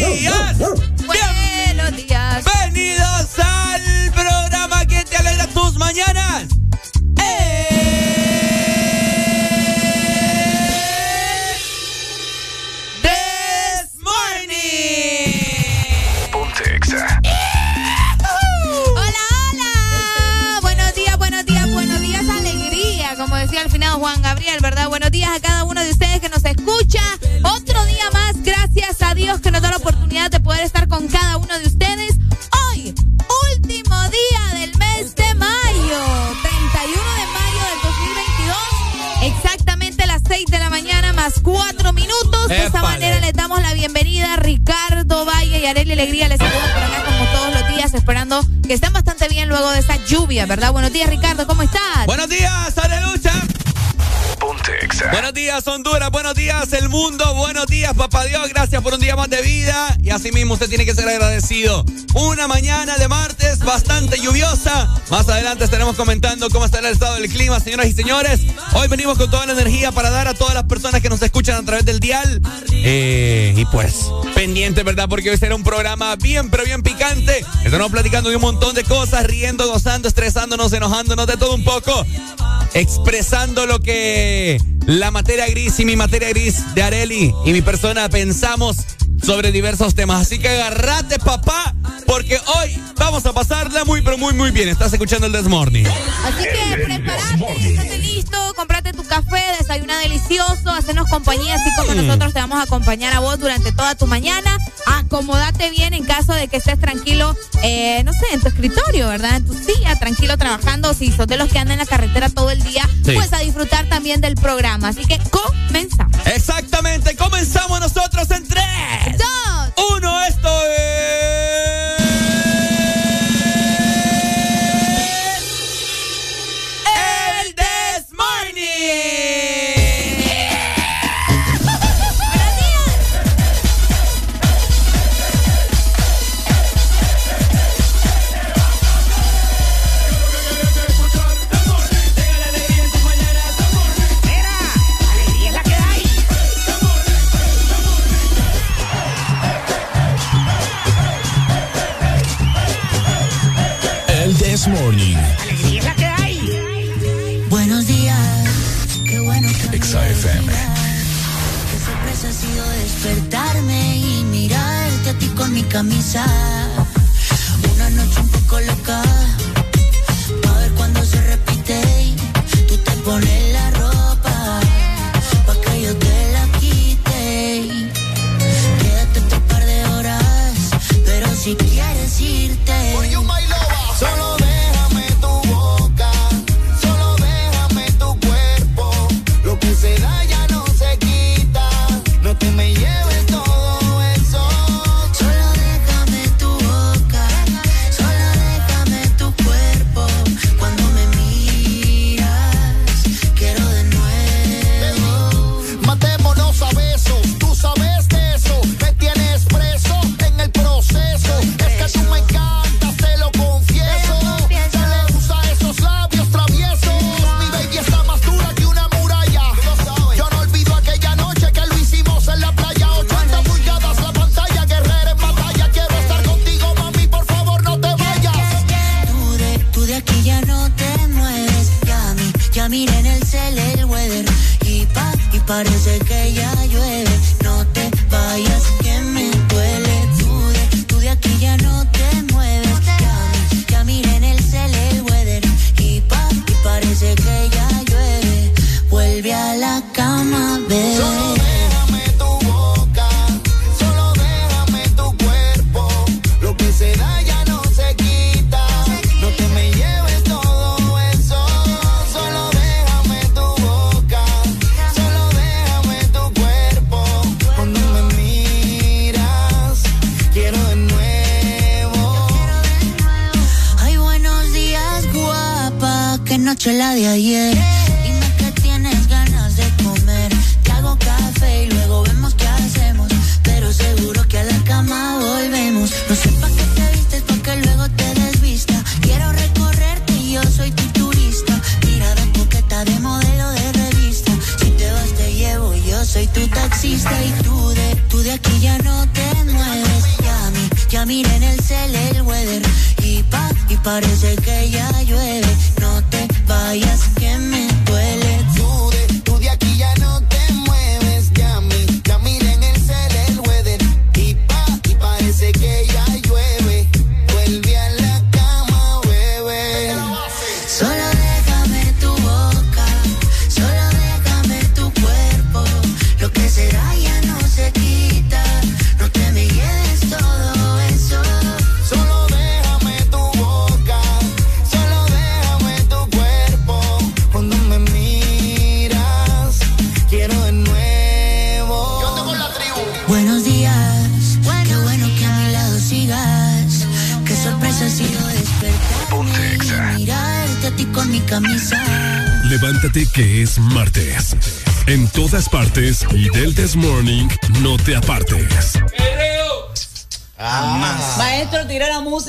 Buenos Arely Alegría. Les saludo por acá como todos los días, esperando que estén bastante bien luego de esta lluvia, ¿verdad? Buenos días, Ricardo, ¿cómo estás? Buenos días, Arelucha. Buenos días, Honduras. Buenos días, el mundo. Buenos días, papá Dios. Gracias por un día más de vida. Y así mismo usted tiene que ser agradecido. Una mañana de martes bastante lluviosa. Más adelante estaremos comentando cómo está el estado del clima, señoras y señores. Hoy venimos con toda la energía para dar a todas las personas que nos escuchan a través del dial. Eh, y pues, pendiente, ¿verdad? Porque hoy será un programa bien, pero bien picante. Estamos platicando de un montón de cosas, riendo, gozando, estresándonos, enojándonos de todo un poco. Expresando lo que la materia gris y mi materia gris de Areli y mi persona pensamos sobre diversos temas. Así que agarrate, papá, porque hoy vamos a pasarla muy, pero muy, muy bien. Estás escuchando el Desmorning. Así que prepárate, estate listo, comprate tu café, desayuna delicioso, hacenos compañía, así como mm. nosotros te vamos a acompañar a vos durante toda tu mañana. Acomódate bien en caso de que estés tranquilo, eh, no sé, en tu escritorio, ¿verdad? En tu silla, tranquilo trabajando. Si sos de los que andan en la carretera todo el día, pues a disfrutar también del programa. Así que comenzamos.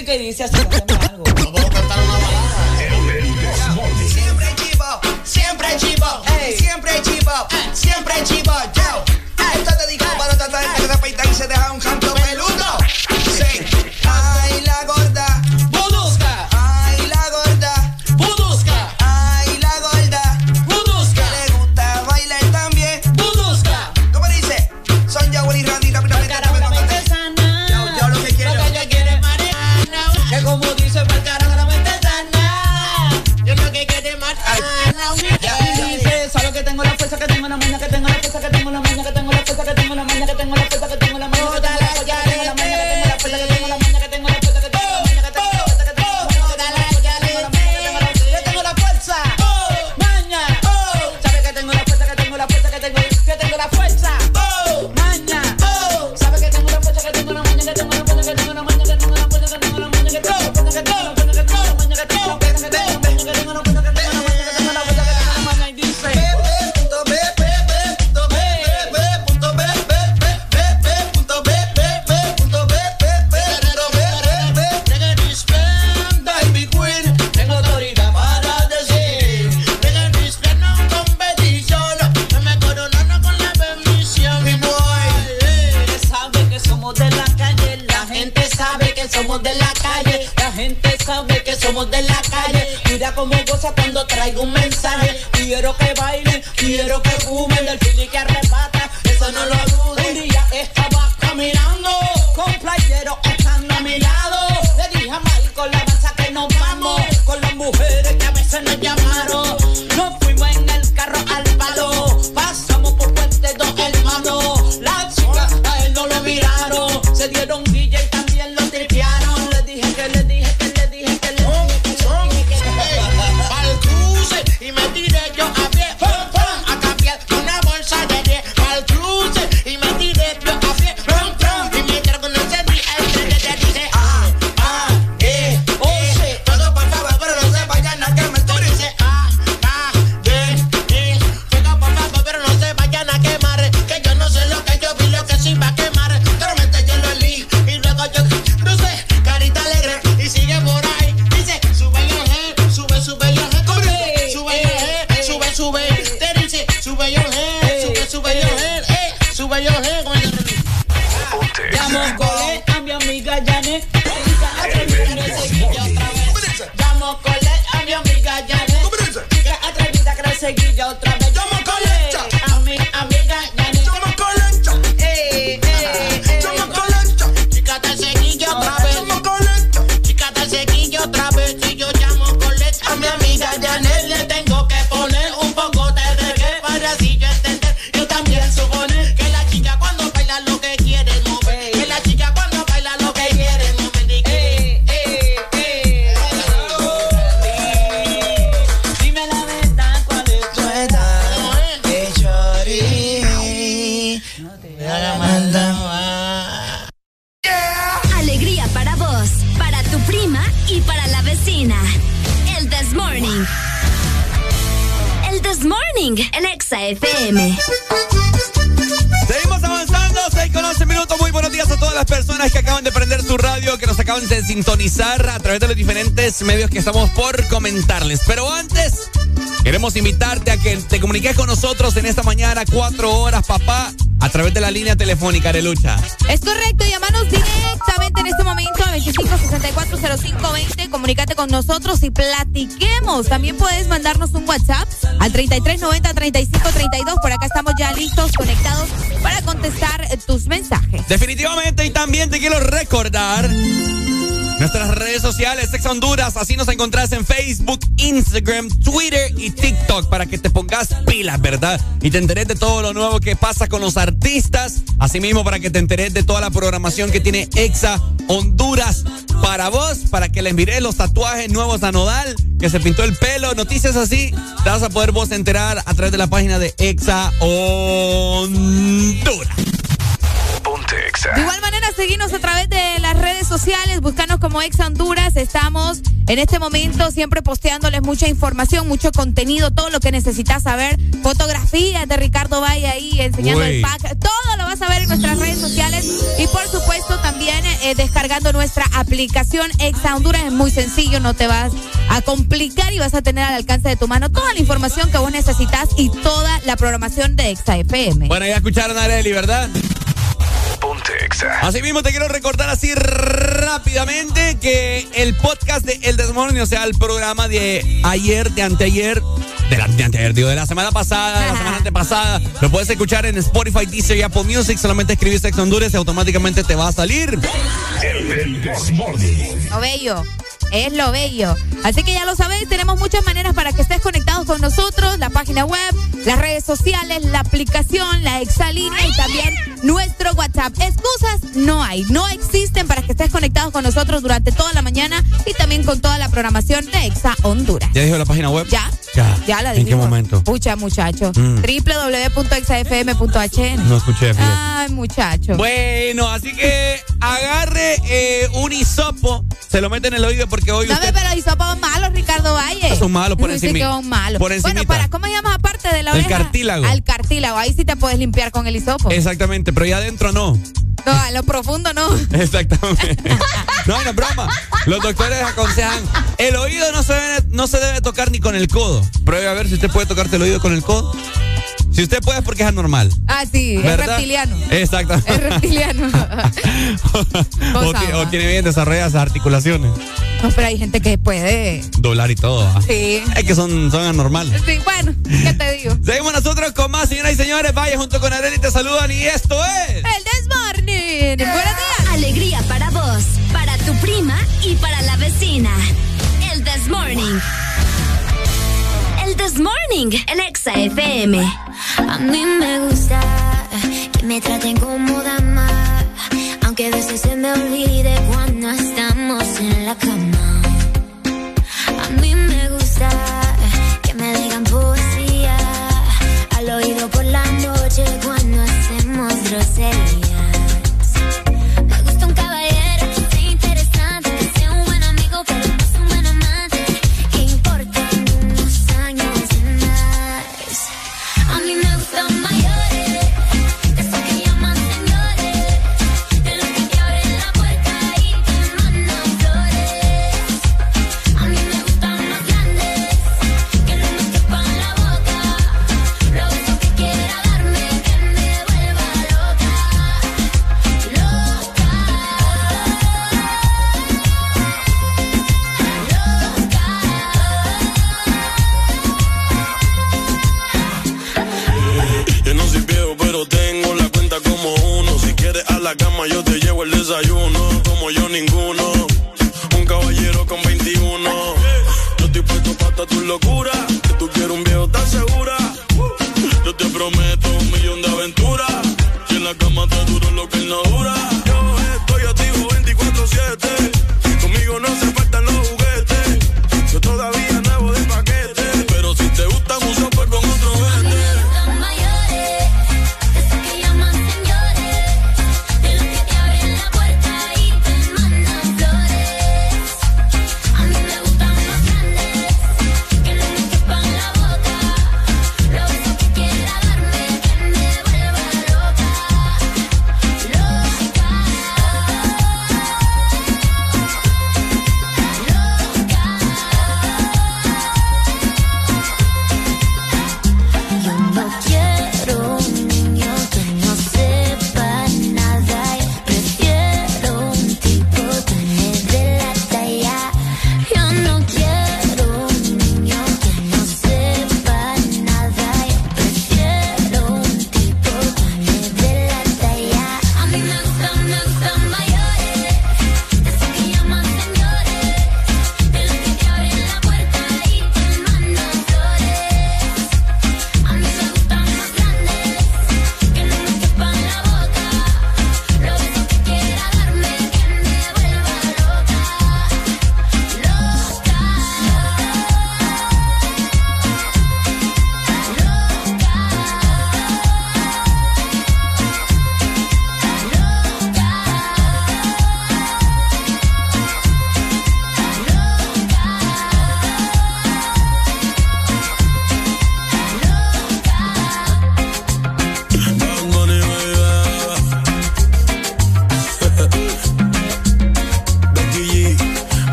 música y dice. nosotros en esta mañana, cuatro horas, papá, a través de la línea telefónica, Arelucha. Es correcto, llámanos directamente en este momento a 25640520, comunícate con nosotros y platiquemos. También puedes mandarnos un WhatsApp al 33903532, por acá estamos ya listos, conectados para contestar tus mensajes. Definitivamente, y también te quiero recordar Nuestras redes sociales, Sex Honduras, así nos encontrás en Facebook, Instagram, Twitter y TikTok para que te pongas pilas, ¿verdad? Y te enteres de todo lo nuevo que pasa con los artistas, asimismo para que te enteres de toda la programación que tiene Exa Honduras para vos, para que les mires los tatuajes nuevos a Nodal, que se pintó el pelo, noticias así, te vas a poder vos enterar a través de la página de Exa Honduras. Ponte Exa. De igual manera, seguimos a través de sociales, búscanos como Ex Honduras. Estamos en este momento siempre posteándoles mucha información, mucho contenido, todo lo que necesitas saber. Fotografías de Ricardo Valle ahí enseñando el pack. Todo lo vas a ver en nuestras redes sociales. Y por supuesto también eh, descargando nuestra aplicación Ex Honduras. Es muy sencillo, no te vas a complicar y vas a tener al alcance de tu mano toda la información que vos necesitas y toda la programación de Exa FM. Bueno, ya escucharon a Areli, ¿verdad? Así mismo te quiero recordar así rápidamente que el podcast de El Desmorning, o sea, el programa de ayer, de anteayer, de la de anteayer, digo, de la semana pasada, de la semana antepasada, lo puedes escuchar en Spotify, Deezer y Apple Music. Solamente escribes Sex Honduras y automáticamente te va a salir. El, el Desmorning. Lo bello. Es lo bello. Así que ya lo sabéis, tenemos muchas maneras para que estés conectados con nosotros, la página web, las redes sociales, la aplicación, la exalínea y también nuestro WhatsApp. Excusas no hay, no existen para que estés conectados con nosotros durante toda la mañana y también con toda la programación de Exa Honduras. ¿Ya dijo la página web? Ya. Ya. Ya la ¿En qué momento? Pucha, muchacho. Mm. www.exafm.hn. No escuché. fíjate. Ay, muchacho. Bueno, así que agarre eh, un hisopo, se lo mete en el oído porque hoy Dame, usted... pero hisopos malos, Ricardo Valle. Son malos por encima. que son malos. Por Bueno, encimita. para, ¿cómo llamas aparte de la El oreja? cartílago. Al cartílago. Ahí sí te puedes limpiar con el hisopo. Exactamente, pero ya adentro no. No, a lo profundo no. Exactamente. No, no es broma. Los doctores aconsejan, el oído no se, debe, no se debe tocar ni con el codo. Pruebe a ver si usted puede tocarte el oído con el codo. Si usted puede es porque es anormal. Ah, sí, es reptiliano. Exactamente. Es reptiliano. o, o tiene bien desarrolladas articulaciones. No, pero hay gente que puede. Doblar y todo. ¿va? Sí. Es que son, son anormales. Sí, bueno, ¿qué te digo? Seguimos nosotros con más, señoras y señores. Vaya junto con Arely, te saludan y esto es... El Desmorning. Buenos días. Alegría para vos, para tu prima y para la vecina. El This Morning. El This Morning, el Exa FM. A mí me gusta que me traten como dama, aunque a veces se me olvide cuando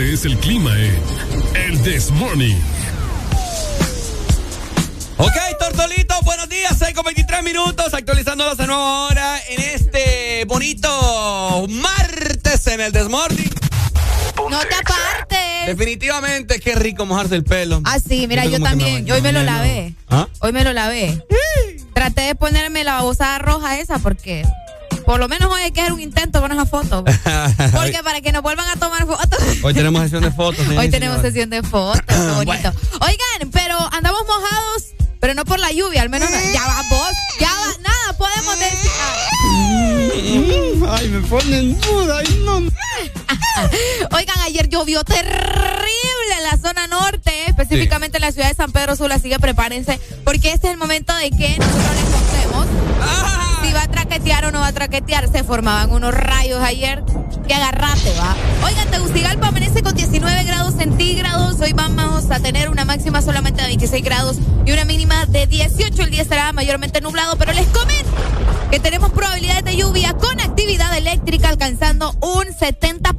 Este es el clima en El This Morning. Ok, Tortolito, buenos días, 6 con 23 minutos, actualizándolos a nueva hora en este bonito martes en el Desmorning. No te apartes. Definitivamente, qué rico mojarse el pelo. Ah, sí, mira, yo también. me Yo hoy me lo lavé. ¿Ah? Hoy me lo lavé. Traté de ponerme la babosada roja esa porque por lo menos hoy hay que hacer un intento con esa foto. Porque para que nos vuelvan a tomar fotos. Hoy tenemos sesión de fotos. Hoy tenemos sesión de fotos, qué bonito. Bueno. Oigan, pero andamos mojados, pero no por la lluvia, al menos ya va vos, ya va, nada podemos decir. Ay, me ponen duda, ay, no. Oigan, ayer llovió terrible en la zona norte, específicamente en la ciudad de San Pedro Sula, así que prepárense, porque este es el momento de que nosotros les contemos si va a traquetear o no va a traquetear. Se formaban unos rayos ayer. Que agarrate, va. Oigan, Tegucigalpa amanece con 19 grados centígrados. Hoy vamos a tener una máxima solamente de 26 grados y una mínima de 18. El día estará mayormente nublado, pero les comento que tenemos probabilidades de lluvia con actividad eléctrica alcanzando un 70%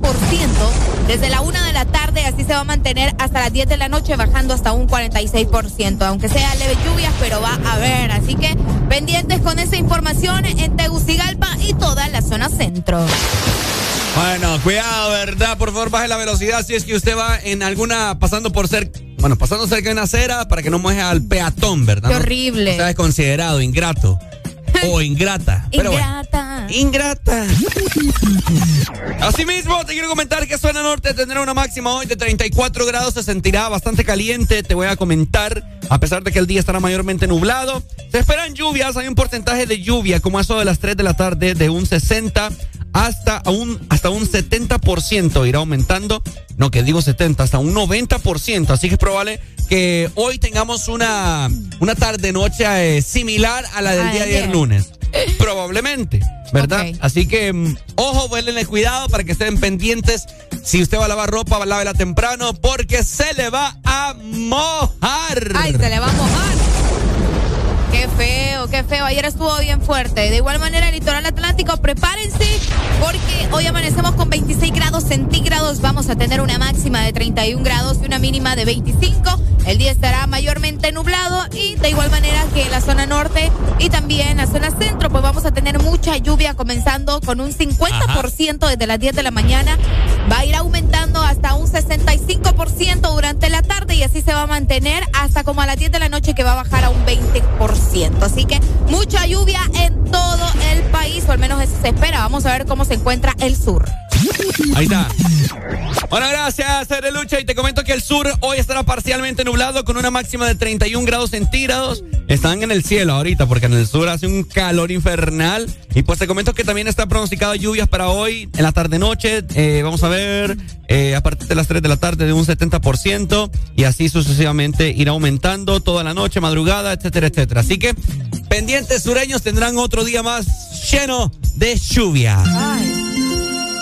desde la 1 de la tarde. Así se va a mantener hasta las 10 de la noche, bajando hasta un 46%. Aunque sea leve lluvias, pero va a haber. Así que pendientes con esa información en Tegucigalpa y toda la zona centro. Bueno, cuidado, ¿verdad? Por favor, baje la velocidad si es que usted va en alguna, pasando por cerca, bueno, pasando cerca de una acera para que no moje al peatón, ¿verdad? Qué No- horrible. O sea, desconsiderado, ingrato. O ingrata. Pero bueno. Ingrata. Ingrata. Asimismo, te quiero comentar que zona norte tendrá una máxima hoy de 34 grados, se sentirá bastante caliente. Te voy a comentar, a pesar de que el día estará mayormente nublado, se esperan lluvias, hay un porcentaje de lluvia como eso de las 3 de la tarde de un 60 hasta un, hasta un 70%, irá aumentando, no que digo 70, hasta un 90%, así que es probable que hoy tengamos una, una tarde-noche eh, similar a la del A día de ayer. lunes. Probablemente, ¿verdad? Así que, mm, ojo, vuelenle cuidado para que estén pendientes. Si usted va a lavar ropa, lávela temprano porque se le va a mojar. Ay, se le va a mojar. Qué feo, qué feo. Ayer estuvo bien fuerte. De igual manera, el litoral atlántico, prepárense porque hoy amanecemos con 26 grados centígrados. Vamos a tener una máxima de 31 grados y una mínima de 25. El día estará mayormente nublado y de igual manera que en la zona norte y también la zona centro, pues vamos a tener mucha lluvia comenzando con un 50% desde las 10 de la mañana. Va a ir aumentando hasta un 65% durante la tarde y así se va a mantener hasta como a las 10 de la noche que va a bajar a un 20%. Así que mucha lluvia en todo el país, o al menos eso se espera. Vamos a ver cómo se encuentra el sur. Ahí está. Bueno, gracias, Lucha. Y te comento que el sur hoy estará parcialmente nublado con una máxima de 31 grados centígrados. Están en el cielo ahorita porque en el sur hace un calor infernal. Y pues te comento que también está pronosticado lluvias para hoy en la tarde-noche. Eh, vamos a ver eh, a partir de las 3 de la tarde de un 70% y así sucesivamente irá aumentando toda la noche, madrugada, etcétera, etcétera. Que pendientes sureños tendrán otro día más lleno de lluvia.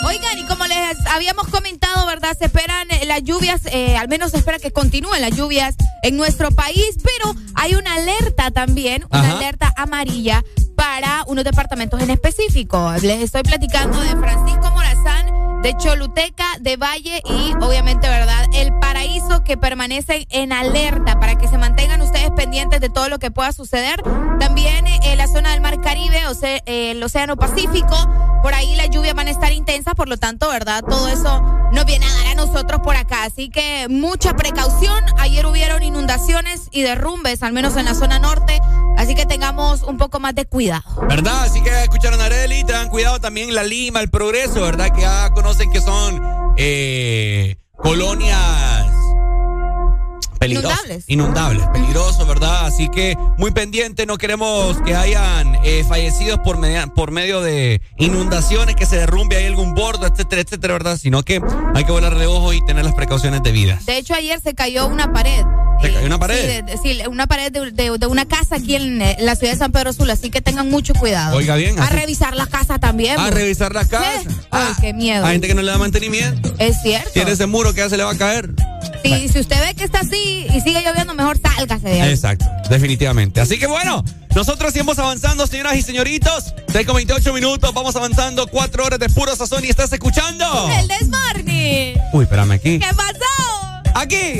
Oigan, y como les habíamos comentado, ¿verdad? Se esperan eh, las lluvias, eh, al menos se espera que continúen las lluvias en nuestro país, pero hay una alerta también, una Ajá. alerta amarilla para unos departamentos en específico. Les estoy platicando de Francisco Morazán, de Choluteca, de Valle y obviamente, ¿verdad? El paraíso que permanecen en alerta para que se mantengan ustedes pendientes de todo lo que pueda suceder. También eh, la zona del Mar Caribe, o sea, eh, el Océano Pacífico, por ahí las lluvias van a estar intensas, por lo tanto, ¿verdad? Todo eso nos viene a dar a nosotros por acá. Así que mucha precaución. Ayer hubieron inundaciones y derrumbes, al menos en la zona norte. Así que tengamos un poco más de cuidado. ¿Verdad? Así que escucharon a Areli, tengan cuidado también la Lima, el Progreso, ¿verdad? Que ya conocen que son eh, colonias Inundables. Inundables, peligrosos, ¿verdad? Así que muy pendiente, no queremos que hayan eh, fallecidos por, media- por medio de inundaciones, que se derrumbe ahí algún bordo, etcétera, etcétera, ¿verdad? Sino que hay que volar de ojo y tener las precauciones debidas. De hecho, ayer se cayó una pared. ¿Se cayó una pared? Sí, de- sí, una pared de, de- de una casa aquí en eh, la ciudad de San Pedro Sula, así que tengan mucho cuidado. Oiga bien, A así- revisar la casa también. A pues. revisar las casas. Ay, qué miedo. Hay gente que no le da mantenimiento. Es cierto. Tiene ese muro que ya se le va a caer. Si, usted ve que está así y sigue lloviendo, mejor sálgase de ahí. Exacto, definitivamente. Así que bueno, nosotros seguimos avanzando, señoras y señoritos. 6 con 28 minutos, vamos avanzando. Cuatro horas de puro sazón y estás escuchando. El Desmorning. Uy, espérame aquí. ¿Qué pasó? Aquí.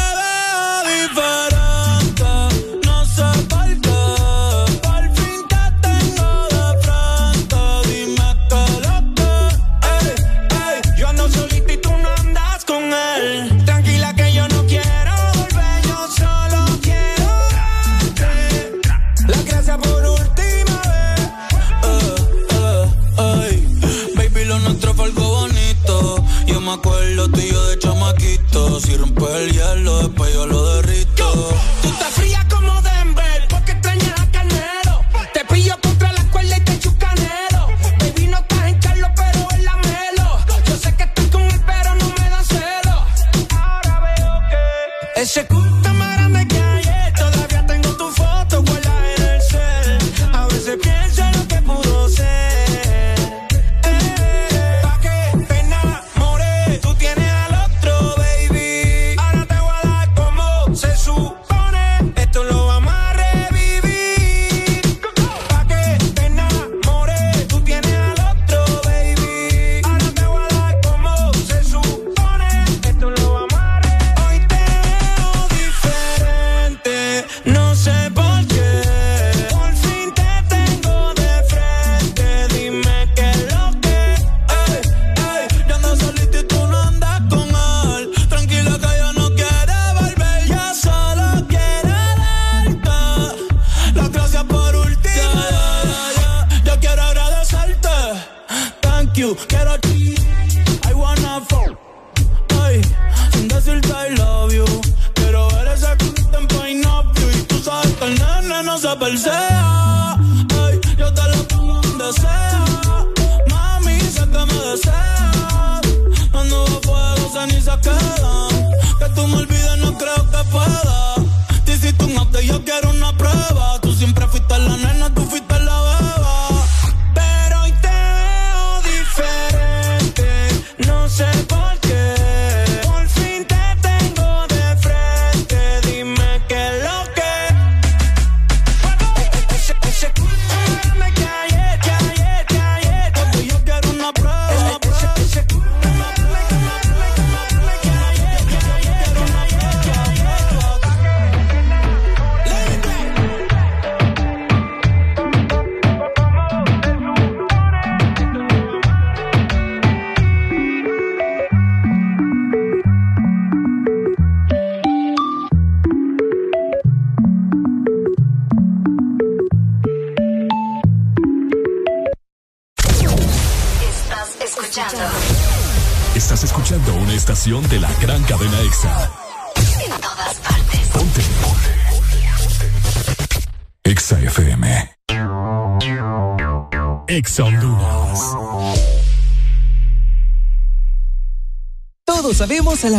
el hielo, después yo lo derrito.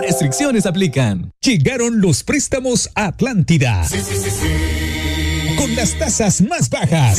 Restricciones aplican. Llegaron los préstamos Atlántida. Sí, sí, sí, sí. Con las tasas más bajas.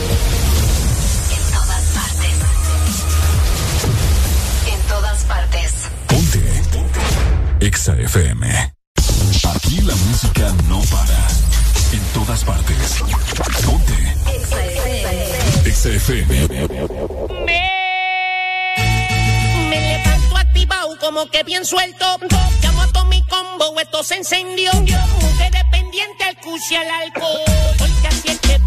Exa FM. Aquí la música no para. En todas partes. Ponte. Exa FM. Exa FM. Me, me levanto activado como que bien suelto. Llamo a todo mi combo, esto se encendió. Yo, mujer dependiente al cush y al alcohol. Porque así es que.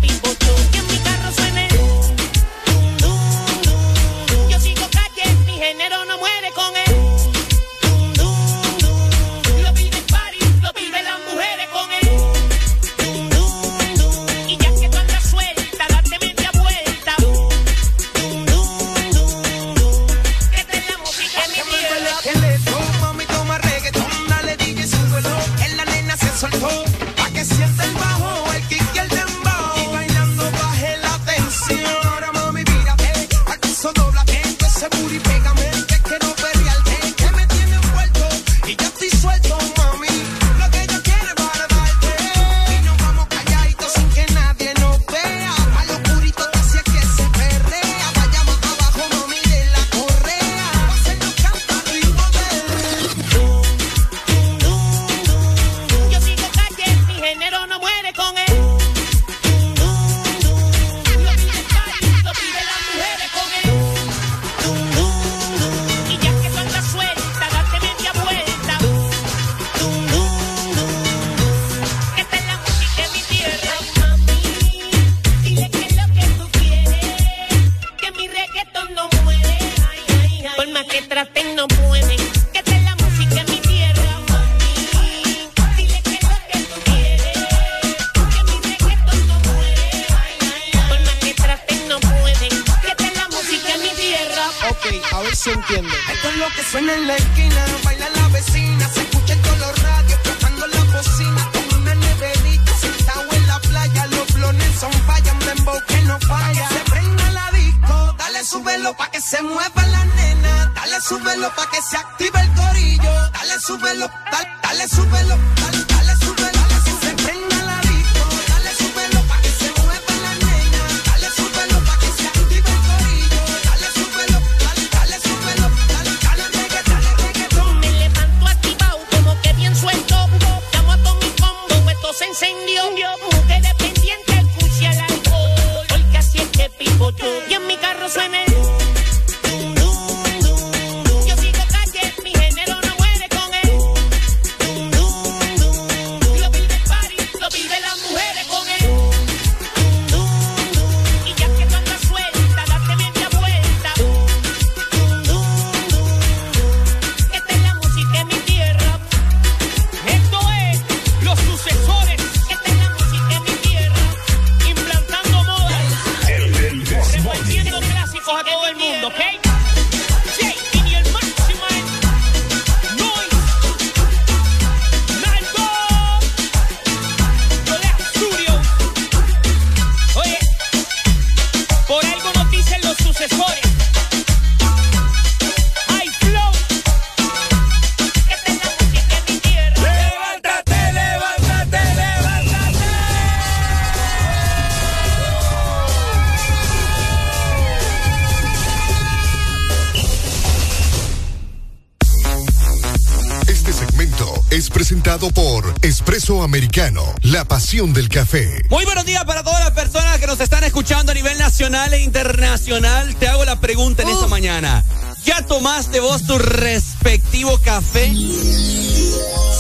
La pasión del café. Muy buenos días para todas las personas que nos están escuchando a nivel nacional e internacional. Te hago la pregunta en esta mañana. ¿Ya tomaste vos tu respectivo café?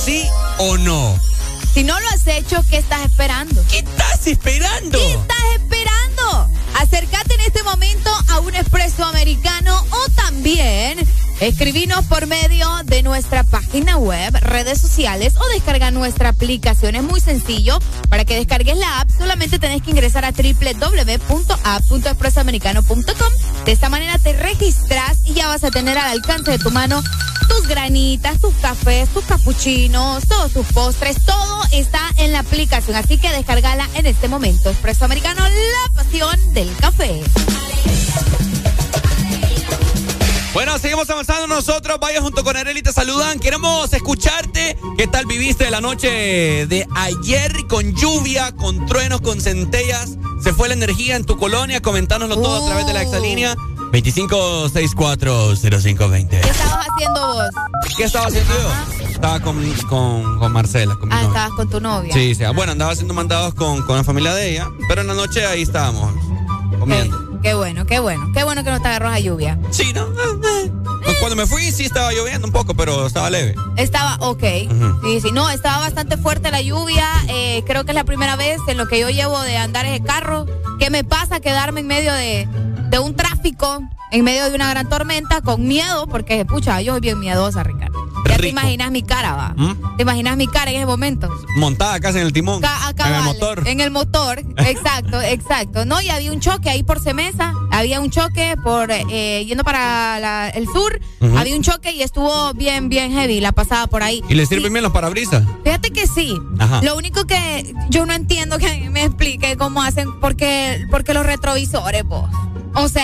¿Sí o no? Si no lo has hecho, ¿qué estás esperando? ¿Qué estás esperando? ¿Qué estás esperando? Acércate en este momento a un expreso americano o también escribinos por medio nuestra página web, redes sociales o descarga nuestra aplicación. Es muy sencillo. Para que descargues la app, solamente tenés que ingresar a www.app.expresoamericano.com. De esta manera te registras y ya vas a tener al alcance de tu mano tus granitas, tus cafés, tus capuchinos, todos tus postres, todo está en la aplicación. Así que descargala en este momento. Expreso Americano, la pasión del café. Bueno, seguimos avanzando nosotros. Vaya junto con Eren saludan. Queremos escucharte. ¿Qué tal viviste la noche de ayer con lluvia, con truenos, con centellas? ¿Se fue la energía en tu colonia? Comentánoslo todo a través de la exalínea 25640520. ¿Qué estabas haciendo vos? ¿Qué estaba haciendo yo? Estaba con, con, con Marcela. Con ah, mi estabas con tu novia. Sí, sí. Bueno, andaba haciendo mandados con, con la familia de ella, pero en la noche ahí estábamos comiendo. Qué bueno, qué bueno. Qué bueno que no te agarró la lluvia. Sí, ¿no? Cuando me fui sí estaba lloviendo un poco, pero estaba leve. Estaba ok. Sí, sí. No, estaba bastante fuerte la lluvia. Eh, creo que es la primera vez en lo que yo llevo de andar ese carro que me pasa quedarme en medio de, de un tráfico, en medio de una gran tormenta, con miedo, porque, pucha, yo soy bien miedosa, Ricardo. Ya te Rico. imaginas mi cara, va. ¿Mm? Te imaginas mi cara en ese momento. Montada casi en el timón. Ca- en el motor. En el motor, exacto, exacto. No, y había un choque ahí por Semesa, había un choque por eh, yendo para la- el sur, había un choque y estuvo bien, bien heavy la pasada por ahí. ¿Y le sirven bien los parabrisas? Fíjate que sí. Ajá. Lo único que yo no entiendo que me explique cómo hacen, porque, porque los retrovisores, vos. O sea,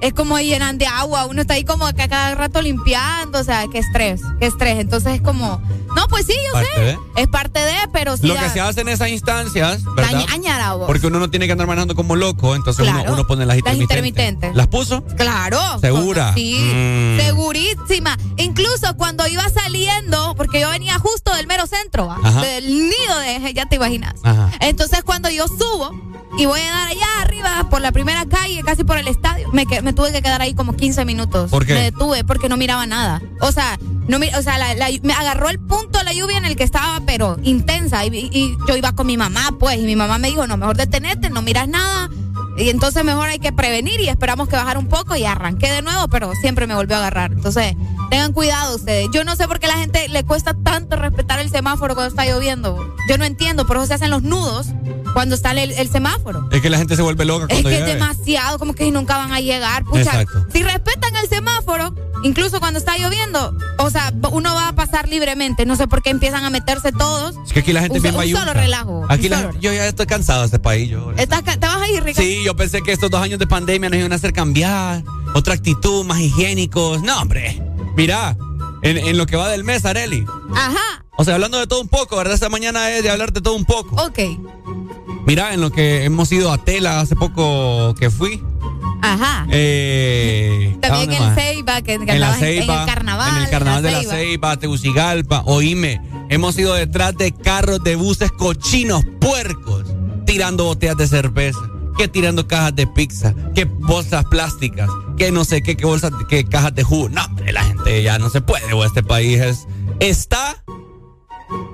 ¿Qué? es como llenan de agua, uno está ahí como que cada rato limpiando, o sea, qué estrés, qué estrés. Entonces es como, no, pues sí, yo Parte sé, de. es parte de, pero sí Lo da- que se hace en esas instancias, ¿verdad? daña- añara, vos. Porque uno no tiene que andar manejando como loco, entonces uno, Claro. uno pone las Las intermitentes. intermitentes. ¿Las puso? Claro. ¿Segura? Sí, Mm. segurísima. Incluso cuando iba saliendo, porque yo venía justo del mero centro, ¿va? Del nido de, ya te imaginas. Ajá. Entonces cuando yo subo y voy a dar allá arriba por la primera calle, casi por el estadio, me, me tuve que quedar ahí como 15 minutos. ¿Por qué? Me detuve porque no miraba nada. O sea, no o sea la- la- me agarró el punto de la lluvia en el que estaba, pero intensa. Y, y yo iba con mi mamá, pues, y mi mamá me dijo, no, mejor detenete, no miras nada. Y entonces mejor hay que prevenir y esperamos que bajara un poco y arranqué de nuevo, pero siempre me volvió a agarrar. Entonces, tengan cuidado ustedes. Yo no sé por qué a la gente le cuesta tanto respetar el semáforo cuando está lloviendo. Yo no entiendo, por eso se hacen los nudos cuando está el, el semáforo. Es que la gente se vuelve loca Es cuando que es demasiado, como que nunca van a llegar. Pucha, Exacto. si respetan el semáforo, incluso cuando está lloviendo, o sea, uno va a pasar libremente. No sé por qué empiezan a meterse todos. Es que aquí la gente Un es bien un bayunca. solo relajo, Aquí un la solo yo ya estoy cansado de este país. Yo. ¿Estás ¿Te vas a ir, Ricardo? Sí, yo pensé que estos dos años de pandemia nos iban a hacer cambiar. Otra actitud, más higiénicos. No, hombre. Mira, en, en lo que va del mes, Areli. Ajá, O sea, hablando de todo un poco, ¿verdad? Esta mañana es de hablar de todo un poco. ok. Mira, en lo que hemos ido a Tela hace poco que fui. Ajá. Eh, ¿a También en? Ceiba, que, en la Ceiba, en el carnaval. en el carnaval la de la Ceiba. Ceiba, Tegucigalpa, oíme, hemos ido detrás de carros de buses cochinos, puercos, tirando botellas de cerveza, que tirando cajas de pizza, que bolsas plásticas, que no sé qué, que bolsas, que cajas de jugo. No, hombre, la gente ya no se puede, o este país es, está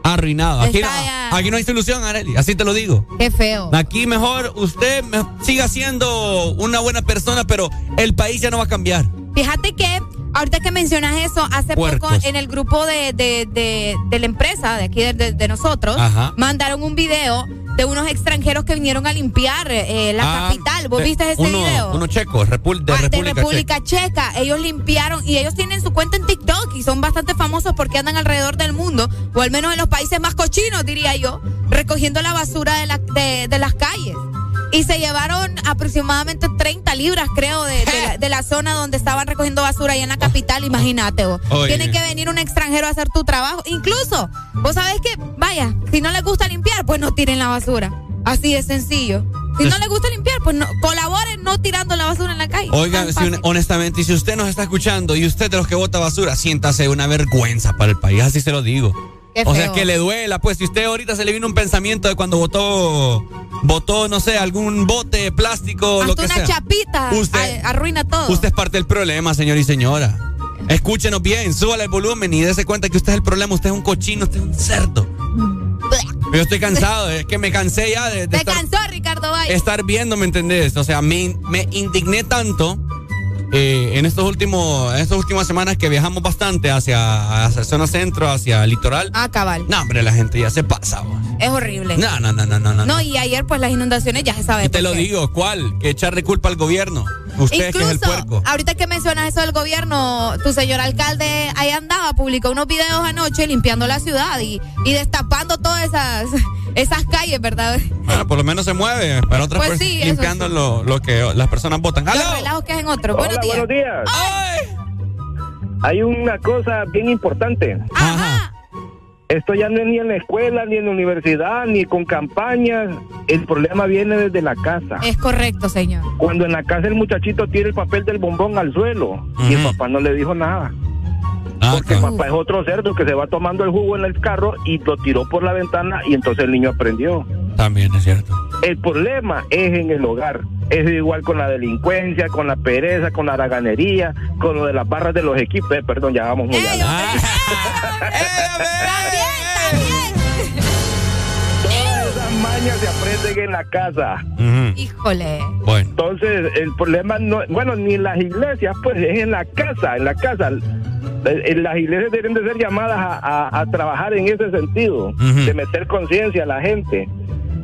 arruinado. Aquí, no, aquí no hay solución, Areli, así te lo digo. Qué feo. Aquí mejor usted siga siendo una buena persona, pero el país ya no va a cambiar. Fíjate que ahorita que mencionas eso, hace Puercos. poco en el grupo de, de, de, de la empresa, de aquí de, nosotros, Ajá. mandaron un video de unos extranjeros que vinieron a limpiar eh, la Ah, capital. ¿Vos viste ese uno, video? Uno checo, repul- de Ah, de República, República Checa. Ellos limpiaron y ellos tienen su cuenta en TikTok y son bastante famosos porque andan alrededor del mundo, o al menos en los países más cochinos, diría yo, recogiendo la basura de, la- de- de las calles. Y se llevaron aproximadamente 30 libras, creo, de, de la, de la zona donde estaban recogiendo basura allá en la capital. Imagínate vos. Oye. Tiene que venir un extranjero a hacer tu trabajo. Incluso, vos sabés que, vaya, si no les gusta limpiar, pues no tiren la basura. Así de sencillo. Si no les gusta limpiar, pues no, colaboren no tirando la basura en la calle. Oigan, si un- honestamente, y si usted nos está escuchando y usted de los que vota basura, siéntase una vergüenza para el país, así se lo digo. Qué o sea, que le duela, pues si usted ahorita se le vino un pensamiento de cuando votó, votó, no sé, algún bote de plástico, lo Hasta que una sea. chapita Usted- arruina todo. Usted es parte del problema, señor y señora. Escúchenos bien, súbale el volumen y dése cuenta que usted es el problema, usted es un cochino, usted es un cerdo. Yo estoy cansado, es que me cansé ya de, de Te estar, cansó, Ricardo Valle. estar viendo, ¿me entendés? O sea, me, me indigné tanto eh, en estos últimos, en estas últimas semanas que viajamos bastante hacia, hacia zona centro, hacia el litoral. Ah, cabal. No, hombre, la gente ya se pasa. Es horrible. No, no, no, no, no, no. No, y ayer pues las inundaciones ya se sabe. y te lo qué. digo, ¿cuál? Que echarle culpa al gobierno. Usted que es el puerco. ahorita que mencionas eso del gobierno, tu señor alcalde ahí andaba, publicó unos videos anoche limpiando la ciudad y, y destapando todas esas, esas calles, ¿verdad? Bueno, por lo menos se mueve, pero otras Pues personas sí, eso limpiando sí. lo, lo que las personas votan. Los relajos que hacen otros. Hola, buenos días. buenos días. ¡Ay! Hay una cosa bien importante. Ajá. Esto ya no es ni en la escuela, ni en la universidad, ni con campañas. El problema viene desde la casa. Es correcto, señor. Cuando en la casa el muchachito tira el papel del bombón al suelo y el papá no le dijo nada. Ah, Porque el papá es otro cerdo que se va tomando el jugo en el carro y lo tiró por la ventana y entonces el niño aprendió. También es cierto. El problema es en el hogar. Es igual con la delincuencia, con la pereza, con la haraganería, con lo de las barras de los equipos. Eh, perdón, ya vamos muy alto. Todas esas mañas se aprenden en la casa. Híjole. Bueno. Entonces, el problema no, bueno, ni en las iglesias, pues es en la casa, en la casa. Eh, Las iglesias deben de ser llamadas a, a- a trabajar en ese sentido, de meter conciencia a la gente.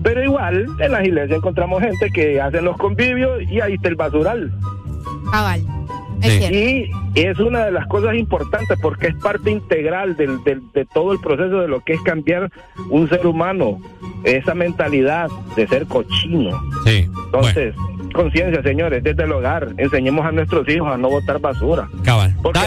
Pero igual, en las iglesias encontramos gente que hacen los convivios y ahí está el basural. Cabal. Es. Y es una de las cosas importantes porque es parte integral del, del- de todo el proceso de lo que es cambiar un ser humano, esa mentalidad de ser cochino. Sí. Entonces, conciencia, señores, desde el hogar, enseñemos a nuestros hijos a no botar basura. Cabal. Porque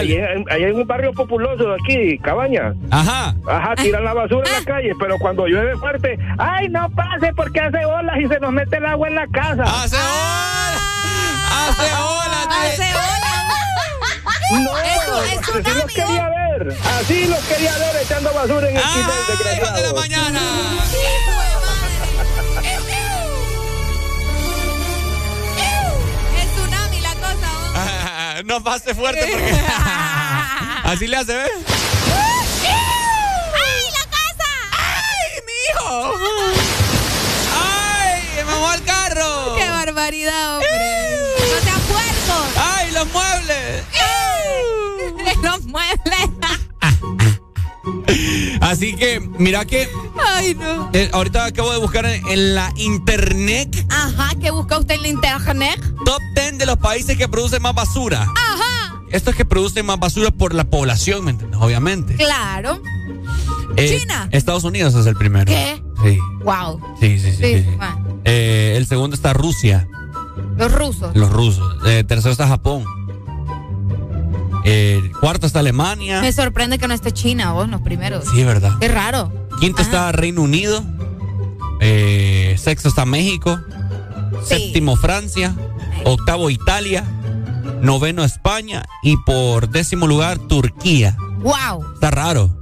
ahí en un barrio populoso de aquí, Cabaña, Ajá. Ajá, tiran la basura en la calle, pero cuando llueve fuerte, ¡ay, no pase porque hace olas y se nos mete el agua en la casa! ¡Hace olas! ¡Hace olas! ¡Hace olas! No, Eso- eso así los quería ver, así los quería ver echando basura en el quinto desgraciado. de la mañana! Es tsunami la cosa. ¿o? no pase fuerte porque. Así le hace, ¿ves? ¡Ay, la casa! ¡Ay, mi hijo! ¡Ay, me mojó el carro! ¡Qué barbaridad, hombre! ¡Los muebles! Así que, mira que ¡Ay, no! eh, ahorita acabo de buscar en, en la internet Ajá, ¿qué busca usted en la internet? top 10 de los países que producen más basura. Ajá, Estos que producen más basura por la población, ¿me entiendes? Obviamente. claro. Eh, China. Estados Unidos es el primero. ¿Qué? Sí, Wow. sí, sí. sí, Sí, sí, sí. bueno. Eh, el segundo está Rusia, Los rusos. los rusos. Eh, tercero está Japón. El cuarto está Alemania. Me sorprende que no esté China, vos, los primeros. Sí, ¿verdad? Qué raro. Quinto está Reino Unido. Eh, sexto está México. Séptimo Francia. Octavo Italia. Noveno España. Y por décimo lugar Turquía. ¡Wow! Está raro.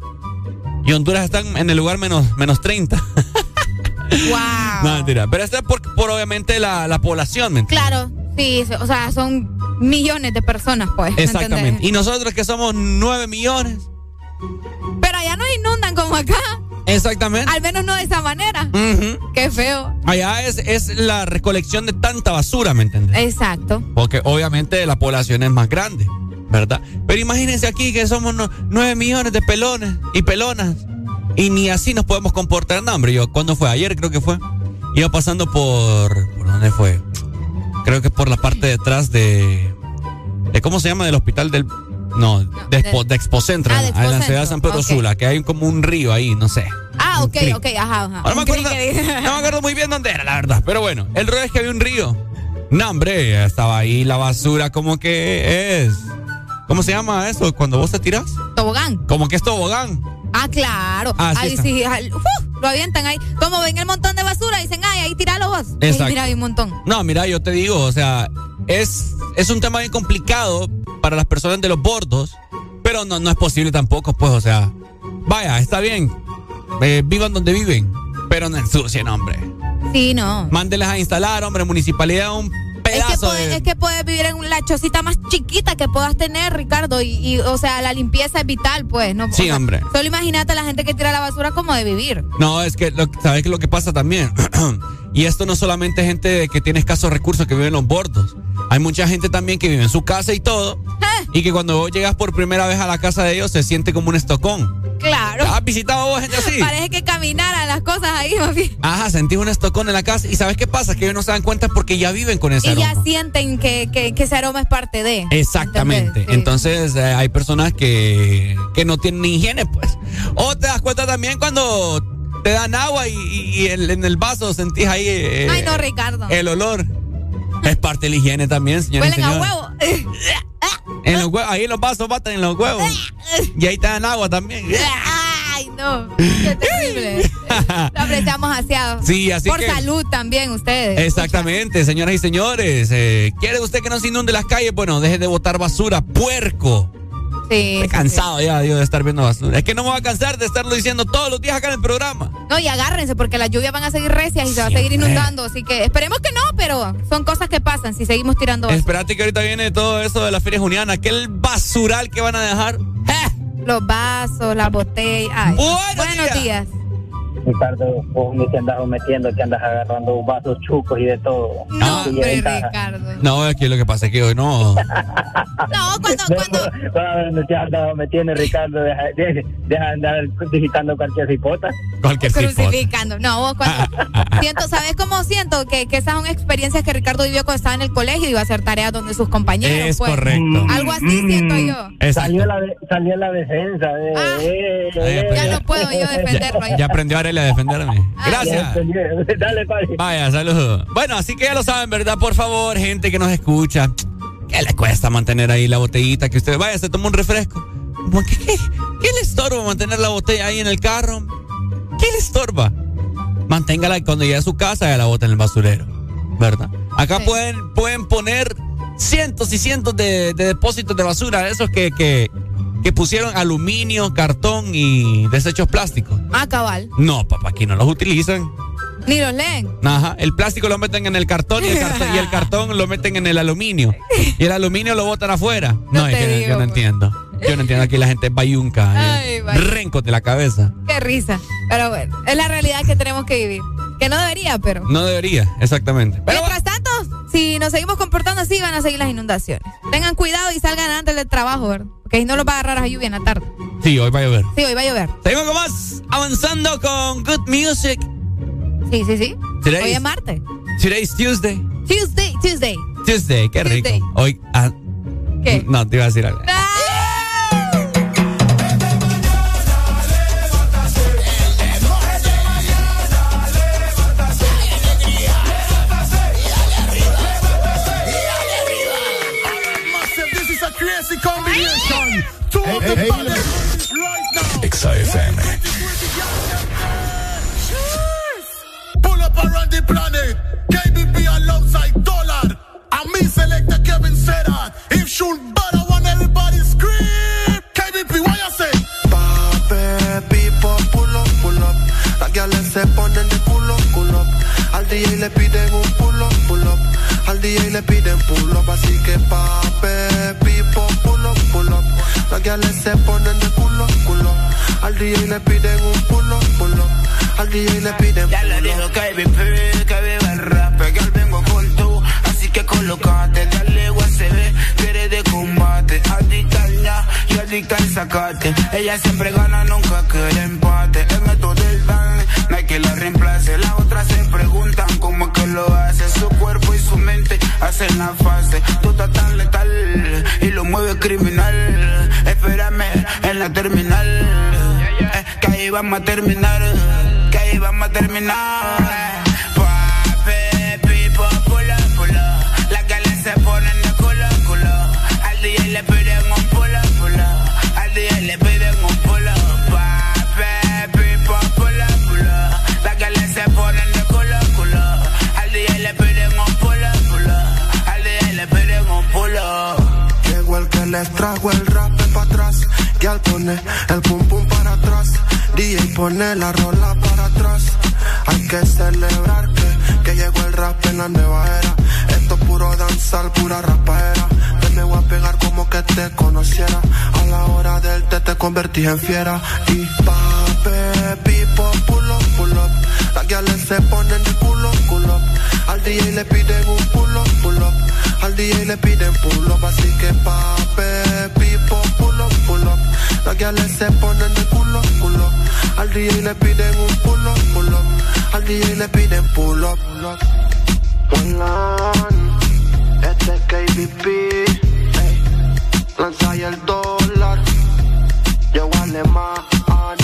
Y Honduras están en el lugar menos, menos 30. ¡Wow! No, mentira. Pero esto es por, por obviamente la, la población. Claro, sí, o sea, son millones de personas, pues. ¿me Exactamente. entendés? Y nosotros que somos 9 millones. Pero allá no inundan como acá. Exactamente. Al menos no de esa manera. Qué feo. Allá es, es la recolección de tanta basura, ¿me entiendes? Exacto. Porque obviamente la población es más grande, ¿verdad? Pero imagínense aquí que somos no- 9 millones de pelones y pelonas. Y ni así nos podemos comportar. No, hombre, yo, ¿cuándo fue? Ayer creo que fue. Iba pasando por. ¿Por dónde fue? Creo que por la parte de atrás de. de ¿Cómo se llama? Del hospital del. No, de, Expo, de Expocentra, Ah, de en la ciudad de San Pedro ok. Sula, que hay como un río ahí, no sé. Ah, ok, ok, ajá, ajá. Ahora me acuerdo, no me acuerdo muy bien dónde era, la verdad. Pero bueno, el rollo es que había un río. No, hombre, estaba ahí la basura, como que es. ¿Cómo se llama eso? Cuando vos te tiras. Tobogán. Como que es tobogán. Ah, claro. Así ahí está. sí, al- lo avientan ahí. Como ven el montón de basura, dicen, ay, ahí tíralo vos. Exacto. Ahí mira, hay un montón. No, mira, yo te digo, o sea, es, es un tema bien complicado para las personas de los bordos, pero no, no es posible tampoco, pues, o sea, vaya, está bien, eh, vivan donde viven, pero no ensucien, hombre. Sí, no. Mándeles a instalar, hombre, municipalidad, un Es que, puedes, de... es que puedes vivir en la chocita más chiquita que puedas tener, Ricardo. Y, y, o sea, la limpieza es vital, pues. ¿no? O Sí, sea, hombre. Solo imagínate a la gente que tira la basura como de vivir. No, es que, lo, ¿sabes qué es lo que pasa también? y esto no solamente gente que tiene escasos recursos que vive en los bordos. Hay mucha gente también que vive en su casa y todo. Y que cuando vos llegas por primera vez a la casa de ellos se siente como un estocón. Claro. ¿Has visitado vos gente así? Parece que caminaran las cosas ahí, bien. Ajá, sentís un estocón en la casa. ¿Y sabes qué pasa? Que ellos no se dan cuenta porque ya viven con ese Y ya aroma. sienten que, que, que ese aroma es parte de. Exactamente. Entonces eh, hay personas que, que no tienen higiene, pues. O te das cuenta también cuando te dan agua y, y- y el- en el vaso sentís ahí eh, Ay, no, Ricardo. el olor. Es parte de la higiene también, señores. Huelen a huevo. En los huevos, ahí en los vasos batan en los huevos. Y ahí te dan agua también. Ay, no. Qué terrible. Lo apreciamos demasiado. Sí, así Por que- salud también, ustedes. Exactamente, señoras y señores. eh, ¿Quiere usted que no se inunde las calles? Bueno, deje de botar basura, puerco. Sí. Estoy cansado ya yo, de estar viendo basura. Es que no me voy a cansar de estarlo diciendo todos los días acá en el programa. No, y agárrense porque las lluvias van a seguir recias y se va a seguir inundando. Así que esperemos que no, pero son cosas que pasan si seguimos tirando basura. Espérate que ahorita viene todo eso de la feria juniana. Aquel basural que van a dejar. Los vasos, las botellas. Ay, buenos, días. Ricardo, vos ni te andas metiendo, que andas agarrando vasos chucos y de todo. No, hombre. Ricardo. No, aquí lo que pasa es que hoy no. No, cuando, cuando, Ah, No te andas metiendo, Ricardo, deja, deja, deja de andar digitando cualquier hipota. Cualquier crucificando. No, vos cuando. siento, ¿sabes cómo siento? Que, que esas son experiencias que Ricardo vivió cuando estaba en el colegio y iba a hacer tareas donde sus compañeros. Es pues. correcto. Algo así siento yo. Salió la, salió la defensa. eh, eh, eh. Ya no puedo yo defenderlo. ahí. Ya aprendió A defenderme. Gracias. Dale, padre. Vaya, saludos. Bueno, así que ya lo saben, ¿verdad? Por favor, gente que nos escucha. ¿Qué le cuesta mantener ahí la botellita? Que usted vaya, se toma un refresco. ¿Qué, qué, qué le estorba mantener la botella ahí en el carro? ¿Qué le estorba? Manténgala cuando llegue a su casa ya la bota en el basurero. ¿Verdad? Acá pueden, pueden poner cientos y cientos de, de depósitos de basura, esos que, que, que pusieron aluminio, cartón y desechos plásticos. Ah, cabal. No, papá, aquí no los utilizan. Ni los leen. Ajá, el plástico lo meten en el cartón y el cartón, y el cartón lo meten en el aluminio. Y el aluminio lo botan afuera. No, es que digo, yo no pues. entiendo. Yo no entiendo aquí la gente es bayunca. Ay, eh, rencos de la cabeza. Qué risa. Pero bueno, es la realidad que tenemos que vivir. Que no debería, pero. No debería, exactamente. Mientras tanto, si nos seguimos comportando así, van a seguir las inundaciones. Tengan cuidado y salgan antes del trabajo, ¿verdad? Porque si no los va a agarrar a lluvia en la tarde. Sí, hoy va a llover. Sí, hoy va a llover. Seguimos con más, avanzando con Good Music. Sí, sí, sí. Today Hoy es martes. Today's Tuesday. Tuesday, Tuesday. Tuesday, qué rico. Hoy. ah, ¿Qué? No, te iba a decir algo. Massive, of right now. XFM. Pull up around the planet. KBP alongside Dollar. And me selector Kevin that. If shoot better, want everybody scream. KBP, what you say? Pape, people, pull up, pull up. Las gales se ponen de culo, culo. Al DJ le piden un pull up, pull up. Al DJ le piden pull up, así que pape, people, pull up. Las gales se ponen de culo, culo. Al DJ le piden un pull up. Al DJ le piden Ya le digo que vive, que vive el rap, que al vengo con tú, así que colocate, dale USB, que eres de combate, adicta al ya y adicta al sacate, ella siempre gana, nunca quiere empate, el método del dan, no hay que la reemplace, las otras se preguntan cómo es que lo hace, su cuerpo y su mente hacen la fase, tú estás tan letal y lo mueve criminal, en la terminal, eh, que ahí vamos a terminar, que ahí vamos a terminar. Pape, pipo, pull up. Las galas se ponen de culo, culo. Al DJ le piden un pull up. Al DJ le piden un pull up. Pape, pipo, pull up. Las galas se ponen de culo, culo. Al DJ le piden un pull up. Al DJ le piden un pull up. Llegó el que les trajo el rap. Y al pone el pum pum para atrás. DJ pone la rola para atrás. Hay que celebrar que, que llegó el rap en la nueva era. Esto es puro danzar, pura rapaera. Te me voy a pegar como que te conociera. A la hora del té te convertí en fiera. Y pape, pipo, pull up, pull up. Las guiales se ponen de culo, culo. Al DJ le piden un pull up, pull up. Al DJ le piden pull up, así que pape, pipo, pull up. Las guiales se ponen de culo, culo. Al DJ le piden un pull up. Al DJ le piden pull up. Olan, este es KBP, ey. lanza ahí el dólar, yo alemán.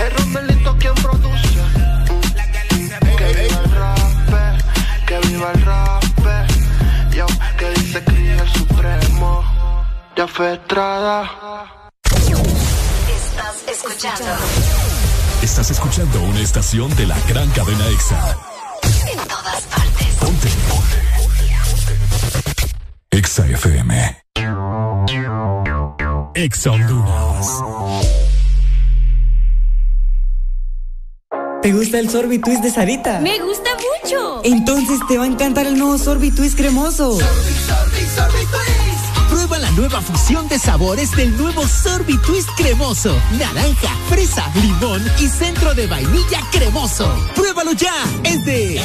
El Romelito quien produce, que viva el rap, que viva el rap, yo que dice que es el supremo, ya fue Estrada. Estás escuchando escuchando. Estás escuchando una estación de la gran cadena EXA. En todas partes. Ponte. EXA FM. EXA Honduras. ¿Te gusta el sorbitwist de Sarita? Me gusta mucho. Entonces te va a encantar el nuevo sorbitwist cremoso. Prueba la nueva fusión de sabores del nuevo Sorbitwist cremoso. Naranja, fresa, limón y centro de vainilla cremoso. Pruébalo ya. Es de En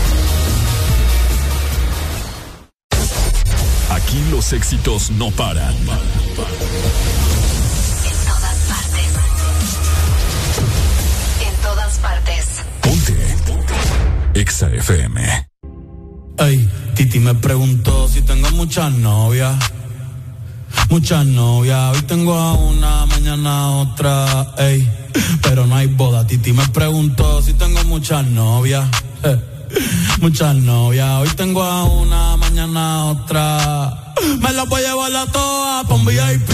Aquí los éxitos no paran. En todas partes. En todas partes. Exa FM. Ey, Titi me preguntó si tengo muchas novias. Muchas novias, hoy tengo a una, mañana a otra, ey. Pero no hay boda. Titi me preguntó si tengo muchas novias. eh, Muchas novias, hoy tengo a una, mañana otra. Me las voy a llevar a todas pa' un VIP,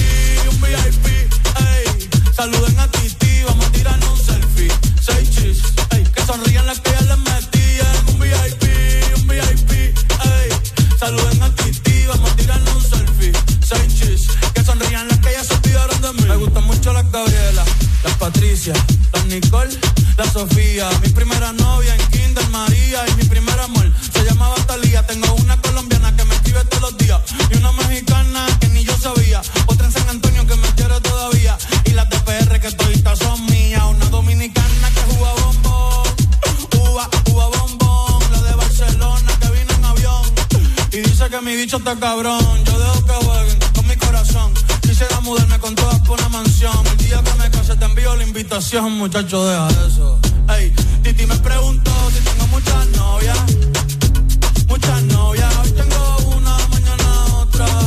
un VIP, ey. Saluden a Titi, vamos a tirarnos un selfie. Seis chis, ey. Que sonrían las que ya les metí un VIP, un VIP, ey. Saluden a Titi, vamos a tirarnos que sonrían las que ya se olvidaron de mí. Me gustan mucho las Gabriela, las Patricia, las Nicole, la Sofía. Mi primera novia en Kinder María y mi primer amor se llamaba Talía. Tengo una colombiana que me escribe todos los días y una mexicana que ni yo sabía. Otra en San Antonio que me quiere todavía y las de PR que toditas son mías. Una dominicana que juega bombón, uva, uva bombón. La de Barcelona que vino en avión y dice que mi bicho está cabrón. Yo dejo que jueguen corazón. Quisiera mudarme con todas por una mansión. El día que me case te envío la invitación, muchacho, deja eso. Ey, Titi me preguntó si tengo muchas novias. Muchas novias, hoy tengo una, mañana otra.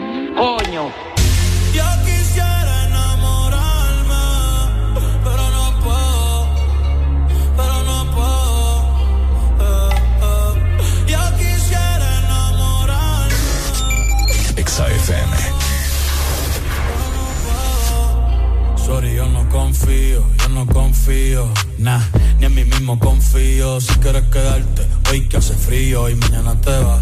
Coño. Yo quisiera enamorarme, pero no puedo, pero no puedo. eh, eh. Yo quisiera enamorarme. Exa FM. Sorry, yo no confío, yo no confío, nah, ni en mí mismo confío. Si quieres quedarte, hoy que hace frío y mañana te vas.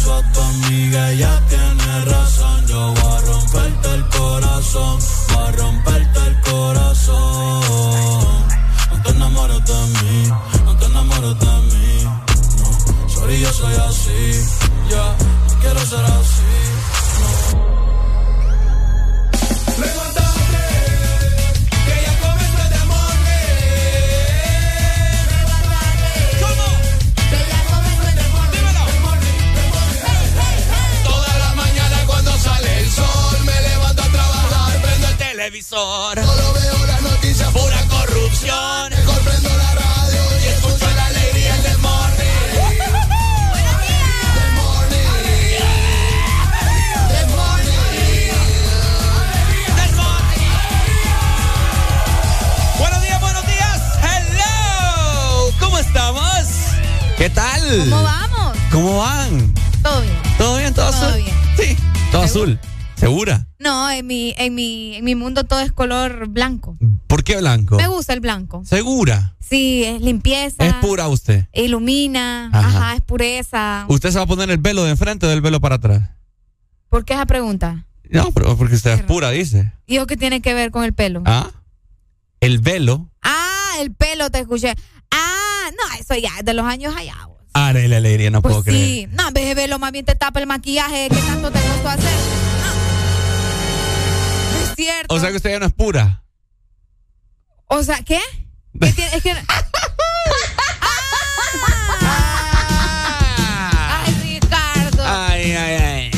Caso a tu amiga, ella tiene razón. Yo voy a romperte el corazón, voy a romperte el corazón. No te enamores de mí, no te enamores de mí. No, sorry, yo soy así. Ya, no quiero ser así. televisor. Solo veo las noticias pura corrupción. Mejor prendo la radio y escucho la alegría del morning. Buenos días. Morning. Buenos días, buenos días. Hello. ¿Cómo estamos? ¿Qué tal? ¿Cómo vamos? ¿Cómo van? Todo bien. ¿Todo bien? ¿Todo, azul? Sí, todo azul. ¿Segura? No, en mi, en mi, en mi mundo todo es color blanco. ¿Por qué blanco? Me gusta el blanco. ¿Segura? Sí, es limpieza. ¿Es pura usted? Ilumina. Ajá. Ajá. es pureza. ¿Usted se va a poner el velo de enfrente o del velo para atrás? ¿Por qué esa pregunta? No, pero porque usted es pura, dice. ¿Y eso qué tiene que ver con el pelo? ¿Ah? El velo. Ah, el pelo, te escuché. Ah, no, eso ya es de los años allá. vos. Ah, la alegría, no Pues puedo creer. sí, no, en vez de verlo, más bien te tapa el maquillaje que tanto te costó hacer. Cierto. O sea que usted ya no es pura. O sea, ¿qué? ¿Qué tiene? Es que. ¡Ah! ¡Ay, Ricardo! Ay, ay, ay.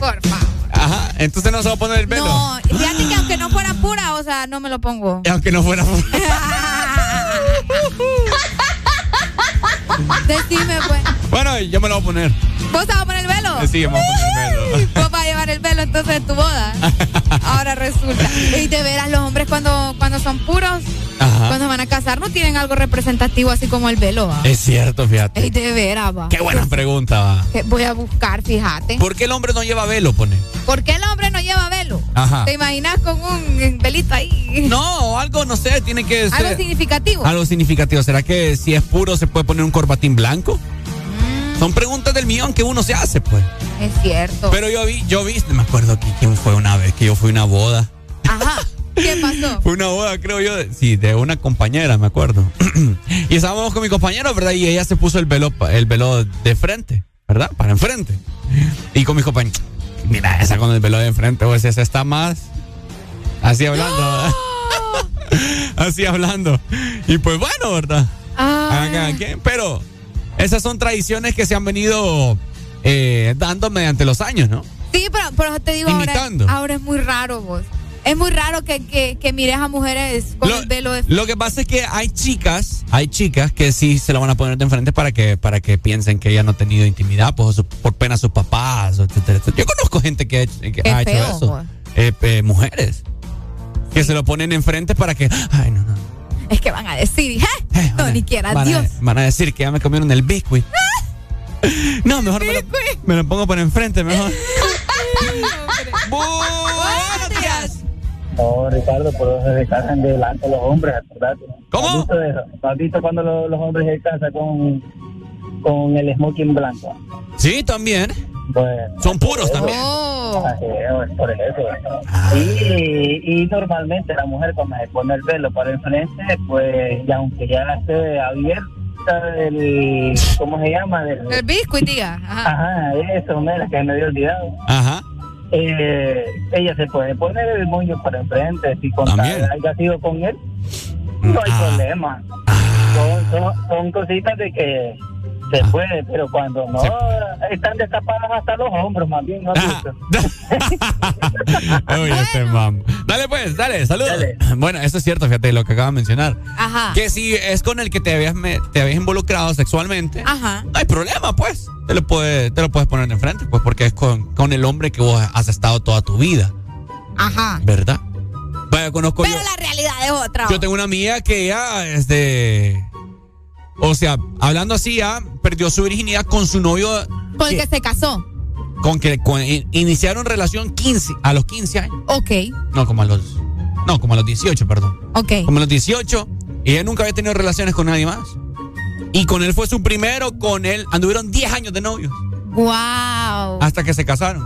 Por favor. Ajá, entonces no se va a poner el velo. No, fíjate que aunque no fuera pura, o sea, no me lo pongo. Y Aunque no fuera pura. Decime, pues. Bueno, yo me lo voy a poner. ¿Vos te vas a poner el velo? Sí, me voy a poner el velo. Vos vas a llevar el velo entonces en tu boda. Ahora resulta. Y de veras, los hombres cuando, cuando son puros, Ajá. cuando van a casar, no tienen algo representativo así como el velo. ¿va? Es cierto, fíjate. de veras, va. Qué buena pregunta, va. Que Voy a buscar, fíjate. ¿Por qué el hombre no lleva velo, pone? ¿Por qué el hombre no lleva velo? Ajá. ¿Te imaginas con un velito ahí? No, algo, no sé, tiene que ser. Algo significativo. Algo significativo. ¿Será que si es puro se puede poner un corbatín blanco? Son preguntas del millón que uno se hace, pues. Es cierto. Pero yo vi, yo vi, me acuerdo que quién fue una vez que yo fui a una boda. Ajá. ¿Qué pasó? Fue una boda, creo yo, de- sí, de una compañera, me acuerdo. y estábamos con mi compañero, ¿verdad? Y ella se puso el velo, el velo de frente, ¿verdad? Para enfrente. Y con mi compañero, mira, esa con el velo de enfrente, pues esa está más. Así hablando, ¿verdad? Así hablando. Y pues bueno, ¿verdad? Ah. Pero esas son tradiciones que se han venido eh, dando mediante los años, ¿no? Sí, pero, pero te digo, ahora, ahora es muy raro vos. Es muy raro que, que, que mires a mujeres con el velo de Lo que pasa es que hay chicas, hay chicas que sí se lo van a poner de enfrente para que, para que piensen que ella no ha tenido intimidad, pues su- por pena a sus papás, etcétera, etcétera. Yo conozco gente que, ha hecho- que eso. Eh, eh, mujeres. Que se lo ponen enfrente para que. Ay, no, no. Es que van a decir, ¿eh? No, ni quiera, Van Dios. a, van a decir que ya me comieron el biscuit. No, mejor me lo, me lo pongo por enfrente, mejor. Buenos días. No, Ricardo, por eso se casan delante los hombres, acordate. ¿Cómo? ¿Has visto eso? ¿No ¿Has visto cuando lo- los hombres se casan con, con el smoking blanco? Sí, también. Son puros también. Oh. así es, por eso. Y, y normalmente la mujer cuando se pone el velo para enfrente, pues, y aunque ya esté abierta del, ¿cómo se llama? Del, El biscuit, diga. Ajá. Ajá, eso, mira, que me había olvidado. Ajá. Eh, ella se puede poner el moño para enfrente, si con haya sido con él, no hay Ah. problema. Son, son, son cositas de que se Ah. puede, pero cuando no, están destapadas hasta los hombros, más bien, ¿no has visto? Oye, este mam. Dale pues, dale, saludos. Bueno, eso es cierto, fíjate lo que acaba de mencionar. Ajá. Que si es con el que te habías, me- te habías involucrado sexualmente, Ajá. no hay problema, pues. Te lo, puede, te lo puedes poner enfrente, pues, porque es con, con el hombre que vos has estado toda tu vida, Ajá. ¿verdad? Vaya, conozco Pero yo. la realidad es otra. Yo tengo una amiga que ya es de. O sea, hablando así, ya perdió su virginidad con su novio. Con el que se casó. Con que con- in- iniciaron relación 15, a los 15 años. Ok, No, como a los. No, como a los 18, perdón. ok. Como a los 18. Y ella nunca había tenido relaciones con nadie más. Y con él fue su primero, con él anduvieron 10 años de novios. Wow. Hasta que se casaron.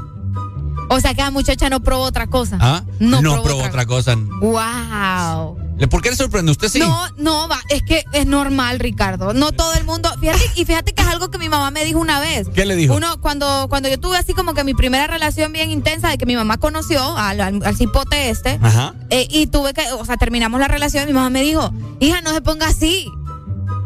O sea que la muchacha no probó otra cosa. ¿Ah? No no probó probó otra- otra cosa. Wow. ¿Por qué le sorprende? ¿Usted sí? No, no, va, es que es normal, Ricardo. No todo el mundo. Fíjate, y fíjate que es algo que mi mamá me dijo una vez. ¿Qué le dijo? Uno, cuando, cuando yo tuve así como que mi primera relación bien intensa de que mi mamá conoció al, al, al cipote este, Ajá. eh, y tuve que, o sea, terminamos la relación y mi mamá me dijo, hija, no se ponga así.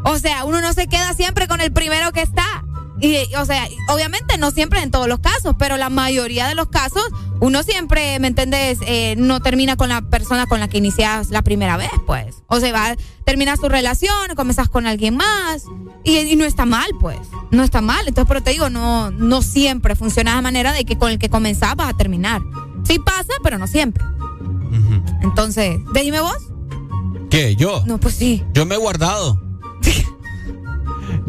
O sea, uno no se queda siempre con el primero que está. Y, o sea, obviamente no siempre en todos los casos, pero la mayoría de los casos, uno siempre, ¿me entiendes? Eh, no termina con la persona con la que inicias la primera vez, pues. O sea, va, terminas tu relación, comenzas con alguien más, y, y no está mal, pues. No está mal. Entonces, pero te digo, no, no siempre funciona de manera de que con el que comenzás vas a terminar. Sí pasa, pero no siempre. Entonces, dime vos. ¿Qué? ¿Yo? No, pues sí. Yo me he guardado.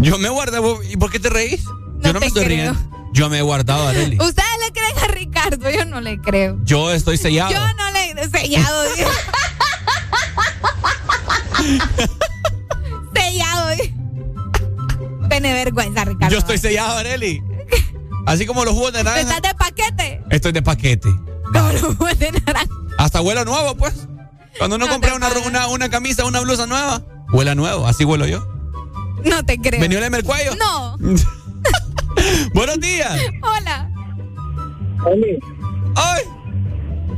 Yo me he guardado. ¿Y por qué te reís? yo no me estoy riendo. Yo me he guardado, Areli. Ustedes le creen a Ricardo, yo no le creo. Yo estoy sellado. Yo no le he sellado. sellado. Tiene vergüenza, Ricardo. Yo estoy sellado, Areli. Así como los jugos de naranja. ¿Estás de paquete? Estoy de paquete. Como los jugos de naranja. Hasta huele nuevo, pues. Cuando uno compra una, una, una, camisa, una blusa nueva, huele nuevo. Así huelo yo. No te creo. ¿Venió el cuello? No. Buenos días. Hola. Oli. ¡Ay!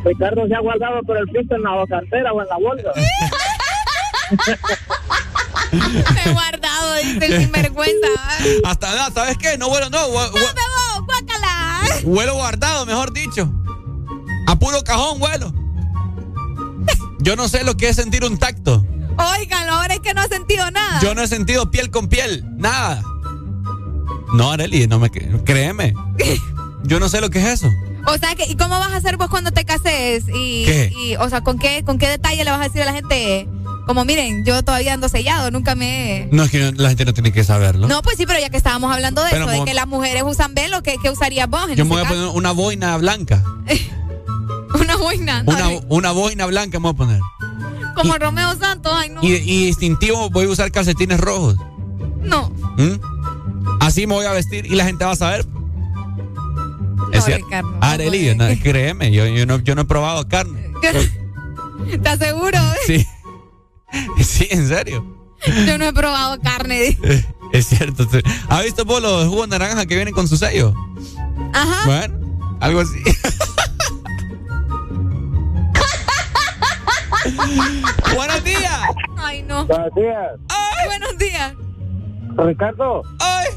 Ricardo se ha guardado por el piso en la cartera o en la bolsa. Me he guardado, dice el sinvergüenza. Hasta, ¿sabes qué? No huelo, no. No, guácala. Huelo guardado, mejor dicho. A puro cajón huelo. Yo no sé lo que es sentir un tacto. Oigan, ahora es que no he sentido nada. Yo no he sentido piel con piel, nada. No, Areli, no me créeme. Yo no sé lo que es eso. O sea, que, ¿y cómo vas a hacer vos cuando te cases? Y, ¿Qué? o sea, ¿con qué, ¿con qué detalle le vas a decir a la gente? Como miren, yo todavía ando sellado, nunca me. No, es que la gente no tiene que saberlo. No, pues sí, pero ya que estábamos hablando de eso, de que las mujeres usan velo, ¿qué, qué usarías vos? yo me voy a poner una boina blanca. una boina. Una, una boina blanca me voy a poner. Como Romeo Santos, ay no. Y, y, instintivo voy a usar calcetines rojos. No. ¿Mm? Así me voy a vestir y la gente va a saber. No, es cierto. Ricardo, Arely, no, créeme, yo, yo, no, yo no he probado carne. ¿Te aseguro? Sí. Sí, en serio. Yo no he probado carne. Es cierto. ¿Has visto vos los jugos naranja que vienen con su sello? Ajá. Bueno, algo así. Buenos días. Ay, no. Buenos días. Ay. Buenos días. Ricardo. Ay.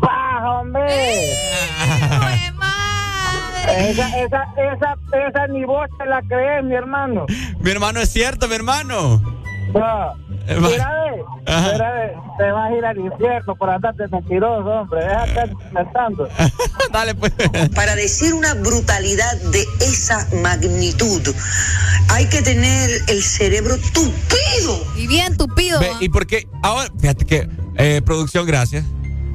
¡Baja, hombre! ¡Ay, madre! Esa, esa, esa, esa ni vos te la crees, mi hermano. Mi hermano es cierto, mi hermano. No. Mira, ve, te vas a ir al infierno por andarte mentiroso, hombre. Déjate inventando. Dale, pues. Para decir una brutalidad de esa magnitud, hay que tener el cerebro tupido. Y bien tupido. Ve, ¿Y por qué? Ahora, fíjate que, eh, producción, gracias.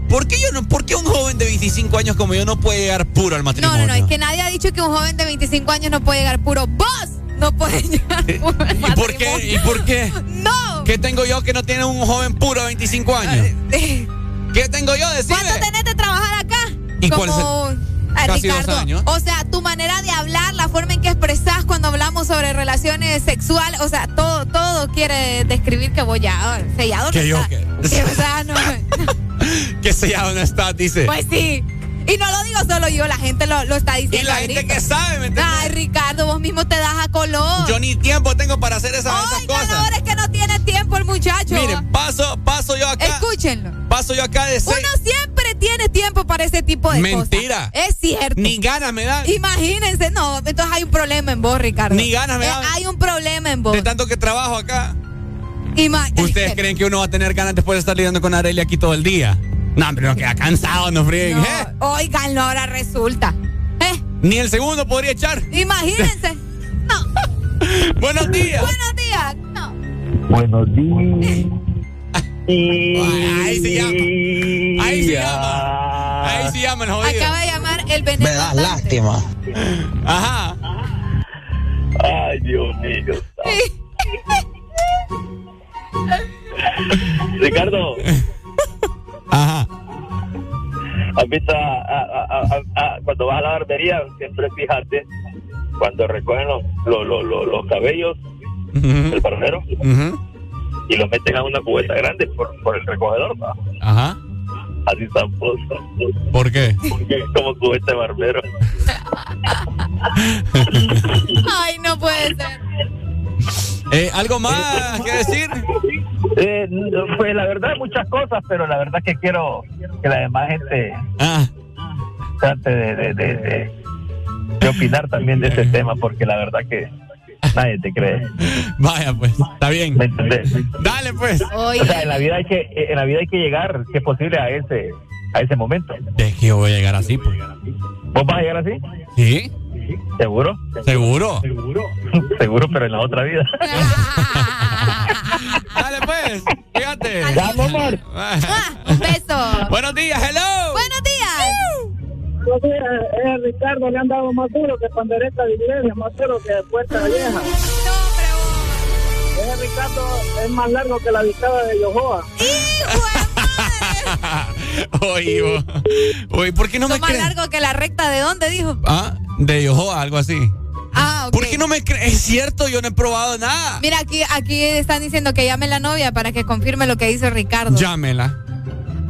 ¿Por qué, yo no, ¿Por qué un joven de 25 años como yo no puede llegar puro al matrimonio? No, no, no, es que nadie ha dicho que un joven de 25 años no puede llegar puro. ¡Vos! No puedes llegar puro al ¿Y por qué? ¿Y por qué? ¡No! ¿Qué tengo yo que no tiene un joven puro de 25 años? ¿Qué tengo yo? Decirle? ¿Cuánto tenés de trabajar acá? ¿Y Como... cuál es el... Casi Ricardo, dos años. o sea, tu manera de hablar, la forma en que expresás cuando hablamos sobre relaciones sexuales, o sea, todo todo quiere describir que voy a sellado. Que no yo está. qué. Que, o sea, no, que sellado no está, dice. Pues sí. Y no lo digo solo yo, la gente lo, lo está diciendo. Y la gente que sabe, ¿me entiendes? Ay, Ricardo, vos mismo te das a color. Yo ni tiempo tengo para hacer esas, esas Oigan, cosas. ahora es que no tiene tiempo el muchacho. Miren, paso, paso yo acá. Escúchenlo. Paso yo acá de seis. Uno siempre tiene tiempo para ese tipo de cosas. Mentira. Es cierto. Ni ganas me dan. Imagínense, no, entonces hay un problema en vos, Ricardo. Ni ganas me Eh, dan. hay un problema en vos. De tanto que trabajo acá. Ima- ¿Ustedes creen que uno va a tener ganas después de estar lidiando con Arely aquí todo el día? No, hombre, no queda cansado, no frieguen. No, ¿eh? Óiganlo, ahora resulta. ¿Eh? Ni el segundo podría echar. Imagínense. no. Buenos días. Buenos días. No. Buenos días. Ahí se llama. Ahí se llama. Ahí se llama el jodido. Acaba de llamar el veneno. Me das lástima. Ajá. Ay, Dios mío. Ricardo. Ajá. ¿Has visto a- a- a- a- a- cuando vas a la barbería? Siempre fíjate cuando recogen los, los, los, los- los cabellos del barbero y los meten a una cubeta grande por, por el recogedor. Ajá. Así tampoco. ¿Por qué? Porque es como cubeta de barbero. Ay, no puede ser. Eh, ¿Algo más que decir? Eh, pues la verdad muchas cosas, pero la verdad que quiero que la demás gente Ah. trate de, de, de, de- de opinar también de ese tema, porque la verdad que nadie te cree. Vaya, pues, está bien. Dale, pues. O sea, en la vida hay que en la vida hay que llegar, si es posible, a ese a ese momento. Es que yo voy a llegar así, pues. ¿Vos vas a llegar así? ¿Sí? ¿Seguro? ¿Seguro? Seguro, pero en la otra vida. Pues. Fíjate. suerte. amor. Ah, un beso. Buenos días, hello. Buenos días. Buenos días, eh, Ricardo le han dado más duro que pandereta de iglesia, más duro que puerta vieja. No, vos. Ese Ricardo es más largo que la dictada de Yohoa. ¡Hijo de madre! Oye. Oye, ¿por qué no Son me más crees? largo que la recta de dónde, dijo. Ah, de Yohoa, algo así. Ah, ok. ¿Por qué no me crees? Es cierto, yo no he probado nada. Mira, aquí, aquí están diciendo que llame la novia para que confirme lo que dice Ricardo. Llámela.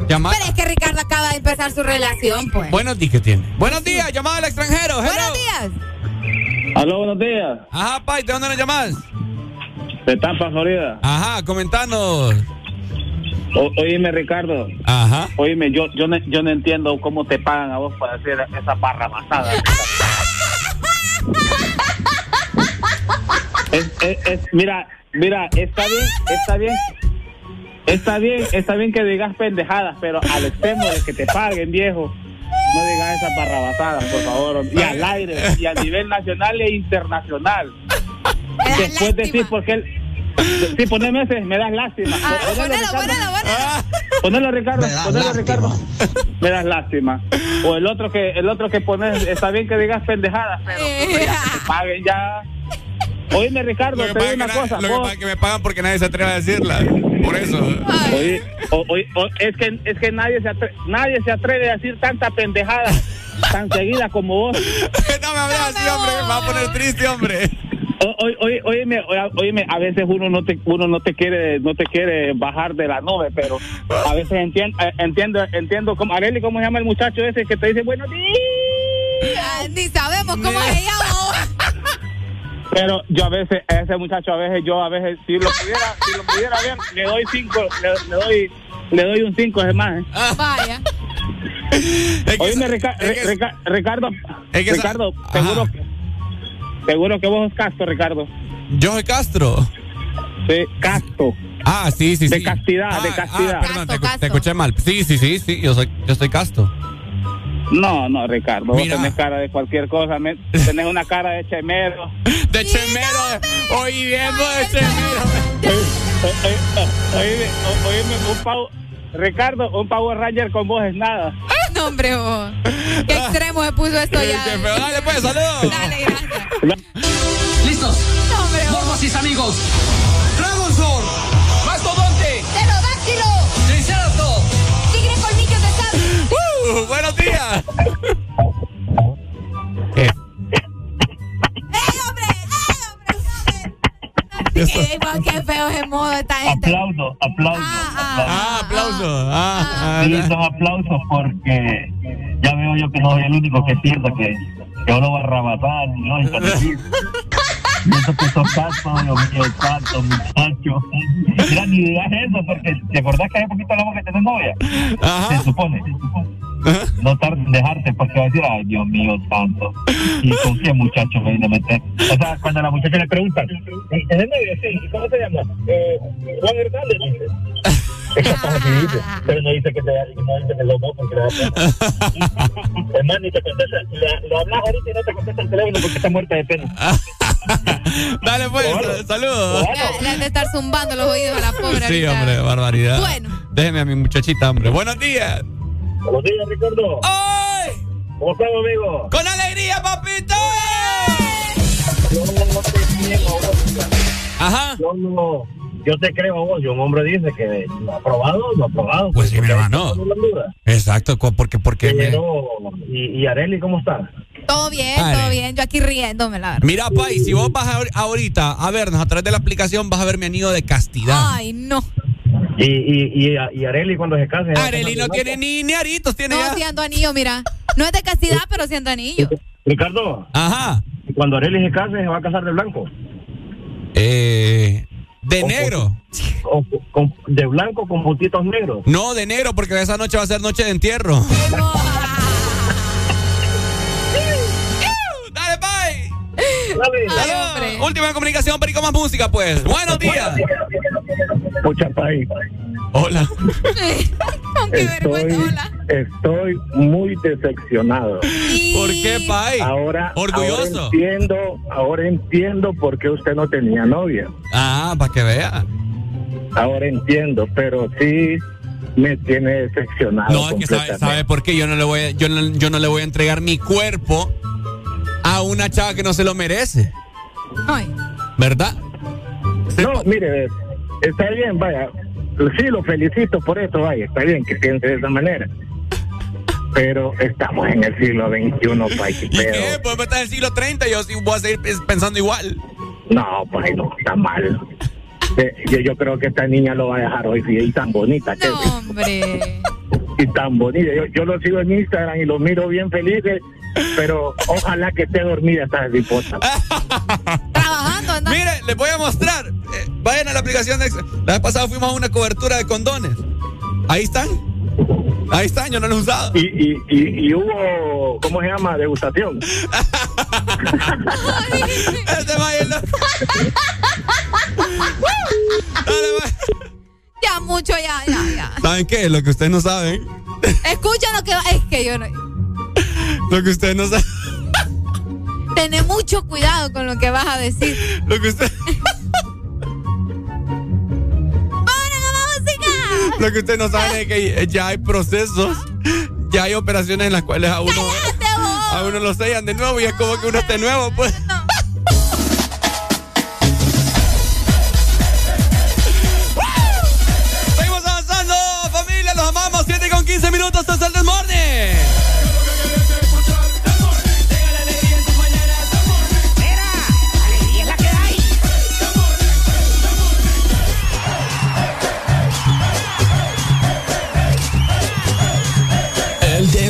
Llama. Pero es que Ricardo acaba de empezar su relación, pues. Buenos días que tiene. Buenos días, llamada al extranjero. Hello. Buenos días. Aló, buenos días. Ajá, Pai, ¿de dónde nos llamas? De Tampa, Florida. Ajá, comentanos. O- oíme, Ricardo. Ajá. Oíme, yo, yo, no, yo no entiendo cómo te pagan a vos para hacer esa parra masada. Es- es- es- mira, mira, está bien, está bien. Está bien, está bien que digas pendejadas, pero al extremo de que te paguen, viejo. No digas esas barrabasadas, por favor. Y al aire, y a nivel nacional e internacional. Después decir porque él. Sí, poneme ese, me das lástima. Ah, Ponelo, ponelo, Ricardo. ponelo, ponelo. Ponelo, Ricardo, Me das ponelo, lástima. Ricardo. Me das lástima. O el otro que el otro que pones, está bien que digas pendejadas, pero Eh. pues, ya que te paguen ya. Oíme, Ricardo, que te digo que, una na- cosa. lo que vos- pasa es que me pagan porque nadie se atreve a decirla. Por eso. Oye, o- oye, o- es que es que nadie se atreve, nadie se atreve a decir tanta pendejada tan seguida como vos. no me hables así, hombre. Me va a poner triste, hombre. Oye, óyeme, oye, óyeme, a veces uno no te uno no te quiere no te quiere bajar de la nube, pero a veces entiendo entiendo entiendo como Areli cómo se llama el muchacho ese que te dice buenos días. Ni sabemos cómo se llama. Pero yo a veces a ese muchacho a veces yo a veces si lo pudiera si lo pudiera ver le doy cinco le, le doy le doy un cinco es más. ¿eh? Vaya. Oíme, Rica- es que- Rica- Ricardo, es que- Ricardo, seguro, seguro que vos sos casto, Ricardo. Yo soy Castro. Sí, casto. Ah, sí, sí, sí. De castidad, Ah, de castidad. ah, perdón, Casto, te, casto. te escuché mal. Sí, sí, sí, sí. Yo soy, yo soy Casto. No, no, Ricardo, vos Mira. tenés cara de cualquier cosa, me- tenés una cara de chemero. De chemero. Oí viendo de chemero. Oíme, oíme, un pavo, Ricardo, un Power Ranger con vos es nada. No, hombre, vos. Qué extremo se puso esto Qué ya. feo. Dale, pues, saludos. Dale, gracias. ¿Listos? No, hombre, vos. Mormos y amigos. Dragonzord. Mastodonte. ¡Pterodáctilo! Triceratops. ¡Tigre colmillos de sable! Uh, buenos días. ¿Qué? ¡Ey, hombre! ¡Ey, hombre! ¡Ey, vos, qué feo es modo esta gente! Aplauso, aplauso. Ah, aplauso. Ah, ah, Sí, son aplausos porque ya veo yo que no soy el único que piensa que, que uno va a rabatar, ¿no? Y que sos tanto, Dios mío, tanto, muchacho. Mira, ni digas eso, porque ¿te acordás que hace poquito hablamos que tenés novia? Se supone. No tarde en dejarte porque va a decir, ay, Dios mío, tanto. ¿Y con qué muchacho me vine a meter? O sea, cuando a la muchacha le preguntan, ¿y cómo se llama? Eh, Juan Hernández, dice. Es capaz que dice, pero no dice que te no dice que los dos porque le da ni te contesta, le- lo hablas ahorita y no te contesta el teléfono porque está muerta de pena. Dale, pues, saludos. Le, le han de estar zumbando los oídos a la pobre Sí, ahorita. hombre, barbaridad. Bueno. Déjeme a mi muchachita, hombre. Buenos días. Buenos días, Ricardo. ¡Ay! ¿Cómo estamos, amigo? ¡Con alegría, papito! Yo no te creo a vos. Ajá. Yo no, yo te creo a vos. Y un hombre dice que lo ha probado, lo ha probado. Pues sí, mi hermano. No hay duda. Exacto, porque, porque. me- Pero, ¿y, y Areli cómo está? Todo bien, Vale. todo bien. Yo aquí riéndome, la verdad. Mira, Pai, si vos vas ahor- ahorita a vernos a través de la aplicación, vas a ver mi anillo de castidad. Ay, no. Y, y, y, y Areli cuando se case. Areli no tiene ni, ni aritos, tiene No, ya. siendo anillo, mira. No es de castidad, pero siendo anillo. Ricardo. Ajá. Cuando Areli se case, se va a casar de blanco. Eh, de negro. O, con- de blanco con puntitos negros. No, de negro, porque esa noche va a ser noche de entierro. Pai. Dale. Última comunicación, Perico más música, pues. Buenos días. Mucha país. Hola. Estoy, estoy muy decepcionado. ¿Por qué, Pai? Ahora, Orgulloso. ahora entiendo, ahora entiendo por qué usted no tenía novia. Ah, para que vea. ahora entiendo, pero sí me tiene decepcionado. No, es que sabe, sabe por qué yo no le voy a, yo no, yo no le voy a entregar mi cuerpo a una chava que no se lo merece. Ay. ¿Verdad? No, mire, está bien, vaya. Sí, lo felicito por eso, vaya, está bien que piense de esa manera. Pero estamos en el siglo XXI, pa, ¿Y qué? Pues estar en el siglo 30 yo sí voy a seguir pens- pensando igual. No, pues no, está mal. Eh, Yo, yo creo que esta niña lo va a dejar hoy, sí, y tan bonita es. Hombre. y tan bonita. Yo, yo lo sigo en Instagram y lo miro bien felices, pero ojalá que esté dormida esta riposa. Trabajando, ¿no? Mire, les voy a mostrar. Eh, vayan a la aplicación de. La vez pasada fuimos a una cobertura de condones. Ahí están. Ahí están, yo no los he usado. Y, y, y, y hubo, ¿cómo se llama? Degustación. Este ¿no? Dale, va. Ya mucho, ya, ya, ya. ¿Saben qué? Lo que ustedes no saben. Escucha lo que va. Es que yo no. Lo que ustedes no saben. Tené mucho cuidado con lo que vas a decir. Lo que ustedes. Lo que ustedes no saben es que ya hay procesos, ya hay operaciones en las cuales a uno, a uno lo sellan de nuevo y es como que uno esté nuevo, pues. Seguimos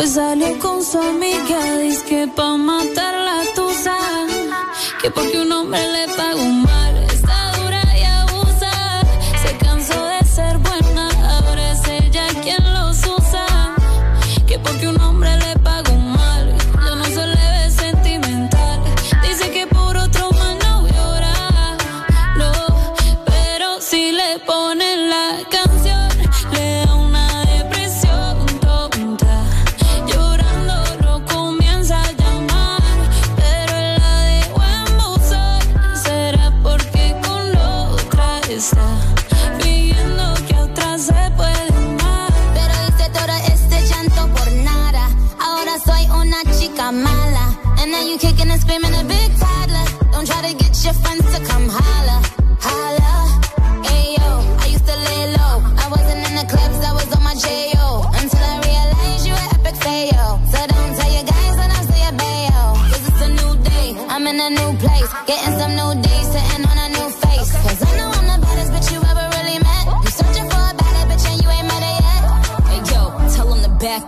Hoy salió con su amiga. Dice que pa' matar la tusa. Que porque un hombre le pagó mal.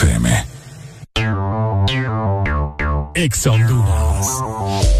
FM. Exa Este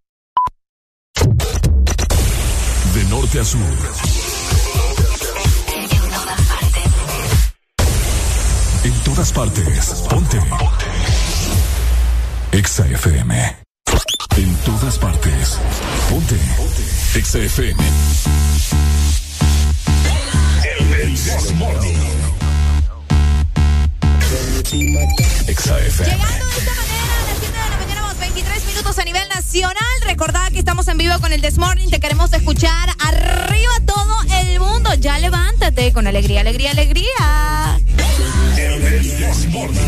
Norte a sur. En todas partes. Ponte. Exa FM. En todas partes. Ponte. Exa. El Desmorning. Exa FM. Llegando de esta manera a las 7 de la mañana, vamos 23 minutos a nivel nacional. Recordad que estamos en vivo con el This Morning. Te queremos escuchar Ya levántate con alegría, alegría, alegría. Desmorning.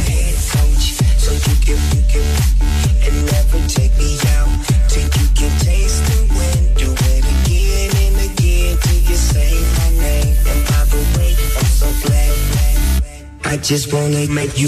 So you can, you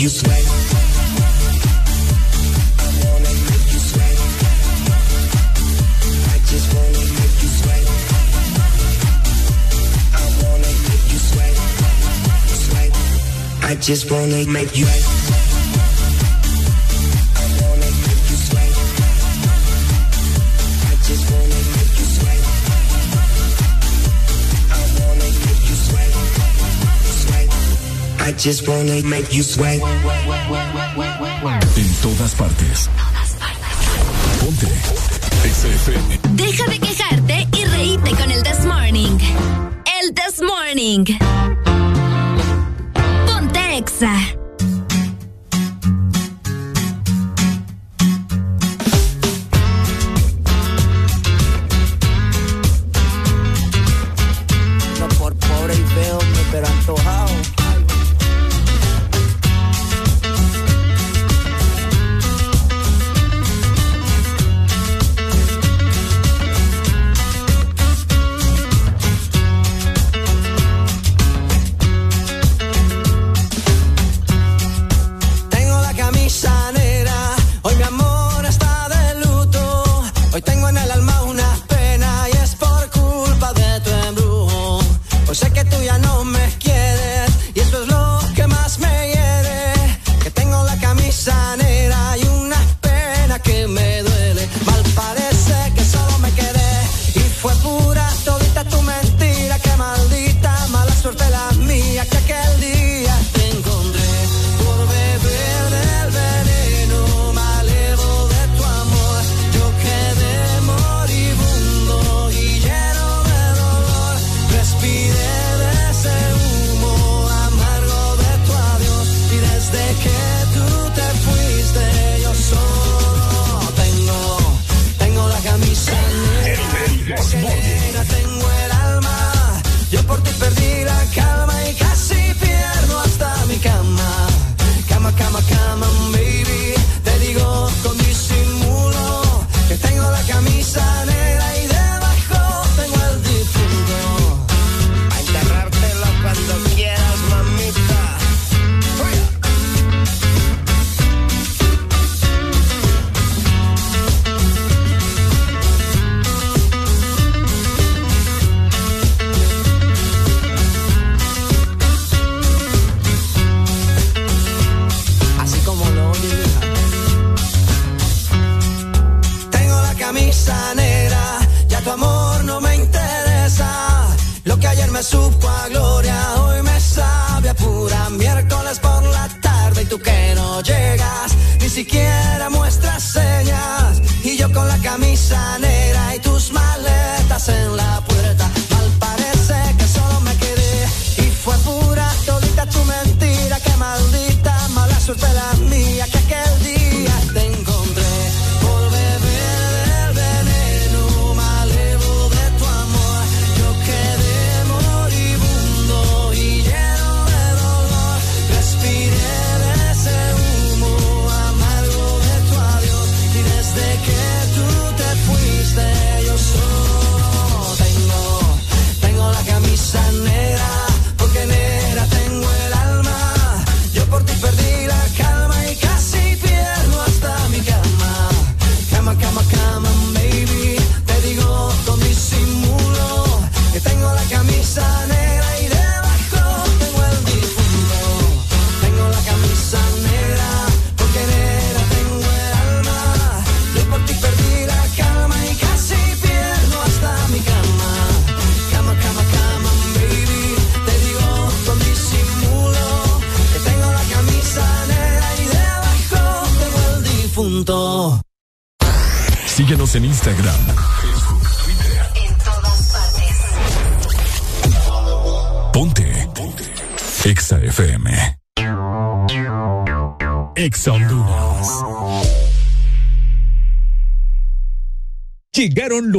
You sweat. I wanna make you sweat. I just wanna make you just wanna make you sweat. En todas partes. Ponte. XFM. Deja de quejarte y reíte con el This Morning. El This Morning.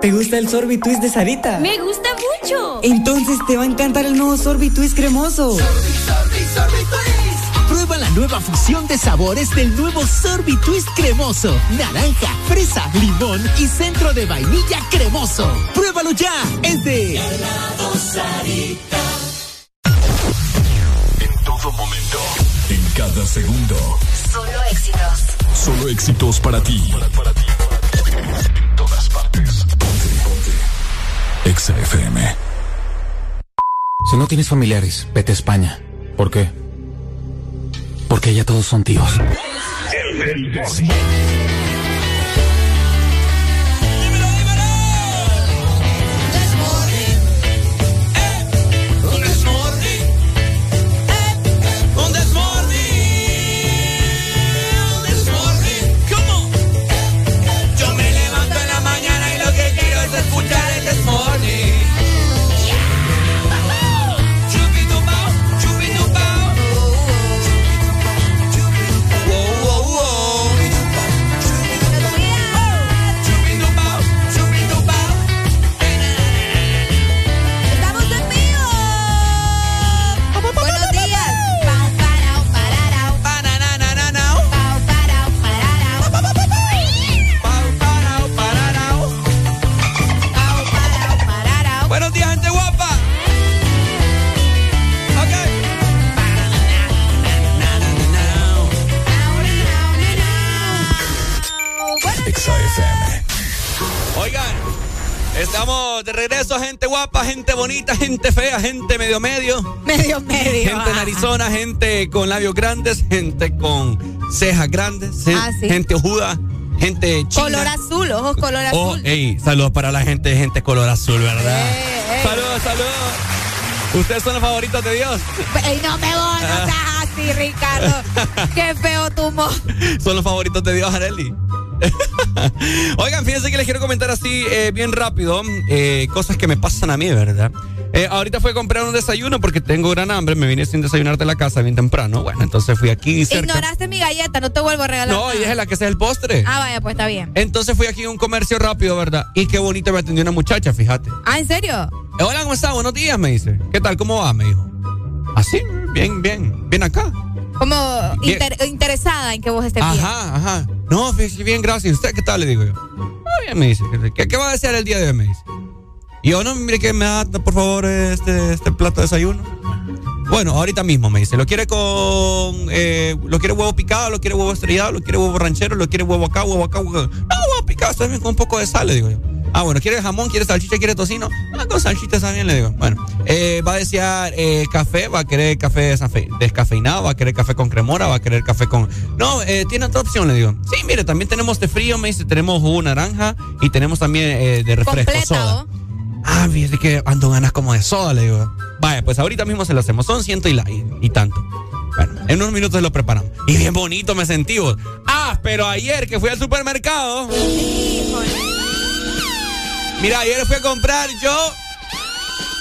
¿Te gusta el sorbitwist de Sarita? Me gusta mucho. Entonces te va a encantar el nuevo sorbitwist cremoso. Prueba la nueva fusión de sabores del nuevo sorbitwist cremoso. Naranja, fresa, limón y centro de vainilla cremoso. Pruébalo ya. Es de Sarita. En todo momento, en cada segundo. Solo éxitos. Solo éxitos para ti. Para, ti. Partes. XFM. Si no tienes familiares, vete a España. ¿Por qué? Porque ya todos son tíos. Un fea, gente medio medio. Medio medio. Gente en Arizona, gente con labios grandes, gente con cejas grandes, Ah, sí. gente ojuda, gente china. Color azul, ojos color Oh, azul. ey, saludos para la gente, gente color azul, ¿verdad? Eh, eh. Saludos, saludos. Ustedes son los favoritos de Dios. Ey, no me voy, no seas así, Ricardo. Qué feo tu mo. Son los favoritos de Dios, Areli. Oigan, fíjense que les quiero comentar así eh, bien rápido eh, cosas que me pasan a mí, ¿verdad? Eh, ahorita fui a comprar un desayuno porque tengo gran hambre, me vine sin desayunar de la casa bien temprano. Bueno, entonces fui aquí cerca. Ignoraste mi galleta, no te vuelvo a regalar. No, nada. y es la que sea el postre. Ah, vaya, pues está bien. Entonces fui aquí a un comercio rápido, ¿verdad? Y qué bonito me atendió una muchacha, fíjate. Ah, ¿en serio? Eh, Hola, ¿cómo está? Buenos días, me dice. ¿Qué tal? ¿Cómo va? Me dijo. Así, bien, bien, bien acá. Como Bien. interesada en que vos estés bien. Ajá, ajá. No, bien, gracias. ¿Usted qué tal? Le digo yo. Ah, bien, me dice. ¿Qué, qué va a desear el día de hoy? Me dice. Y yo, no, mire que me da, por favor, este, este plato de desayuno. Bueno, ahorita mismo me dice. ¿Lo quiere con. eh, ¿Lo quiere huevo picado? ¿Lo quiere huevo estrellado? ¿Lo quiere huevo ranchero? ¿Lo quiere huevo acá? ¿Huevo acá? Huevo acá? No, huevo picado, está bien, con un poco de sal, le digo yo. Ah, bueno, ¿quiere jamón? ¿Quiere salchicha? ¿Quiere tocino? Ah, con salchicha bien, le digo. Bueno, eh, va a desear eh, café, va a querer café descafeinado, va a querer café con cremora, va a querer café con. No, eh, tiene otra opción, le digo. Sí, mire, también tenemos de frío, me dice, tenemos jugo naranja y tenemos también eh, de refresco, Completa, soda. ¿o? Ah, fíjese que ando ganas como de soda, le digo. Vaya, pues ahorita mismo se lo hacemos. Son ciento y, la, y tanto. Bueno, en unos minutos lo preparamos. Y bien bonito me sentí. vos. Ah, pero ayer que fui al supermercado. Mira, ayer fui a comprar yo.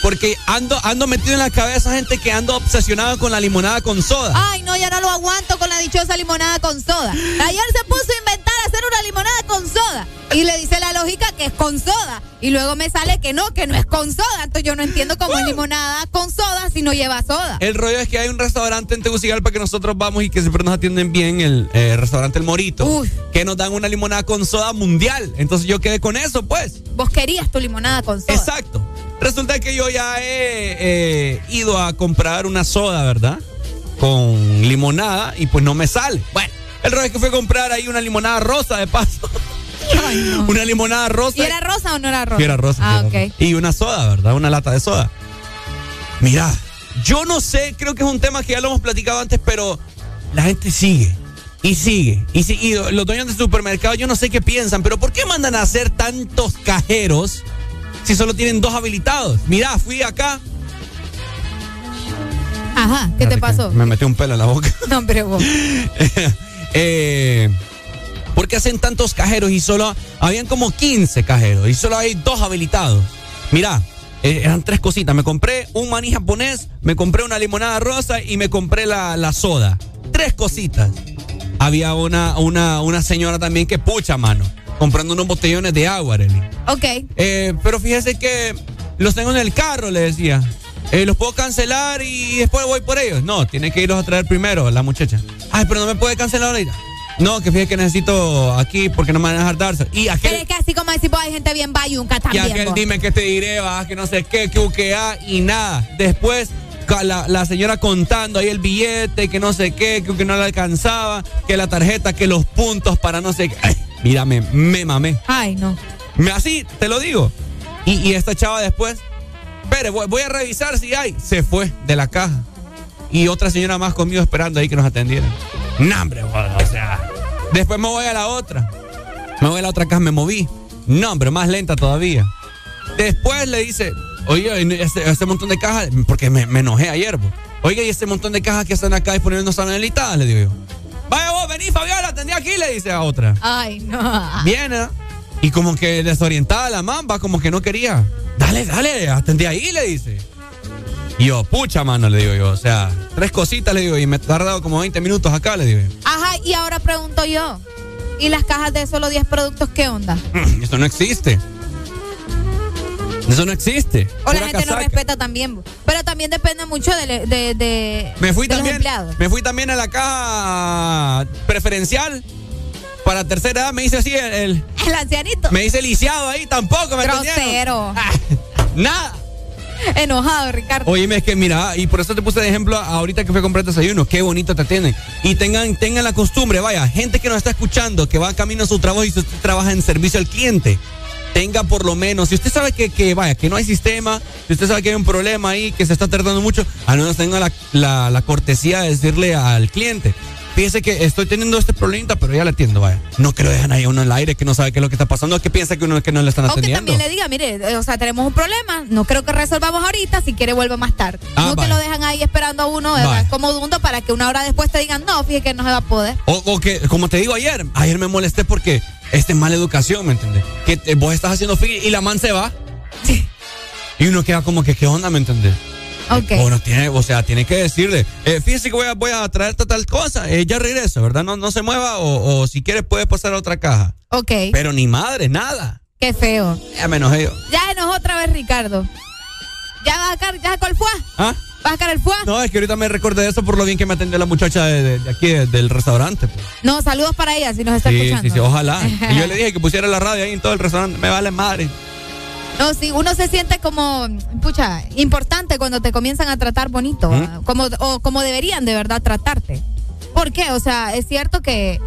Porque ando, ando metido en la cabeza gente que ando obsesionado con la limonada con soda. Ay, no, ya no lo aguanto con la dichosa limonada con soda. Ayer se puso a inventar hacer una limonada con soda. Y le dice la lógica que es con soda. Y luego me sale que no, que no es con soda. Entonces yo no entiendo cómo es limonada con soda si no lleva soda. El rollo es que hay un restaurante en Tegucigalpa que nosotros vamos y que siempre nos atienden bien, el eh, restaurante El Morito, que nos dan una limonada con soda mundial. Entonces yo quedé con eso, pues. Vos querías tu limonada con soda. Exacto. Resulta que yo ya he eh, ido a comprar una soda, ¿verdad? Con limonada y pues no me sale. Bueno, el rollo es que fui a comprar ahí una limonada rosa de paso. una limonada rosa. ¿Y era rosa o no era rosa? Sí, era rosa. Ah, era ok. rosa. Y una soda, ¿verdad? Una lata de soda. Mira, yo no sé, creo que es un tema que ya lo hemos platicado antes, pero la gente sigue. Y sigue. Y, si- y los dueños de supermercados, yo no sé qué piensan, pero ¿por qué mandan a hacer tantos cajeros si solo tienen dos habilitados? Mira, fui acá. Ajá, ¿qué te pasó? Me metí un pelo en la boca. No, pero vos. eh, ¿Por qué hacen tantos cajeros y solo habían como 15 cajeros y solo hay dos habilitados? Mira, eh, eran tres cositas. Me compré un maní japonés, me compré una limonada rosa y me compré la, la soda. Tres cositas. Había una, una, una señora también que pucha, mano, comprando unos botellones de agua, Arely. Ok. Eh, pero fíjese que los tengo en el carro, le decía. Eh, los puedo cancelar y después voy por ellos. No, tiene que irlos a traer primero, la muchacha. Ay, pero no me puede cancelar ahorita. No, que fíjese que necesito aquí porque no me van a dejar darse. Y Pero aquel, es que así como decís, vos, hay gente bien bayunca y también. aquel vos. dime que te diré, va, que no sé qué, que uquea y nada. Después la, la señora contando ahí el billete, que no sé qué, que, que no le alcanzaba, que la tarjeta, que los puntos para no sé qué. Ay, mírame, me mamé. Ay, no. Me, así, te lo digo. Y, y esta chava después, espere, voy, voy a revisar si hay. Se fue de la caja. Y otra señora más conmigo esperando ahí que nos atendieran. No, hombre, o sea. Después me voy a la otra. Me voy a la otra caja, me moví. No, hombre, más lenta todavía. Después le dice, oye, este, este montón de cajas, porque me, me enojé ayer, po. Oiga, y este montón de cajas que están acá disponibles no están habilitadas, le digo yo. Vaya vos, vení, Fabiola, atendí aquí, le dice a otra. Ay, no. Viene. Y como que desorientada la mamba, como que no quería. Dale, dale, atendí ahí, le dice. Y yo, pucha mano, le digo yo. O sea, tres cositas, le digo, y me he tardado como 20 minutos acá, le digo. Ajá, y ahora pregunto yo. ¿Y las cajas de solo 10 productos qué onda? Eso no existe. Eso no existe. O la gente no casaca. respeta también. Pero también depende mucho de, de, de- Me fui de también. Me fui también a la caja preferencial. Para tercera edad me dice así el, el- El ancianito. me dice lisiado ahí tampoco, ¿me? Grosero. Nada. Enojado, Ricardo. Oíme, es que mira, y por eso te puse de ejemplo ahorita que fui a comprar desayuno, qué bonito te atienden. Y tengan, tengan la costumbre, vaya, gente que nos está escuchando, que va camino a su trabajo y usted trabaja en servicio al cliente, tenga por lo menos, si usted sabe que, que, vaya, que no hay sistema, si usted sabe que hay un problema ahí, que se está tardando mucho, al menos tenga la, la- la cortesía de decirle al cliente. Fíjese que estoy teniendo este problemita, pero ya la atiendo, vaya. No que lo dejan ahí a uno en el aire, que no sabe qué es lo que está pasando, que piensa que uno que no le están O que atendiendo. también le diga, mire, eh, o sea, tenemos un problema, no creo que resolvamos ahorita, si quiere vuelve más tarde. Ah, no que vaya. lo dejan ahí esperando a uno, ¿verdad? Como dundo para que una hora después te digan, no, fíjate que no se va a poder. O, o que, como te digo ayer, ayer me molesté porque este es mala educación, ¿me entiendes? Que te- vos estás haciendo fila y la man se va. Y uno queda como que, ¿qué onda, me entendés? Ok. O, no tiene, o sea, tiene que decirle, eh, fíjese que voy a, voy a traer tal, cosa, eh, ya regreso, ¿verdad? No, no se mueva o, o si quiere puede pasar a otra caja. Ok. Pero ni madre, nada. Qué feo. Ya me enojé yo. Ya enojó otra vez Ricardo. ¿Ya vas a sacar, ya fuá? ¿Ah? ¿Vas a el fuá? No, es que ahorita me recordé de eso por lo bien que me atendió la muchacha de, de- de aquí, de- del restaurante. pues. No, saludos para ella si nos está Sí, escuchando. sí, sí, ojalá. Y yo le dije que pusiera la radio ahí en todo el restaurante, me vale madre. No, sí, uno se siente como, pucha, importante cuando te comienzan a tratar bonito, ¿Mm? como, o como deberían de verdad tratarte. ¿Por qué? O sea, es cierto que,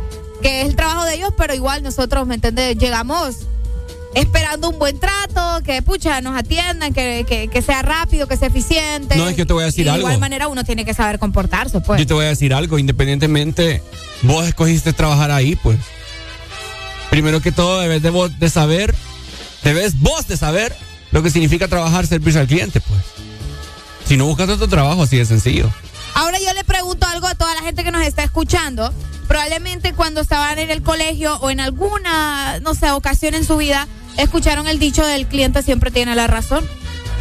que es el trabajo de ellos, pero igual nosotros, ¿me entiendes? Llegamos esperando un buen trato, que pucha, nos atiendan, que, que, que sea rápido, que sea eficiente. No, es que yo te voy a decir Y de algo. igual manera uno tiene que saber comportarse, pues. Yo te voy a decir algo, independientemente, vos escogiste trabajar ahí, pues. Primero que todo, debes de, vos de saber, debes vos de saber lo que significa trabajar servicio al cliente, pues. Si no buscas otro trabajo, así de sencillo. Ahora yo le pregunto algo a toda la gente que nos está escuchando. Probablemente cuando estaban en el colegio o en alguna, no sé, ocasión en su vida, escucharon el dicho del cliente siempre tiene la razón.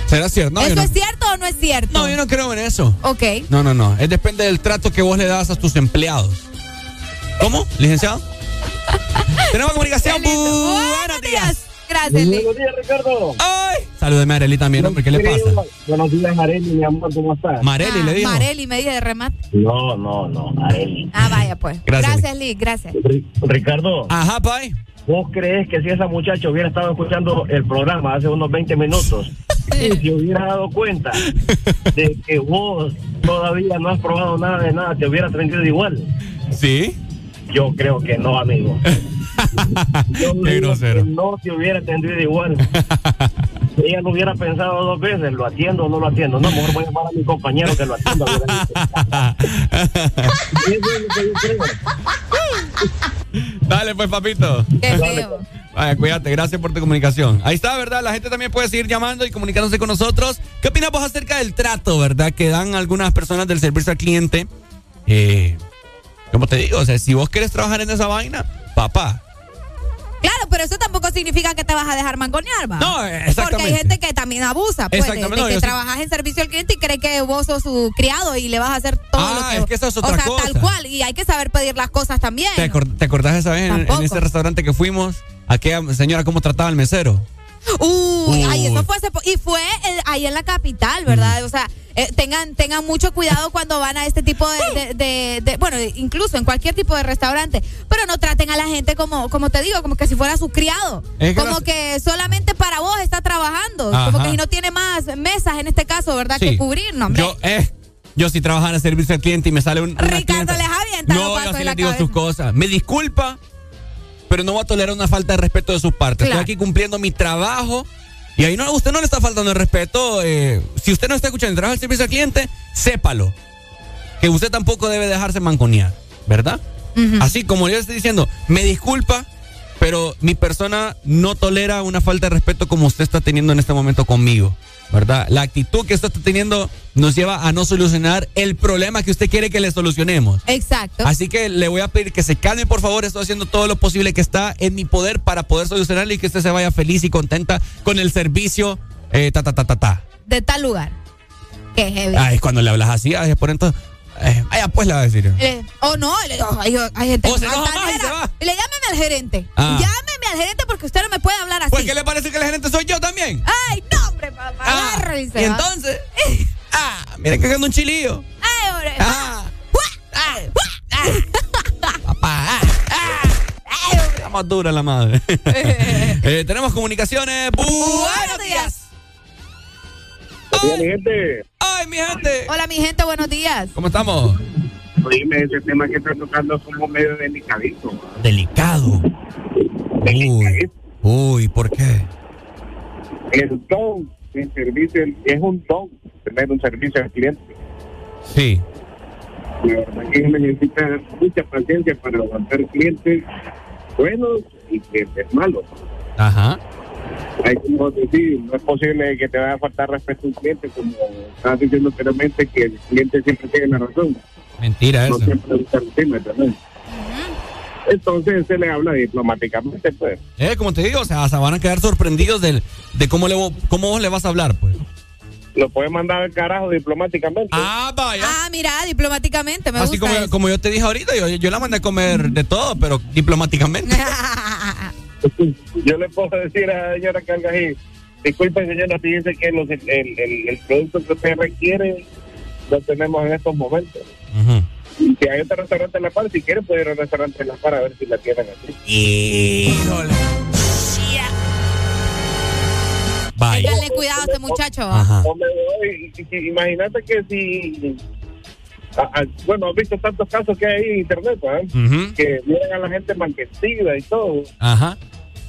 ¿Será cierto? No, ¿Eso no, es cierto o no es cierto? no, yo no creo en eso. Ok. No, no, no. Es depende del trato que vos le das a tus empleados. ¿Cómo, licenciado? Tenemos comunicación. Buenos días. Gracias, Lee. Buenos días, Ricardo. ¡Ay! Salúdeme a Arely también, hombre. ¿Qué le pasa? Buenos días, Mareli, mi amor, ¿cómo estás? Marely le dijo. Ah, Mareli me dije de remate. No, no, no, Mareli. Ah, vaya pues. Gracias, Gracias, Lee. Gracias. Ricardo. Ajá, Pai. ¿Vos crees que si esa muchacha hubiera estado escuchando el programa hace unos 20 minutos y se hubiera dado cuenta de que vos todavía no has probado nada de nada, te hubiera atendido igual? ¿Sí? Yo creo que no, amigo. Yo Qué digo grosero. que no te hubiera atendido igual. Ella no hubiera pensado dos veces, ¿lo atiendo o no lo atiendo? No, mejor voy a llamar a mi compañero que lo atienda. hubiera dicho. Y eso es lo que yo creo. Dale, pues, papito. Qué feo. Vaya, cuídate, gracias por tu comunicación. Ahí está, ¿verdad? La gente también puede seguir llamando y comunicándose con nosotros. ¿Qué opinas vos acerca del trato, verdad? Que dan algunas personas del servicio al cliente. Eh, como te digo, o sea, si vos quieres trabajar en esa vaina, papá. Claro, pero eso tampoco significa que te vas a dejar mangonear, ¿va? No, exactamente. Porque hay gente que también abusa, pues, de, Exactamente, de no, que sí- trabajas en servicio al cliente y cree que vos sos su criado y le vas a hacer todo Ah, lo que... es que eso es otra o sea, cosa. tal cual. Y hay que saber pedir las cosas también. ¿Te, acor- te acordás esa vez en ese restaurante que fuimos? Aquella señora, ¿cómo trataba al mesero? Uy, ay, Uy. eso fue hace y fue eh, ahí en la capital, ¿verdad? O sea, eh, tengan tengan mucho cuidado cuando van a este tipo de, de- de- de- bueno, incluso en cualquier tipo de restaurante, pero no traten a la gente como como te digo, como que si fuera su criado, Es como que solamente para vos está trabajando, Ajá. como que si no tiene más mesas en este caso, ¿verdad? Sí. Que cubrir, no, hombre. Yo, eh, yo si trabajara en servicio al cliente y me sale un. Ricardo clienta- les avienta No, yo sí les digo sus cosas. Me disculpa, pero no voy a tolerar una falta de respeto de sus partes. Claro. Estoy aquí cumpliendo mi trabajo Y ahí no, usted no le está faltando el respeto. eh, si usted no está escuchando y trabaja el servicio al cliente, sépalo. Que usted tampoco debe dejarse manconear, ¿verdad? Así como yo le estoy diciendo, me disculpa, pero mi persona no tolera una falta de respeto como usted está teniendo en este momento conmigo, ¿verdad? La actitud que usted está teniendo nos lleva a no solucionar el problema que usted quiere que le solucionemos. Exacto. Así que le voy a pedir que se calme, por favor. Estoy haciendo todo lo posible que está en mi poder para poder solucionarle y que usted se vaya feliz y contenta con el servicio. Eh, ta, ta, ta, ta, ta. De tal lugar. Que heavy. Ay, cuando le hablas así, ay, por entonces. Eh, vaya, pues le va a decir. Eh, o no, le- oh, hay, hay gente O se enoja más y se va. Le llámeme al gerente. Ah. Llámeme al gerente porque usted no me puede hablar así. Pues, ¿qué le parece que el gerente soy yo también? Ay, no, hombre, papá. Ah, agarra y se y va. entonces. Ah, mira que un chilillo. Ay, hombre. Ah. Papá. Estamos dura la madre. Eh, tenemos comunicaciones. Buenos días. mi gente. Ay, mi gente. Hola, mi gente, buenos días. ¿Cómo estamos? Oíme, ese tema que está tocando es como medio delicadito. Delicado. Uy. Uy, ¿por qué? El don en servicio es un don tener un servicio al cliente. Sí. La verdad que necesita mucha paciencia para aguantar clientes buenos y clientes malos. Ajá. Hay como decir, no es posible que te vaya a faltar respeto a un cliente, como estabas diciendo anteriormente, que el cliente siempre tiene la razón. Mentira No eso. siempre también. Entonces se le habla diplomáticamente, pues. Eh, como te digo, o sea, se van a quedar sorprendidos del, de cómo, le, cómo vos le vas a hablar, pues. Lo puede mandar al carajo diplomáticamente. Ah, vaya. Ah, mira, diplomáticamente me Así gusta como, eso. como yo te dije ahorita, yo, yo la mandé a comer de todo, pero diplomáticamente. Yo le puedo decir a la señora Calgají, disculpe señora, fíjese que los- el, el- el producto que usted requiere lo tenemos en estos momentos. Y si hay otro restaurante en La Par, si quiere puede ir al restaurante en La Par a ver si la tienen así. Híjole. Vaya. Ténganle cuidado a este muchacho. Ajá. O me voy, y- y- imagínate que si... a- a- bueno, has visto tantos casos que hay en internet, ¿verdad? Ujú. Que miran a la gente manquecida y todo. Ajá.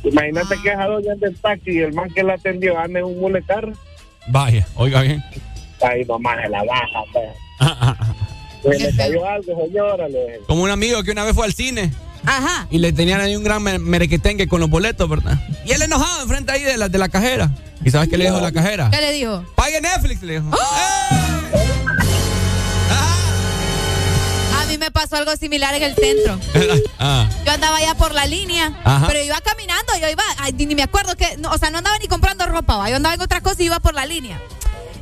Imagínate que esa doña del taxi y el man que la atendió anda en un mulecar. Vaya, oiga bien. Ahí nomás se la baja, pues. Se le cayó algo, señora. le- Como un amigo que una vez fue al cine Ajá. y le tenían ahí un gran me- merequetengue con los boletos, ¿verdad? Y él enojado enfrente ahí de la, de la cajera. ¿Y sabes qué le dijo la cajera? ¿Qué le dijo? Pague Netflix, le dijo. A mí me pasó algo similar en el centro. ah. Yo andaba allá por la línea, Ajá. pero iba caminando, yo iba, ay, ni me acuerdo que, no, o sea, no andaba ni comprando ropa, ¿va? yo andaba en otras cosas y iba por la línea.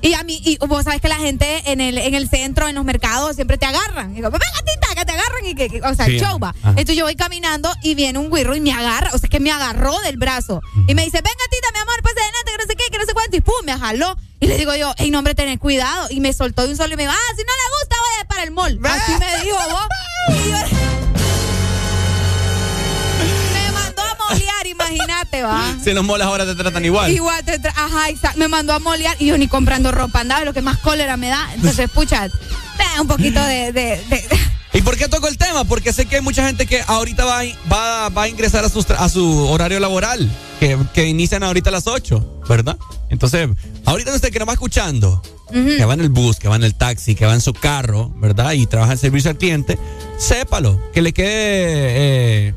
Y a mí, y vos sabes que la gente en el, en el centro, en los mercados, siempre te agarran. Y digo, venga, tita, que te agarran y que, que- o sea, Sí, el show va. ajá. Entonces yo voy caminando y viene un güirro y me agarra, o sea, que me agarró del brazo. Y me dice, venga, tita, mi amor, pase adelante, que no sé qué, que no sé cuánto. Y pum, me jaló. Y le digo yo, hey, no, hombre, tened cuidado. Y me soltó de un solo y me dijo, ah, si no le gusta, vaya para el mall. Así me dijo vos. Y yo, me mandó a molear, imagínate, va. Si los moles ahora te tratan igual. Igual, te tra- ajá, me mandó a molear y yo ni comprando ropa andaba, lo que más cólera me da. Entonces, da un poquito de, de- de- ¿Y por qué toco el tema? Porque sé que hay mucha gente que ahorita va, a- va, va a ingresar a, tra- a su horario laboral, que, que inician ahorita a las 8, ¿verdad? Entonces, ahorita usted que nos va escuchando, que va en el bus, que va en el taxi, que va en su carro, ¿verdad? Y trabaja en servicio al cliente, sépalo, que le quede eh,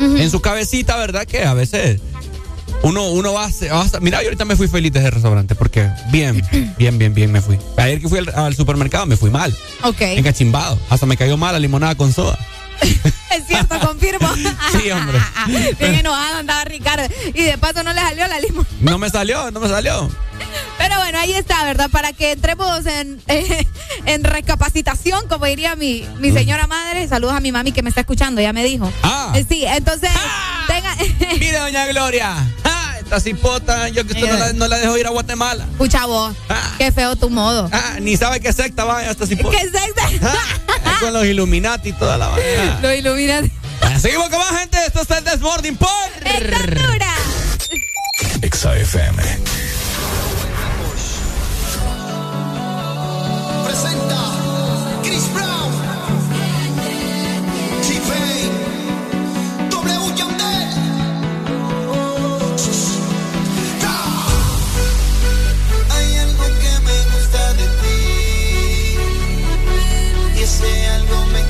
en su cabecita, ¿verdad? Que a veces uno, uno va, a, va a- Mira, yo ahorita me fui feliz de ese restaurante porque bien, bien, bien, bien me fui. Ayer que fui al, al supermercado me fui mal. Ok. Encachimbado. Hasta me cayó mal la limonada con soda. Es cierto, confirmo. Sí, hombre. Bien enojado andaba Ricardo. Y de paso no le salió la limón. No me salió, no me salió. Pero bueno, ahí está, ¿verdad? Para que entremos en, en recapacitación, como diría mi, mi señora madre. Saludos a mi mami que me está escuchando, ya me dijo. Ah. Sí, entonces, tenga. Mire, doña Gloria. Ah, esta cipota, yo que usted no la, no la dejo ir a Guatemala. Escucha vos, qué feo tu modo. Ah, ni sabe qué secta vaya esta cipota. ¿Qué sexo? Con los Illuminati y toda la vaina. Lo iluminas. Bueno, seguimos con más gente. Esto es el Desmorning por. Exa FM. Presenta gon' make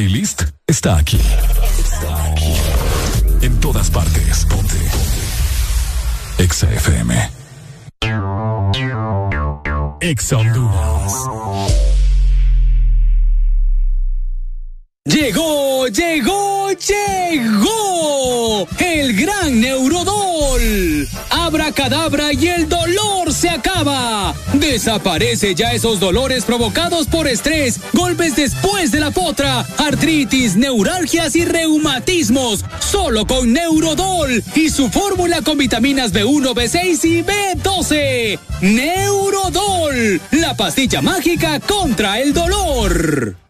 playlist está aquí. Está aquí. En todas partes. Ponte. Exa FM. Exa Honduras. Llegó, llegó, llegó el gran Neurodol. Abracadabra y el dolor se acaba. Desaparece ya esos dolores provocados por estrés, golpes después de la potra, artritis, neuralgias y reumatismos. Solo con Neurodol y su fórmula con vitaminas B1, B6 y B12. Neurodol, la pastilla mágica contra el dolor.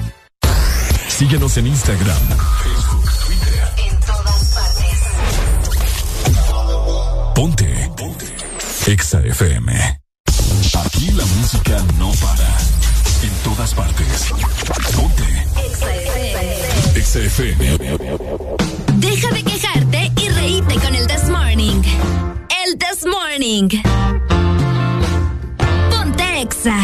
Síguenos en Instagram, Facebook, Twitter. En todas partes. Ponte. Ponte. Exa FM. Aquí la música no para. En todas partes. Ponte. Exa FM. Deja de quejarte y reíte con el This Morning. El This Morning. Ponte Exa.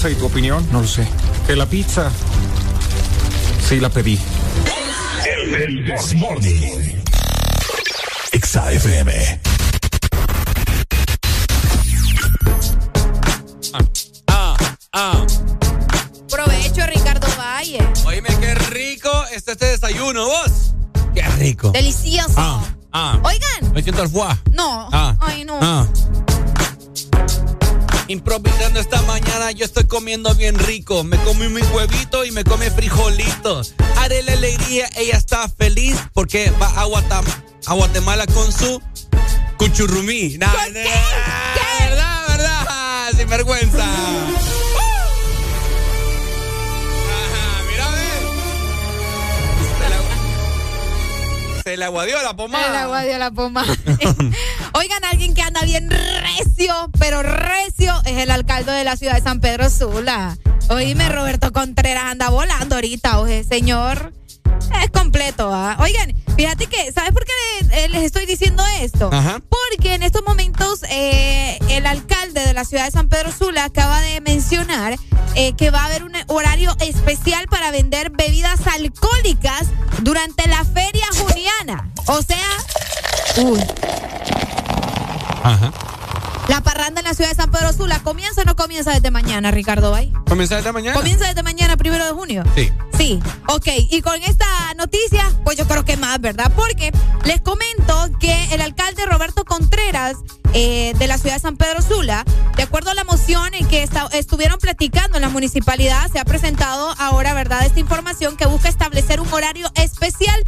Pizza y tu opinión? No lo sé. Que la pizza sí la pedí. El This Morning. Exa FM. Ah, ah. Provecho, Ricardo Valle. Oíme, qué rico está este desayuno, vos. Qué rico. Delicioso. Ah, ah. Oigan. Me siento al foie. No. Mañana, yo estoy comiendo bien rico. Me comí mi huevito y me come frijolitos. Haré la alegría, ella está feliz porque va a, Guatam- a Guatemala con su cuchurrumí. Nah, nah, ¿Verdad, verdad? Sin vergüenza. Se le aguadió la pomada. El agua dio la pomada. Oigan, alguien que anda bien recio, pero recio, es el alcalde de la ciudad de San Pedro Sula. Oíme, Roberto Contreras anda volando ahorita, oje, señor. Es completo, ¿ah? Oigan, fíjate que, ¿sabes por qué eh, les estoy diciendo esto? Ajá. Porque en estos momentos eh, el alcalde de la ciudad de San Pedro Sula acaba de mencionar eh, que va a haber un horario especial para vender bebidas alcohólicas durante la feria juniana. O sea, uy, Ajá. la parranda en la comienza o no comienza desde mañana, Ricardo Bay. ¿Comienza desde mañana? Comienza desde mañana, primero de junio. Sí. Sí, ok. Y con esta noticia, pues yo creo que más, ¿verdad? Porque les comento que el alcalde Roberto Contreras eh, de la ciudad de San Pedro Sula, de acuerdo a la moción en que estuvieron platicando en la municipalidad, se ha presentado ahora, ¿verdad? Esta información que busca establecer un horario especial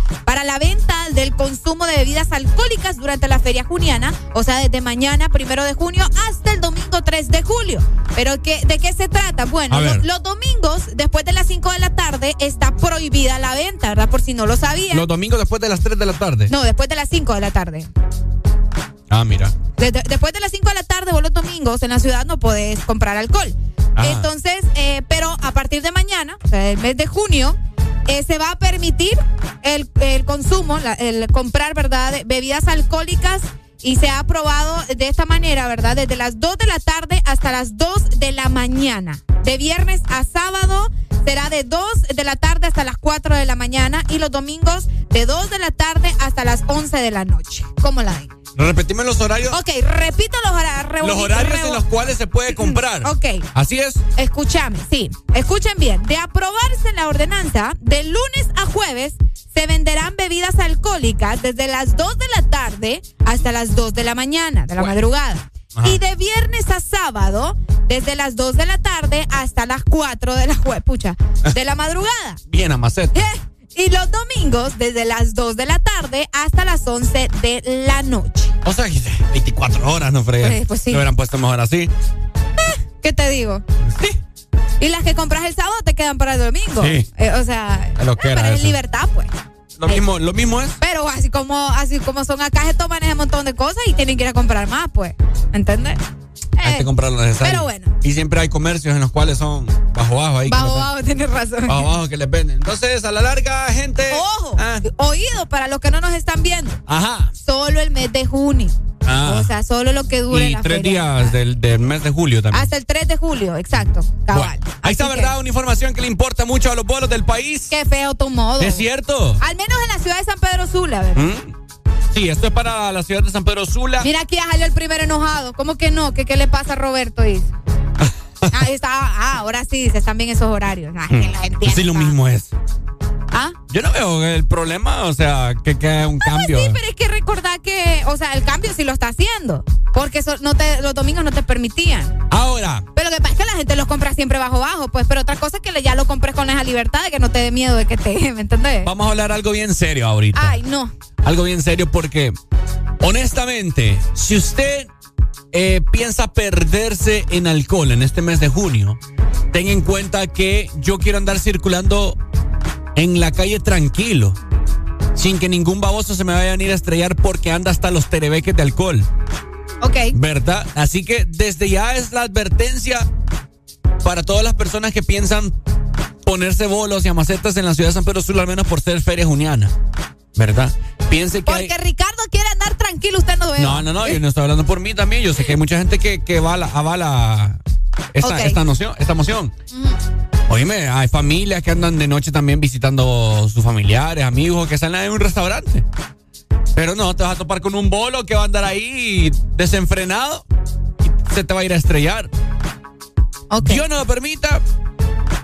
la venta del consumo de bebidas alcohólicas durante la feria juniana, o sea, desde mañana, primero de junio, hasta el domingo 3 de julio. Pero ¿qué, ¿de qué se trata? Bueno, los, los domingos, después de las 5 de la tarde, está prohibida la venta, ¿verdad? Por si no lo sabían. Los domingos después de las 3 de la tarde. No, después de las 5 de la tarde. Ah, mira. Después de las 5 de la tarde, vos los domingos en la ciudad no podés comprar alcohol. Ah. Entonces, eh, pero a partir de mañana, o sea, el mes de junio, eh, se va a permitir el, el consumo, la- el comprar, ¿verdad?, bebidas alcohólicas y se ha aprobado de esta manera, ¿verdad?, desde las 2 de la tarde hasta las 2 de la mañana. De viernes a sábado será de 2 de la tarde hasta las 4 de la mañana y los domingos de 2 de la tarde hasta las 11 de la noche. ¿Cómo la ven? Repetime los horarios. Ok, repito los horarios. Los horarios en los cuales se puede comprar. Ok. Así es. Escúchame, sí. Escuchen bien. De aprobarse la ordenanza, de lunes a jueves se venderán bebidas alcohólicas desde las 2 de la tarde hasta las 2 de la mañana, de la madrugada. Ajá. Y de viernes a sábado, desde las 2 de la tarde hasta las 4 de la pucha, de la madrugada. Bien, Amaceta. Eh, Y los domingos, desde las 2 de la tarde hasta las 11 de la noche. O sea, 24 horas, no fregues. Eh, pues sí. Lo hubieran puesto mejor así. ¿Qué te digo? Y las que compras el sábado te quedan para el domingo. Sí. Eh, o sea, eso. libertad, pues. Lo mismo, lo mismo es. Pero así como, así como son acá, se toman ese montón de cosas y tienen que ir a comprar más, pues. ¿Entendés? Hay que comprar lo necesario. pero bueno. Y siempre hay comercios en los cuales son bajo bajo ahí. Bajo, bajo, tienes razón. Bajo bajo que les venden. Entonces, a la larga, gente. Ojo, oído para los que no nos están viendo. Ajá. Solo el mes de junio. Ah. O sea, solo lo que dure y la tres feria. días del, del mes de julio también. Hasta el 3 de julio, exacto. Cabal. Ahí está, ¿verdad? Una información que le importa mucho a los bolos del país. Qué feo tu modo. ¿Es cierto? Al menos en la ciudad de San Pedro Sula, ¿verdad? ¿Mm? Sí, esto es para la ciudad de San Pedro Sula. Mira, aquí salió el primer enojado. ¿Cómo que no? ¿Qué, qué le pasa a Roberto? Dice. Ah, está, ah, ahora sí, dice, están bien esos horarios. Ah, que la entienda. Sí, lo mismo es. ¿Ah? Yo no veo el problema, o sea, que quede un cambio. Sí, pero es que recordar que, o sea, el cambio sí lo está haciendo. Porque eso no te, los domingos no te permitían. Ahora. Pero lo que pasa es que la gente los compra siempre bajo bajo, pues. Pero otra cosa es que le- ya lo compres con esa libertad de que no te dé miedo de que te, ¿me entendés? Vamos a hablar algo bien serio ahorita. Ay, no. Algo bien serio porque, honestamente, si usted eh, piensa perderse en alcohol en este mes de junio, ten en cuenta que yo quiero andar circulando en la calle tranquilo, sin que ningún baboso se me vaya a venir a estrellar porque anda hasta los terebeques de alcohol. Ok. ¿Verdad? Así que desde ya es la advertencia para todas las personas que piensan ponerse bolos y amacetas en la ciudad de San Pedro Sula, al menos por ser feria juniana. ¿Verdad? Piense que hay- Porque Ricardo quiere andar tranquilo, usted no ve. No, no, no, yo no estoy hablando por mí también. Yo sé que hay mucha gente que, que avala, avala esta, Ok. esta noción, esta moción. Oíme, hay familias que andan de noche también visitando sus familiares, amigos, que salen en un restaurante. Pero no, te vas a topar con un bolo que va a andar ahí desenfrenado y se te va a ir a estrellar. Dios no lo permita,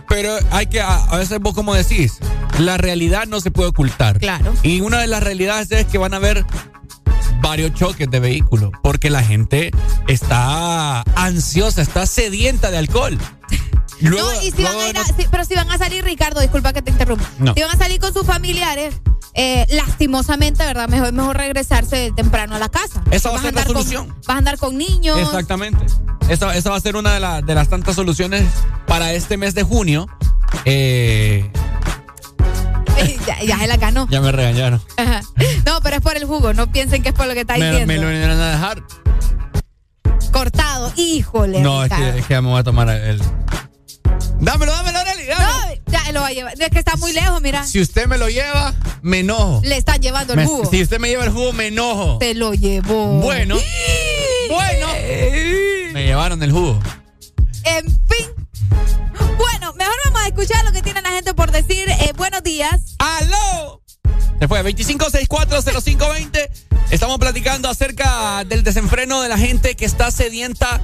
pero hay que, a, a veces vos como decís, la realidad no se puede ocultar. Claro. Y una de las realidades es que van a haber varios choques de vehículos, porque la gente está ansiosa, está sedienta de alcohol. Luego- no, y si van a ir no- a- pero si van a salir, Ricardo, disculpa que te interrumpa. No. Si van a salir con sus familiares, eh, lastimosamente, ¿verdad? Mejor, mejor regresarse temprano a la casa. Esa va a ser la con- solución. vas a andar con niños. Exactamente. Esa, esa va a ser una de, la- de las tantas soluciones para este mes de junio. Eh, ya, ya se la ganó. ya me regañaron. Ajá. No, pero es por el jugo. No piensen que es por lo que está diciendo. me lo vinieron a dejar. Cortado. Híjole. No, es que, es que ya me voy a tomar el. Dámelo, dámelo, Arely, dámelo. No, ya lo va a llevar. Es que está muy lejos, mira. Si usted me lo lleva, me enojo. Le está llevando el Me- jugo. si usted me lleva el jugo, me enojo. Te lo llevó. Bueno. bueno. Me llevaron el jugo. En fin. Bueno, mejor vamos a escuchar lo que tiene la gente por decir. Eh, buenos días. ¡Aló! Se fue, 25640520. Estamos platicando acerca del desenfreno de la gente que está sedienta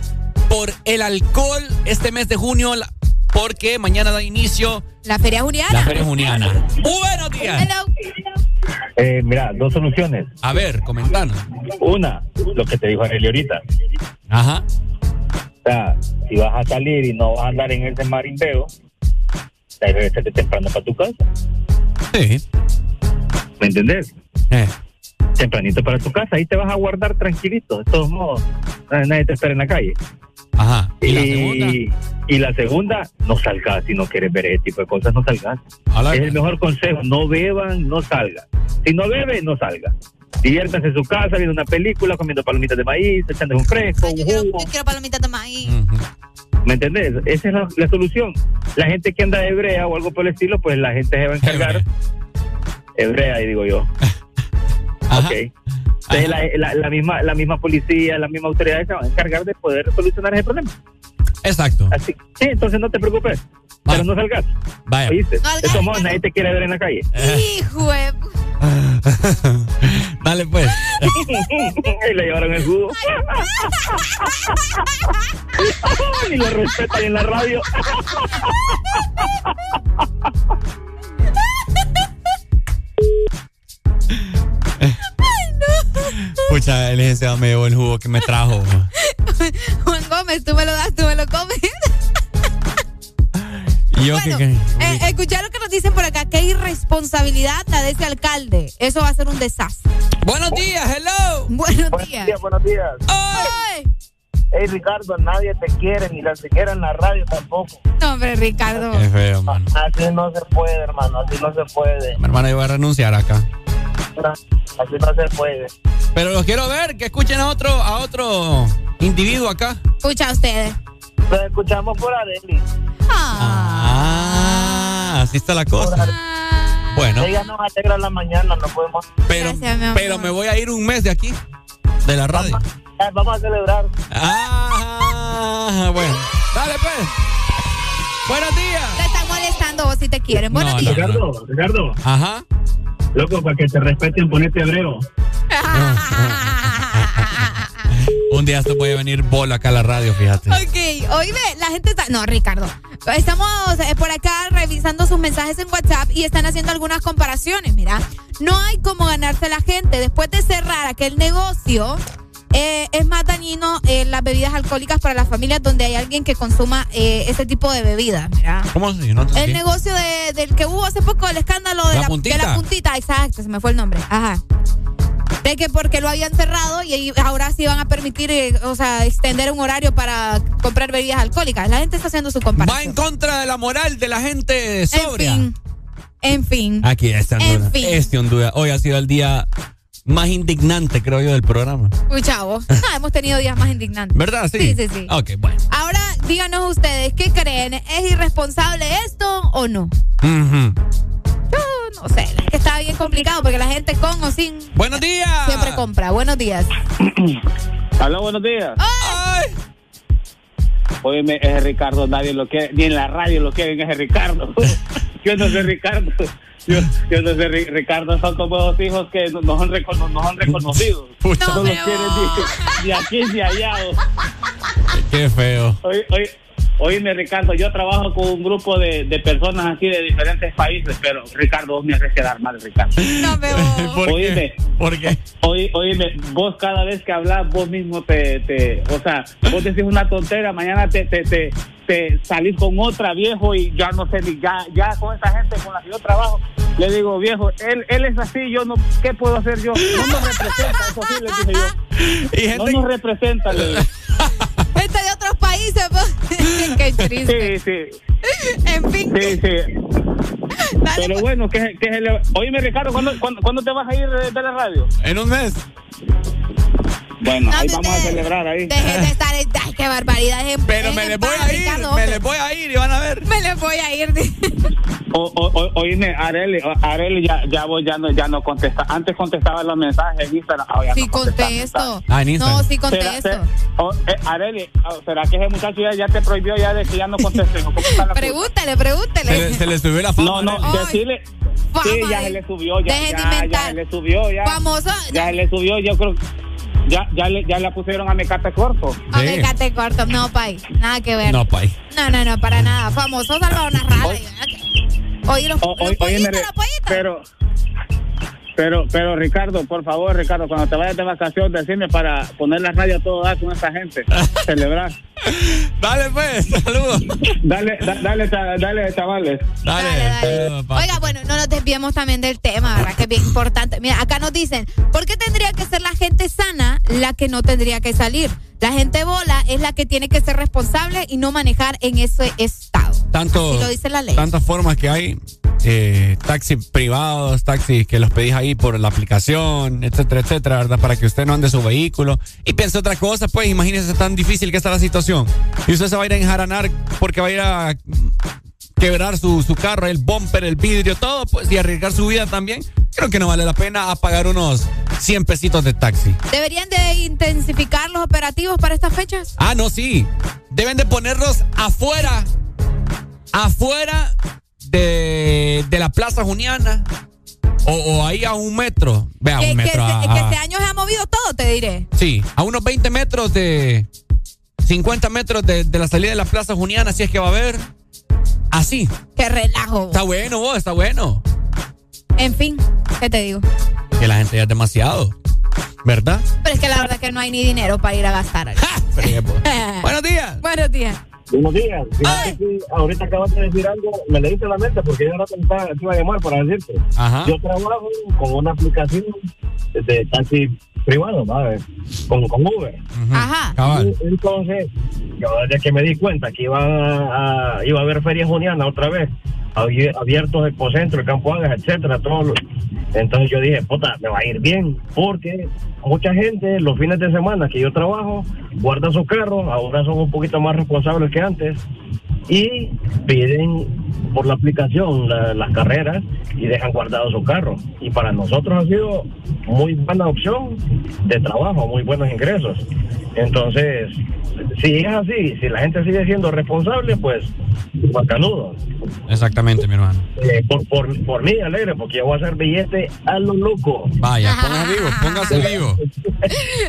por el alcohol este mes de junio, la- porque mañana da inicio La Feria Juniana. la Feria Juniana. Buenos días. Hello. Eh, mira, dos soluciones. A ver, comentanos. Una, lo que te dijo Arely ahorita. Ajá. O sea, si vas a salir y no vas a andar en ese marimbeo, regresate temprano para tu casa. Sí. ¿Me entendés? Eh. Tempranito para tu casa, ahí te vas a guardar tranquilito. De todos modos, nadie te espera en la calle. Ajá. ¿Y, la segunda? Y la segunda, no salgas si no quieres ver ese tipo de cosas, no salgas. Es el mejor consejo, no beban, no salgan. Si no bebe, no salga. Diviértanse en su casa, viendo una película, comiendo palomitas de maíz, echando un fresco, un jugo. Yo quiero palomitas de maíz. ¿Me entendés? Esa es la, la solución. La gente que anda de hebrea o algo por el estilo, pues la gente se va a encargar. Hebrea, ahí digo yo. ok. Entonces la, la- la misma, la misma policía, la misma autoridad se va a encargar de poder solucionar ese problema. Exacto. Así. Sí, entonces no te preocupes. Pero no salgas. Vaya. ¿Oíste? No De todos modos, nadie te quiere ver en la calle. Hijo de... Dale pues. y le llevaron el jugo. y lo respetan en la radio. Pucha, el licenciado me llevó el jugo que me trajo. Juan Gómez, tú me lo das, tú me lo comes. Y yo que- que- Eh, escuchar lo que nos dicen por acá. Qué irresponsabilidad la de ese alcalde. Eso va a ser un desastre. Buenos días, hello. Buenos días. buenos días. Ay. Hey Ricardo, nadie te quiere, ni la siquiera en la radio tampoco. No, hombre, Ricardo. Qué feo, mano. Así no se puede, hermano, así no se puede. Mi hermana, yo voy a renunciar acá. Así no se puede. Pero los quiero ver, que escuchen a otro, a otro individuo acá. Escucha a ustedes. Lo escuchamos por Adeli. Ah, así está la cosa. Bueno, Ella nos alegra la mañana, no podemos. pero, pero me voy a ir un mes de aquí, de la radio. Ah, Vamos a celebrar. Ah, bueno. Dale, pues. Buenos días. Te están molestando vos si te quieren. Buenos No, días. Ricardo, Ricardo. Ajá. Loco, para que te respeten, ponete hebreo. Un día esto puede venir bola acá a la radio, fíjate. Ok, oíme, la gente está. No, Ricardo. Estamos eh, por acá revisando sus mensajes en WhatsApp y están haciendo algunas comparaciones. Mira, no hay como ganarse la gente. Después de cerrar aquel negocio, eh, es más dañino eh, las bebidas alcohólicas para las familias donde hay alguien que consuma eh, ese tipo de bebidas. ¿Cómo así? No El negocio de- del que hubo hace poco, el escándalo de La la, puntita. de la puntita, exacto, se me fue el nombre. Ajá. De que porque lo habían cerrado y ahora sí van a permitir, eh, o sea, extender un horario para comprar bebidas alcohólicas. La gente está haciendo su comparación. Va en contra de la moral de la gente sobria. En fin. En fin. Aquí está En Honduras. fin. Este Honduras. Hoy ha sido el día más indignante, creo yo, del programa. Uy, chavo. Ah, hemos tenido días más indignantes. ¿Verdad? Sí. Sí, sí, sí. Ok, bueno. Ahora, díganos ustedes, ¿qué creen? ¿Es irresponsable esto o no? Ujú. Yo no sé, es que está bien complicado porque la gente con o sin Buenos días. siempre compra. Buenos días. Aló, buenos días. Óyeme, ese Ricardo, nadie lo quiere, ni en la radio lo quieren ese Ricardo. yo no sé Ricardo. Yo, yo no sé, Ri- Ricardo, son como dos hijos que no, no son, recono- no son reconocidos. No los quieren ni, ni aquí ni allá. Qué feo. Oye, oye, oíme, Ricardo, yo trabajo con un grupo de, de personas aquí de diferentes países, pero Ricardo, vos me haces quedar mal, Ricardo. No veo. ¿Por qué? Oíme, ¿Por qué? Oí- oíme, vos cada vez que hablas, vos mismo te, te, o sea, vos decís una tontera, mañana te, te, te, te salís con otra viejo y ya no sé ni, ya, ya con esa gente con la que yo trabajo, le digo, viejo, él, él es así, yo no, ¿qué puedo hacer yo? No nos representa, eso sí le dije yo. No nos representa, le digo. Gente de otros países, pues. Qué triste. Sí, sí. En fin. Sí, sí. Pero bueno, ¿qué, qué es el... Oíme, Ricardo, ¿cuándo, cuándo, cuándo te vas a ir de, de la radio? En un mes. Bueno, No, ahí de- vamos a celebrar ahí. Dejen de estar. en- Ay, qué barbaridad. dejen- Pero me les voy a ir, Ricardo, me les voy a ir y van a ver. Me les voy a ir. O, o, o- oíme, Areli, Areli ya, ya vos ya no, ya no contesta. Antes contestaba los mensajes en Instagram. ahora ya Sí no contesto. Ah, en Instagram. No, sí ¿Será, contesto. ser- o, eh, Areli, ¿será que ese muchacho ya, ya te prohibió ya de que ya no conteste? ¿Cómo está la cosa? Pregúntele, Se pregúntele. le, se le subió la fama. No, no, Ay. decirle. Fama, Sí, ya se le subió, ya, ya, ya se le subió, ya. Famoso. Ya se le subió, yo creo. Ya, ya, le, ya le pusieron a Mecate corto. A ver, cate corto. No, pay. Nada que ver. No, pay. No, no, no, para nada. Famoso Salvador Narrada. Oye, los, O- los óyeme, pollitos, Re- los pollitos. pero, pero, pero Ricardo, por favor, Ricardo, cuando te vayas de vacaciones, decime para poner la radio a todo dar con esa gente, celebrar. Dale, pues, saludos. Dale, da- dale, dale, chavales. Dale. Dale, dale. Oiga, bueno, no nos desviemos también del tema, ¿verdad? Que es bien importante. Mira, acá nos dicen, ¿por qué tendría que ser la gente sana la que no tendría que salir? La gente bola es la que tiene que ser responsable y no manejar en ese estado. Tanto, Así lo dice la ley. tantas formas que hay. Eh, taxis privados, taxis que los pedís ahí por la aplicación, etcétera, etcétera, ¿verdad? Para que usted no ande su vehículo. Y piense otra cosa, pues imagínese tan difícil que está la situación. Y usted se va a ir a enjaranar porque va a ir a quebrar su, su carro, el bumper, el vidrio, todo, pues, y arriesgar su vida también. Creo que no vale la pena a pagar unos 100 pesitos de taxi. ¿Deberían de intensificar los operativos para estas fechas? Ah, no, sí. Deben de ponerlos afuera. Afuera de, de la Plaza Juniana. O, o ahí a un metro. Vea, que, un que metro. este, a- que este año se ha movido todo, te diré. sí, a unos 20 metros de. 50 metros de, de la salida de la Plaza Juniana, si es que va a haber. Así. Qué relajo. Está bueno, vos, está bueno. En fin, ¿qué te digo? Que la gente ya es demasiado. ¿Verdad? Pero es que la verdad es que no hay ni dinero para ir a gastar. Buenos días. Buenos días. Buenos días. Fíjate que ahorita acabas de decir algo, me leíste la mente porque yo ahora te, iba a llamar para decirte. Ajá. Yo trabajo con una aplicación de taxi privado, ¿sabes? Con, con Uber. Ajá. Cabal. Y Entonces, yo desde que me di cuenta que iba a, a- iba a haber feria juniana otra vez, abiertos el Pocentro, el Campo Ángel, etcétera, todo lo- entonces yo dije, puta, me va a ir bien, porque mucha gente los fines de semana que yo trabajo guarda su carro, ahora son un poquito más responsables que antes y piden por la aplicación la- las carreras y dejan guardado su carro. Y para nosotros ha sido muy buena opción de trabajo, muy buenos ingresos. Entonces, si es así, si la gente sigue siendo responsable, pues bacanudo. Exactamente, mi hermano. Eh, por, por, por mí, alegre, porque yo voy a hacer billete a lo loco. Vaya, póngase vivo, póngase vivo.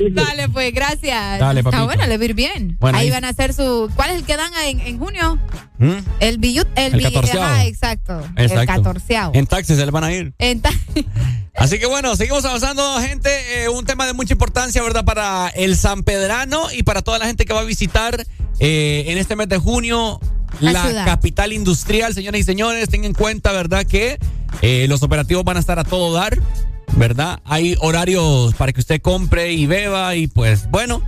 Dale, pues, gracias. Dale, Está bueno, le va a ir bien. Bueno, ahí ahí- van a hacer su. ¿Cuál es el que dan en, en junio? ¿Mm? El billut. El, El bi- catorceavo. Ajá, exacto. El catorceavo. En taxis se le van a ir. En Así que bueno, seguimos avanzando, gente. Eh, un tema de mucha importancia, ¿verdad? Para el San Pedrano y para toda la gente que va a visitar eh, en este mes de junio La capital industrial. Señoras y señores, tengan en cuenta, ¿verdad? Que eh, los operativos van a estar a todo dar, ¿verdad? Hay horarios para que usted compre y beba y pues bueno.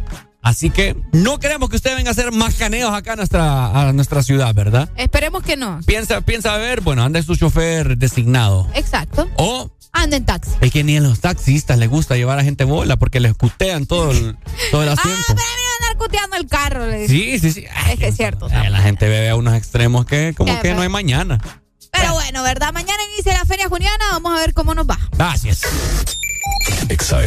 Así que no queremos que usted venga a hacer más caneos acá a nuestra, a nuestra ciudad, ¿verdad? Esperemos que no. Piensa, piensa a ver, bueno, anda su chofer designado. Exacto. O Anda en taxi. es que ni a los taxistas les gusta llevar a gente bola porque les cutean todo el, todo el asiento. Ah, pero a andar cuteando el carro. le. Sí, sí, sí. Es que es cierto. Eh, la gente bebe a unos extremos que como que no hay mañana. Pero bueno, ¿verdad? Mañana inicia la feria juniana. Vamos a ver cómo nos va. Gracias. Exa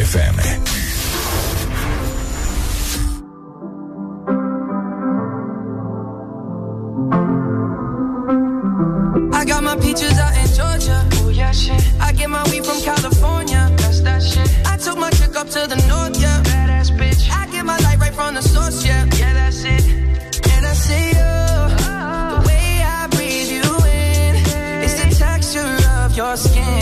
I got my peaches out in Georgia. Oh yeah, shit. I get my weed from California. That's that shit. I took my chick up to the north, yeah. Badass bitch. I get my light right from the source, yeah. Yeah, that's it. And I see you. The way I breathe you in. It's the texture of your skin.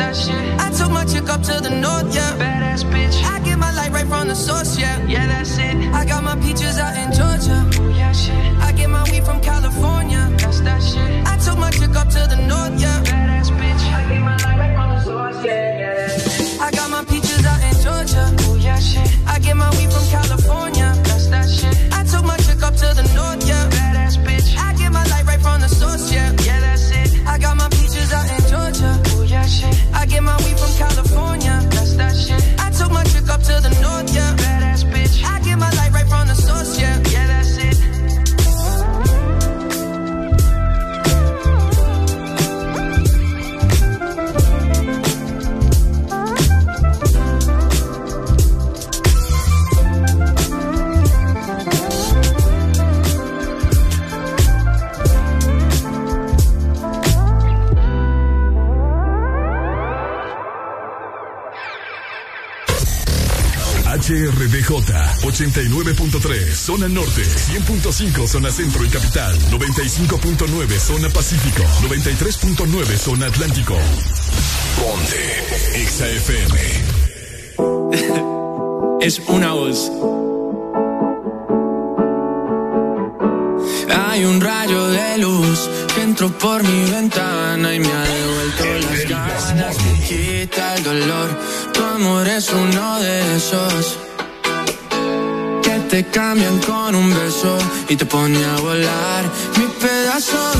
That shit. I took my chick up to the north, yeah. Badass bitch. I get my light right from the source, yeah. Yeah, that's it. 99.3 zona norte, 100.5 zona centro y capital, 95.9 zona pacífico, 93.9 zona atlántico. Ponte XAFM. es una voz. Hay un rayo de luz que entró por mi ventana y me ha devuelto las ganas. Quita el dolor, tu amor es uno de esos te cambian con un beso y te pone a volar. Mi pedazo de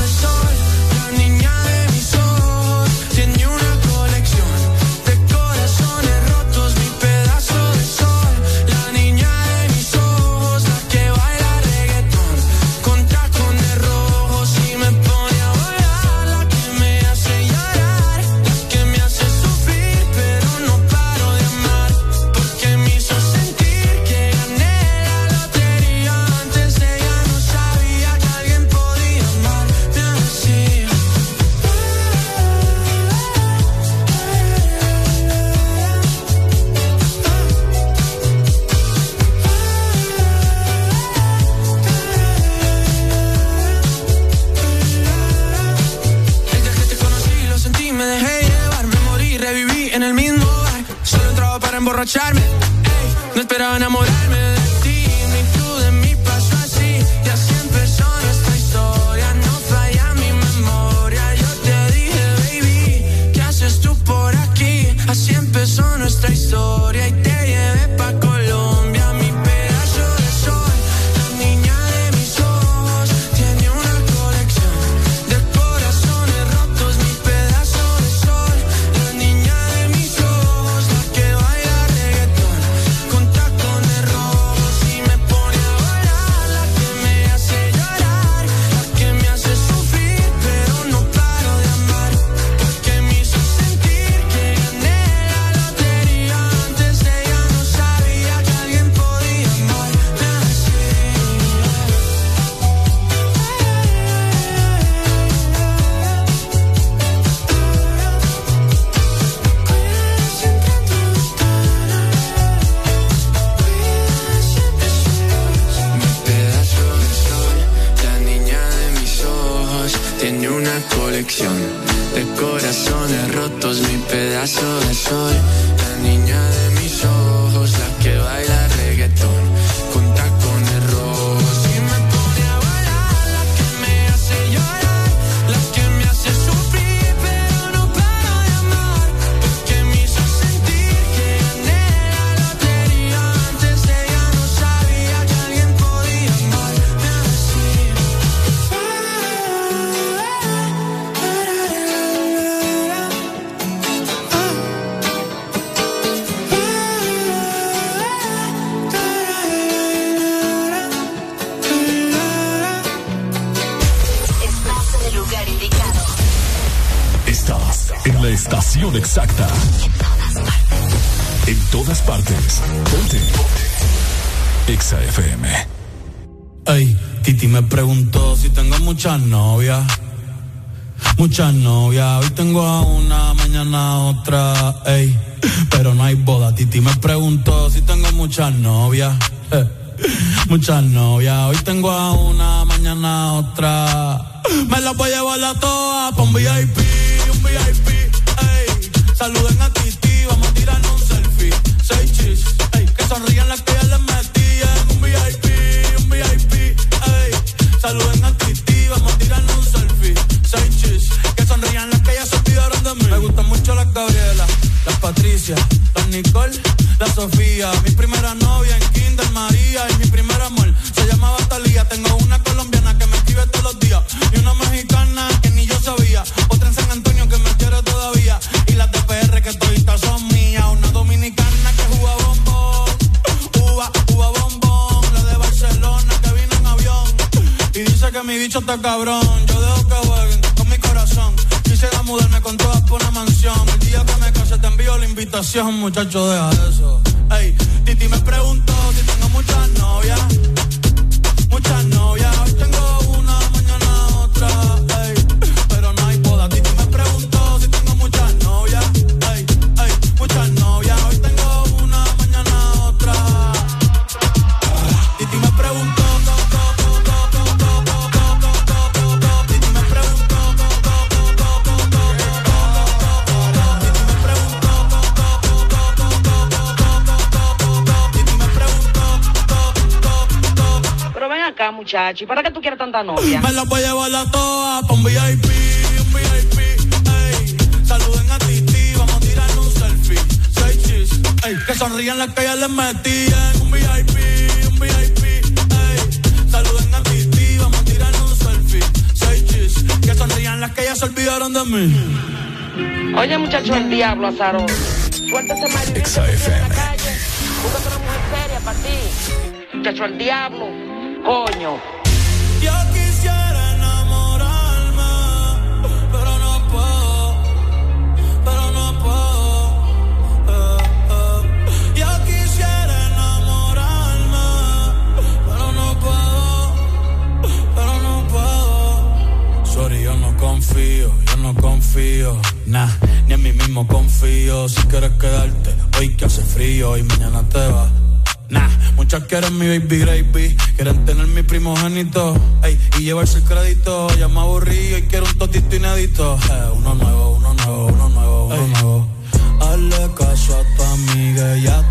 tanta novia? Me la voy a llevar a todas pa' un VIP, un VIP, ey. Saluden a Titi, vamos a tirar un selfie. Seis chis, ey. Que sonrían las que ya les metí en un VIP, un VIP, ey. Saluden a Titi, vamos a tirar un selfie. Seis chis, que sonrían las que ya se olvidaron de mí. Oye, muchacho, el diablo, Azaro. Suéltate ese marido en la calle. Búscate una mujer seria para ti. Muchacho, el diablo. Coño. Y mañana te vas. Nah, muchas quieren mi baby gravy, quieren tener mi primogénito, ey, y llevarse el crédito. Ya me aburrí y quiero un totito inédito. Eh, uno nuevo, uno nuevo, uno nuevo, uno nuevo. Hazle caso a tu amiga, ella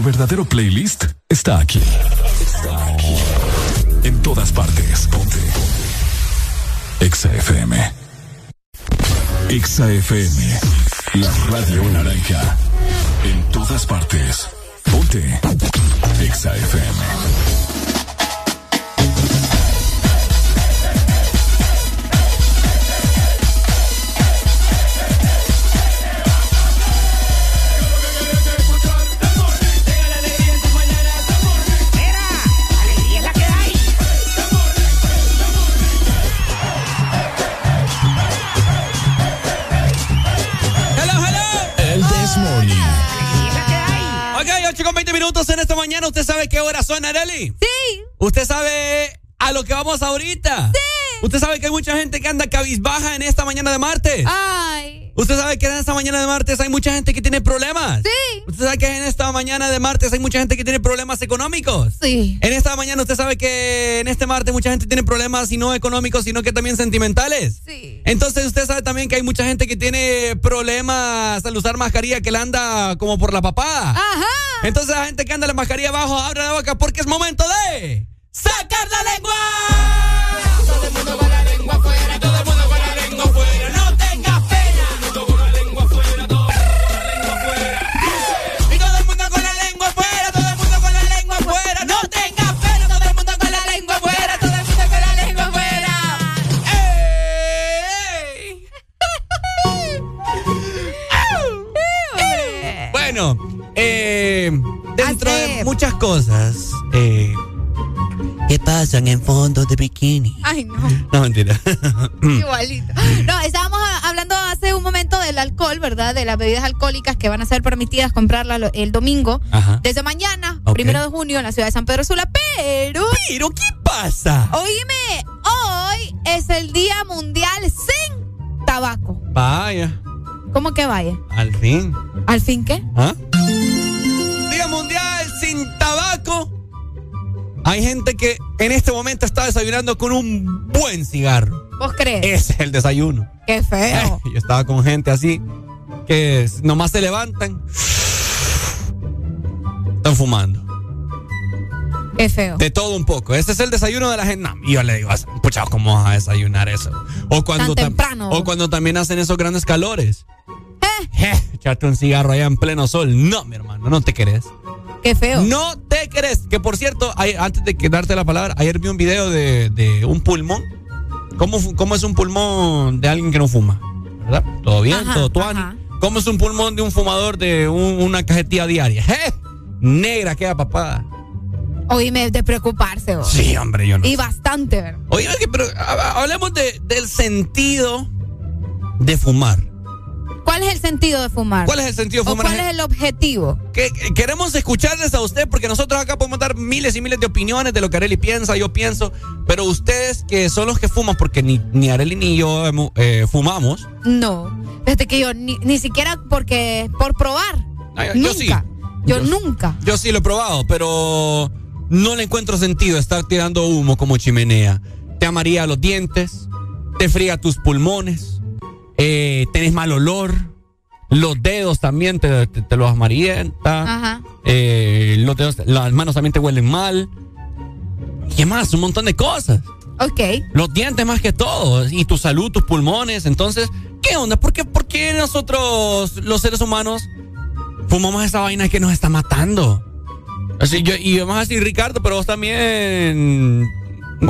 Tu verdadero playlist está aquí. Está aquí. En todas partes. Ponte. FM. Exa FM. La radio naranja. En todas partes. Ponte. Exa FM. Minutos en esta mañana. ¿Usted sabe qué hora son, Areli? Sí. ¿Usted sabe a lo que vamos ahorita? Sí. ¿Usted sabe que hay mucha gente que anda cabizbaja en esta mañana de martes? Ay. ¿Usted sabe que en esta mañana de martes hay mucha gente que tiene problemas? Sí. ¿Usted sabe que en esta mañana de martes hay mucha gente que tiene problemas económicos? Sí. En esta mañana usted sabe que en este martes mucha gente tiene problemas y no económicos, sino que también sentimentales. Sí. Entonces usted sabe también que hay mucha gente que tiene problemas al usar mascarilla que le anda como por la papada. Ajá. Entonces la gente que anda la mascarilla abajo, abre la boca porque es momento de sacar la lengua. Todo el mundo con la lengua afuera, todo el mundo con la lengua afuera, Bueno, eh, dentro de muchas cosas, eh, ¿qué pasan en fondo de bikini? Ay, no. No, mentira. Igualito. No, estábamos hablando hace un momento del alcohol, ¿verdad? De las bebidas alcohólicas que van a ser permitidas comprarla lo- el domingo. Ajá. Desde mañana, primero de junio, en la ciudad de San Pedro Sula. Pero. ¿Pero qué pasa? Oíme, hoy es el Día Mundial sin tabaco. Vaya, ¿Cómo que vaya? al fin. ¿Al fin qué? ¿Ah? Día Mundial sin tabaco. Hay gente que en este momento está desayunando con un buen cigarro. ¿Vos crees? Ese es el desayuno. Qué feo. Yo estaba con gente así que nomás se levantan. Están fumando. Qué feo. De todo un poco. Ese es el desayuno de la gente. No, y yo le digo, pucha, ¿cómo vas a desayunar eso? O cuando, Tan temprano. o cuando también hacen esos grandes calores. Eh, echarte un cigarro allá en pleno sol. No, mi hermano, no te querés. Qué feo. No te querés. Que por cierto, antes de darte la palabra, ayer vi un video de, de un pulmón. ¿Cómo, ¿Cómo es un pulmón de alguien que no fuma? ¿Verdad? ¿Todo bien? Ajá, ¿Todo tuani? ¿Cómo es un pulmón de un fumador de un- una cajetilla diaria? ¡Eh! Negra queda papada. Oíme, de preocuparse. vos. Sí, hombre, yo no. Y bastante, ¿verdad? Oye, pero ha- hablemos de- del sentido de fumar. ¿Cuál es el sentido de fumar? ¿Cuál es el sentido de ¿O fumar? ¿Cuál es el objetivo? Que, que- queremos escucharles a usted porque nosotros acá podemos dar miles y miles de opiniones de lo que Areli piensa, yo pienso, pero ustedes que son los que fuman, porque ni, ni Areli ni yo eh, fumamos, No. Desde que yo ni, ni siquiera porque por probar. Ay, yo nunca. sí. Yo, Yo- nunca. yo sí lo he probado, pero no le encuentro sentido estar tirando humo como chimenea. Te amaría los dientes, te fría tus pulmones, eh, tenés mal olor, los dedos también te, te- te los amarillenta. Eh, los dedos- las manos también te huelen mal. ¿Y qué más? Un montón de cosas. Ok. Los dientes más que todo. Y tu salud, tus pulmones. Entonces, ¿qué onda? ¿Por qué, por qué nosotros, los seres humanos, fumamos esa vaina que nos está matando? Así, yo, y vamos a decir, Ricardo, pero vos también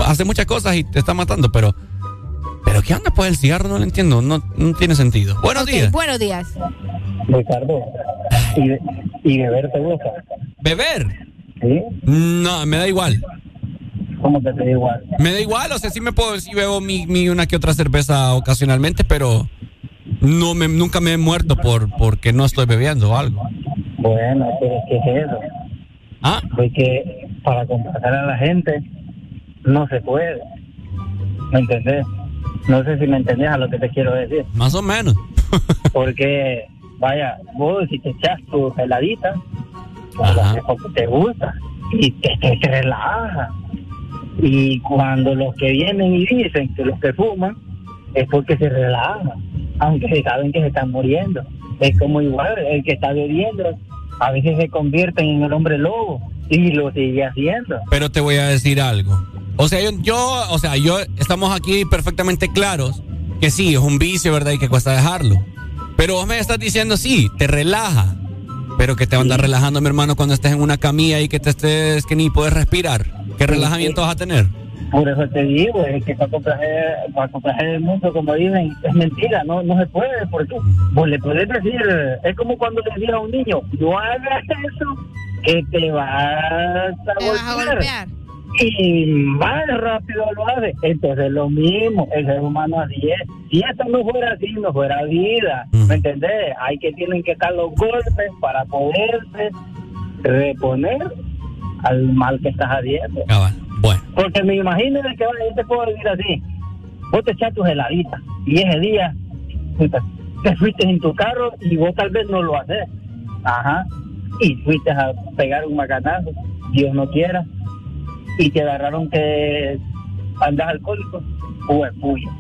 haces muchas cosas y te está matando, pero... Pero ¿qué onda? Pues el cigarro no lo entiendo, no, no tiene sentido. Buenos días. Buenos días. Ricardo, ¿y, y beber te gusta? ¿Beber? Sí. No, me da igual. ¿Cómo que te da igual? Me da igual, o sea, sí me puedo, sí bebo mi, mi una que otra cerveza ocasionalmente, pero no me, nunca me he muerto por porque no estoy bebiendo o algo. Bueno, pero es que es eso. ¿Ah? Porque para complacer a la gente no se puede. ¿Me entendés? No sé si me entendés a lo que te quiero decir. Más o menos. Porque, vaya, vos si te echas tu heladita, pues porque te gusta y te, te, te relaja. Y cuando los que vienen y dicen que los que fuman es porque se relajan, aunque saben que se están muriendo. Es como igual, el que está bebiendo a veces se convierten en el hombre lobo y lo sigue haciendo. Pero te voy a decir algo. O sea, yo, yo, o sea, yo estamos aquí perfectamente claros que sí, es un vicio, ¿verdad? Y que cuesta dejarlo. Pero vos me estás diciendo, sí, te relaja. Pero que te va a andar relajando, mi hermano, cuando estés en una camilla y que te estés, que ni puedes respirar. ¿Qué relajamiento vas a tener? Por eso te digo, es que para complacer, para complacer el mundo, como dicen, es mentira, no no se puede, porque vos le puedes decir, es como cuando le decía a un niño, no hagas eso, que te vas a, Te vas a golpear. Y más rápido lo hace. Entonces lo mismo, el ser humano así es. Si esto no fuera así, no fuera vida, ¿me entendés? Hay que tienen que estar los golpes para poderse reponer al mal que estás haciendo. Bueno. Porque me imagino que vaya, yo te puedo decir así. Vos te echas tus heladitas y ese día puta, te fuiste en tu carro y vos tal vez no lo haces. Ajá. Y fuiste a pegar un macanazo, Dios no quiera. Y te agarraron que andas alcohólico. Pues puya.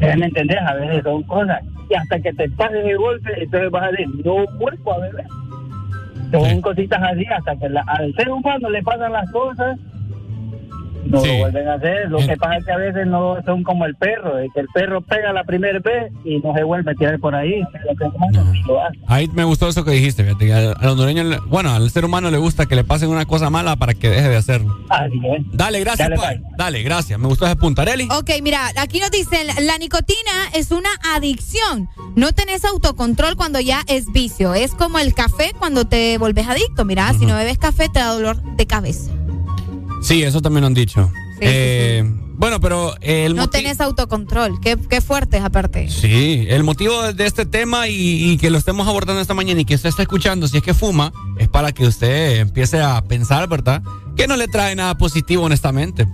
¿Me entendés? A veces son cosas. Y hasta que te pases el golpe, entonces vas a decir, no vuelvo a beber. Son cositas así hasta que la- al ser humano le pasan las cosas no Sí. lo vuelven a hacer. Lo que pasa es que a veces no son como el perro, es que el perro pega la primera vez y no se vuelve a tirar por ahí. Hacen. Ahí me gustó eso que dijiste, fíjate, que al, al hondureño, le- bueno, al ser humano le gusta que le pasen una cosa mala para que deje de hacerlo. Así es. Dale, gracias, Dale, pa. Dale, gracias. Me gustó ese punto. Areli. Ok, mira, aquí nos dicen, la nicotina es una adicción. No tenés autocontrol cuando ya es vicio. Es como el café cuando te volvés adicto. Mira, si no bebes café te da dolor de cabeza. Sí, eso también lo han dicho. Eh, Bueno, pero el No tenés autocontrol. Qué, qué fuerte es aparte. Sí, el motivo de este tema y, y que lo estemos abordando esta mañana y que usted está escuchando, si es que fuma, es para que usted empiece a pensar, ¿verdad? Que no le trae nada positivo, honestamente.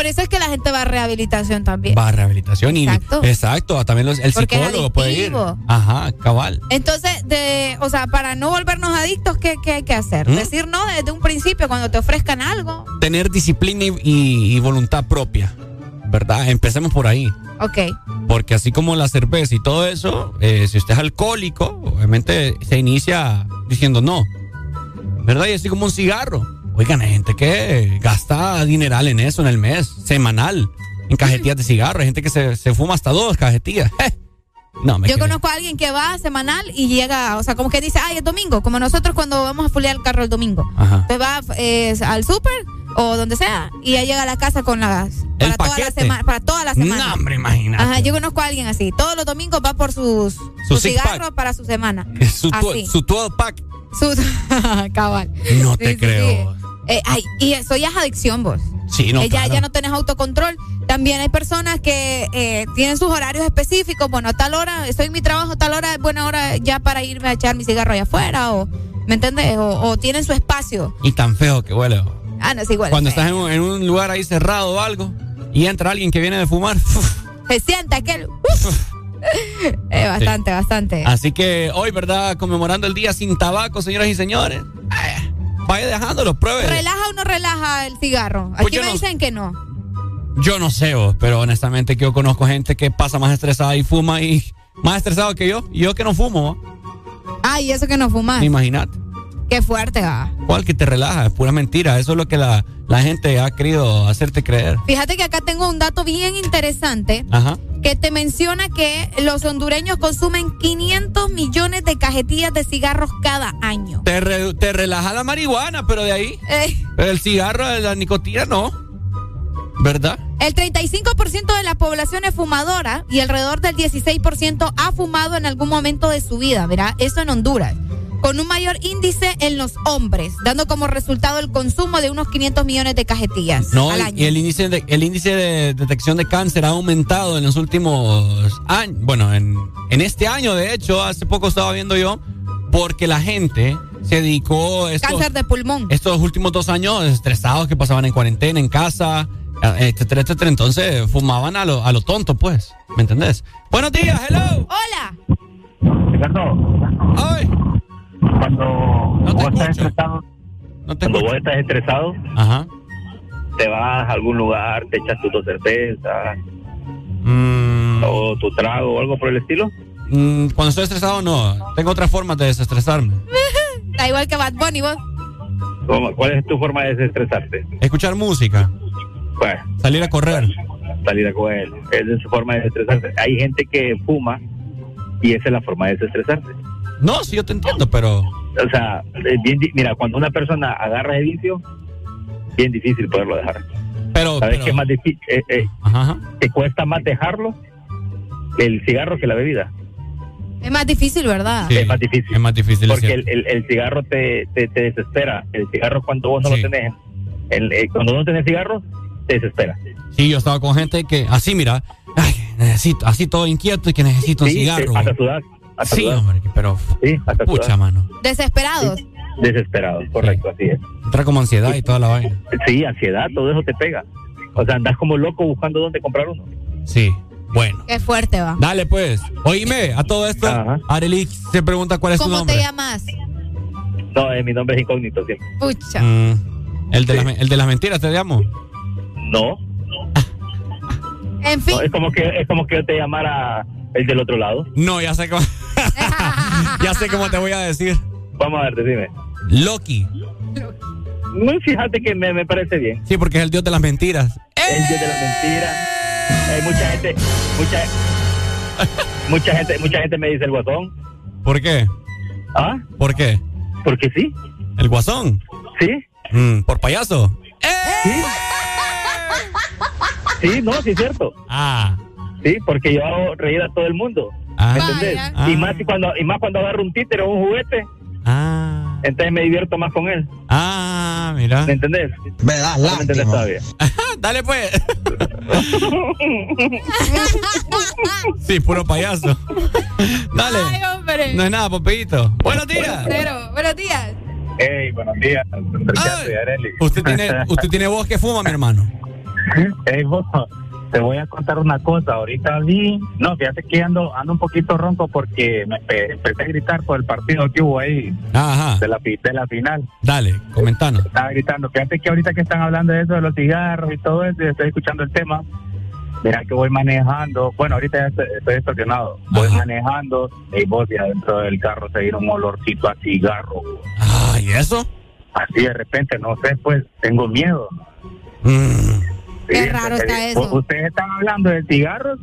Por eso es que la gente va a rehabilitación también. Va a rehabilitación y. Exacto. Exacto, también los- el Porque psicólogo puede ir. Ajá, cabal. Entonces, de, o sea, para no volvernos adictos, ¿qué, qué hay que hacer? ¿Mm? Decir no desde un principio cuando te ofrezcan algo. Tener disciplina y, y- y voluntad propia, ¿verdad? Empecemos por ahí. Ok. Porque así como la cerveza y todo eso, eh, si usted es alcohólico, obviamente se inicia diciendo no. ¿Verdad? Y así como un cigarro. Oigan, hay gente que gasta dineral en eso en el mes, semanal, en cajetillas de cigarro. Hay gente que se, se fuma hasta dos cajetillas. No, me Yo conozco a alguien que va semanal y llega, o sea, como que dice, ay, es domingo, como nosotros cuando vamos a fulear el carro el domingo. Ajá. Te va eh, al súper o donde sea y ya llega a la casa con las para toda la semana, para toda la semana. No, hombre, imagínate. Ajá, yo conozco a alguien así. Todos los domingos va por sus, six cigarros para su semana. Su, Así. su 12 pack. Su- cabal. No te sí, creo. sí. Eh, ay, y eso ya es adicción, vos. Sí, no, Eh, ya, claro. ya no tenés autocontrol. También hay personas que eh, tienen sus horarios específicos. Bueno, a tal hora, estoy en mi trabajo, a tal hora es buena hora ya para irme a echar mi cigarro allá afuera. O, ¿Me entendés? O, o tienen su espacio. Y tan feo que huele. Ah, no es igual. Cuando estás en un, en un lugar ahí cerrado o algo y entra alguien que viene de fumar. Se sienta aquel. uf. Eh, bastante, bastante. Así que hoy, ¿verdad? Conmemorando el día sin tabaco, señoras y señores. Vaya dejándolo, pruebe. ¿Relaja o no relaja el cigarro? Pues Aquí yo me no- dicen que no. Yo no sé, vos, pero honestamente que yo conozco gente que pasa más estresada y fuma y más estresado que yo. Y yo que no fumo, vos. Ay, eso que no fumas. imagínate. Qué fuerte va. ¿Cuál que te relaja? Es pura mentira. Eso es lo que la, la gente ha querido hacerte creer. Fíjate que acá tengo un dato bien interesante Ajá. que te menciona que los hondureños consumen 500 millones de cajetillas de cigarros cada año. Te, re- te relaja la marihuana, pero de ahí. Eh, el cigarro, la nicotina, no. ¿Verdad? el 35% de la población es fumadora y alrededor del 16% ha fumado en algún momento de su vida, ¿verdad? Eso en Honduras. Con un mayor índice en los hombres, dando como resultado el consumo de unos 500 millones de cajetillas No, al y- año. y el índice, de, el índice de detección de cáncer ha aumentado en los últimos años. Bueno, en, en este año, de hecho, hace poco estaba viendo yo, porque la gente se dedicó estos, Cáncer de pulmón. estos últimos dos años estresados que pasaban en cuarentena, en casa, eh, etcétera, etcétera. Entonces fumaban a lo, a lo tonto, pues. ¿Me entendés? Buenos días, hello. Hola. Ricardo, Ay. Cuando vos estás estresado, No te cuando vos estás estresado, Ajá. te vas a algún lugar, te echas tus dos cervezas Mm, o tu trago o algo por el estilo. mm, cuando estoy estresado, no. Tengo otras formas de desestresarme. Da igual que Bad Bunny, vos. ¿Cómo- ¿Cuál es tu forma de desestresarte? Escuchar música. Bueno, Salir a correr. salir a coger. Esa es su forma de desestresarse. Hay gente que fuma y esa es la forma de desestresarse. No, sí, yo te entiendo, pero. O sea, bien, di- mira, cuando una persona agarra el vicio, bien difícil poderlo dejar. Pero, ¿Sabes pero- qué es más difícil? Eh, eh, Que cuesta más dejarlo el cigarro que la bebida. Es más difícil, ¿verdad? es más difícil. Es más difícil. Porque el, el- el cigarro te, te, te desespera. El cigarro cuando vos no Sí. lo tenés, el, eh, cuando no tenés cigarro, te desespera. Sí, yo estaba con gente que así, mira, ay, necesito, así todo inquieto y que necesito un Sí, cigarro. te- hasta güey. sudar. Hasta Sí, hombre, pero Sí, hasta pucha, mano. Desesperados. Desesperado, correcto, así es. Entra como ansiedad y toda la vaina. Sí, ansiedad, todo eso te pega. O sea, andas como loco buscando dónde comprar uno. Sí, bueno. Qué fuerte va. Dale, pues. Oíme, a todo esto, Arely se pregunta cuál es tu ¿Cómo nombre. te llamas? No, eh, mi nombre es incógnito siempre. Pucha. Mm, el, de las, el de las mentiras, te llamo. No, En fin. no, es como que es como que yo te llamara el del otro lado. No, ya sé cómo. ya sé cómo te voy a decir. Vamos a ver, decime. Loki. muy fíjate que me, me parece bien. Sí, porque es el dios de las mentiras. El dios de la mentira. Hay mucha gente, mucha, mucha gente, mucha gente me dice el guasón. ¿Por qué? ¿Ah? ¿Por qué? Porque sí. ¿El guasón? Sí. Mm, ¿Por payaso? Sí. Sí, no, sí es cierto. Ah. Sí, porque yo hago reír a todo el mundo. Ah. ¿Me entendés? Vaya. Y más cuando, y más cuando agarro un títere o un juguete. Ah. Entonces me divierto más con él. Ah, mira. ¿Me entendés? Me das ¿No me entendés todavía? Dale pues. Sí, puro payaso. Dale. Ay, hombre. No es nada, Popeyito. Buenos días. Cero. Buenos días. Hey, buenos días. Usted tiene, usted tiene voz que fuma, mi hermano. Hey, vos, te voy a contar una cosa. Ahorita vi, no, fíjate que ando, ando un poquito ronco porque me empe- empecé a gritar por el partido que hubo ahí Ajá. de la, de la final. Dale, comentanos. Estaba gritando. Fíjate que ahorita que están hablando de eso, de los cigarros y todo eso, y estoy escuchando el tema. Mira que voy manejando. Bueno, ahorita ya estoy, estoy estacionado. Voy manejando y vos y adentro del carro se viene un olorcito a cigarro. Ah, ¿y eso? Así de repente, no sé, pues tengo miedo. Mm. Qué raro está eso. Ustedes están hablando de cigarros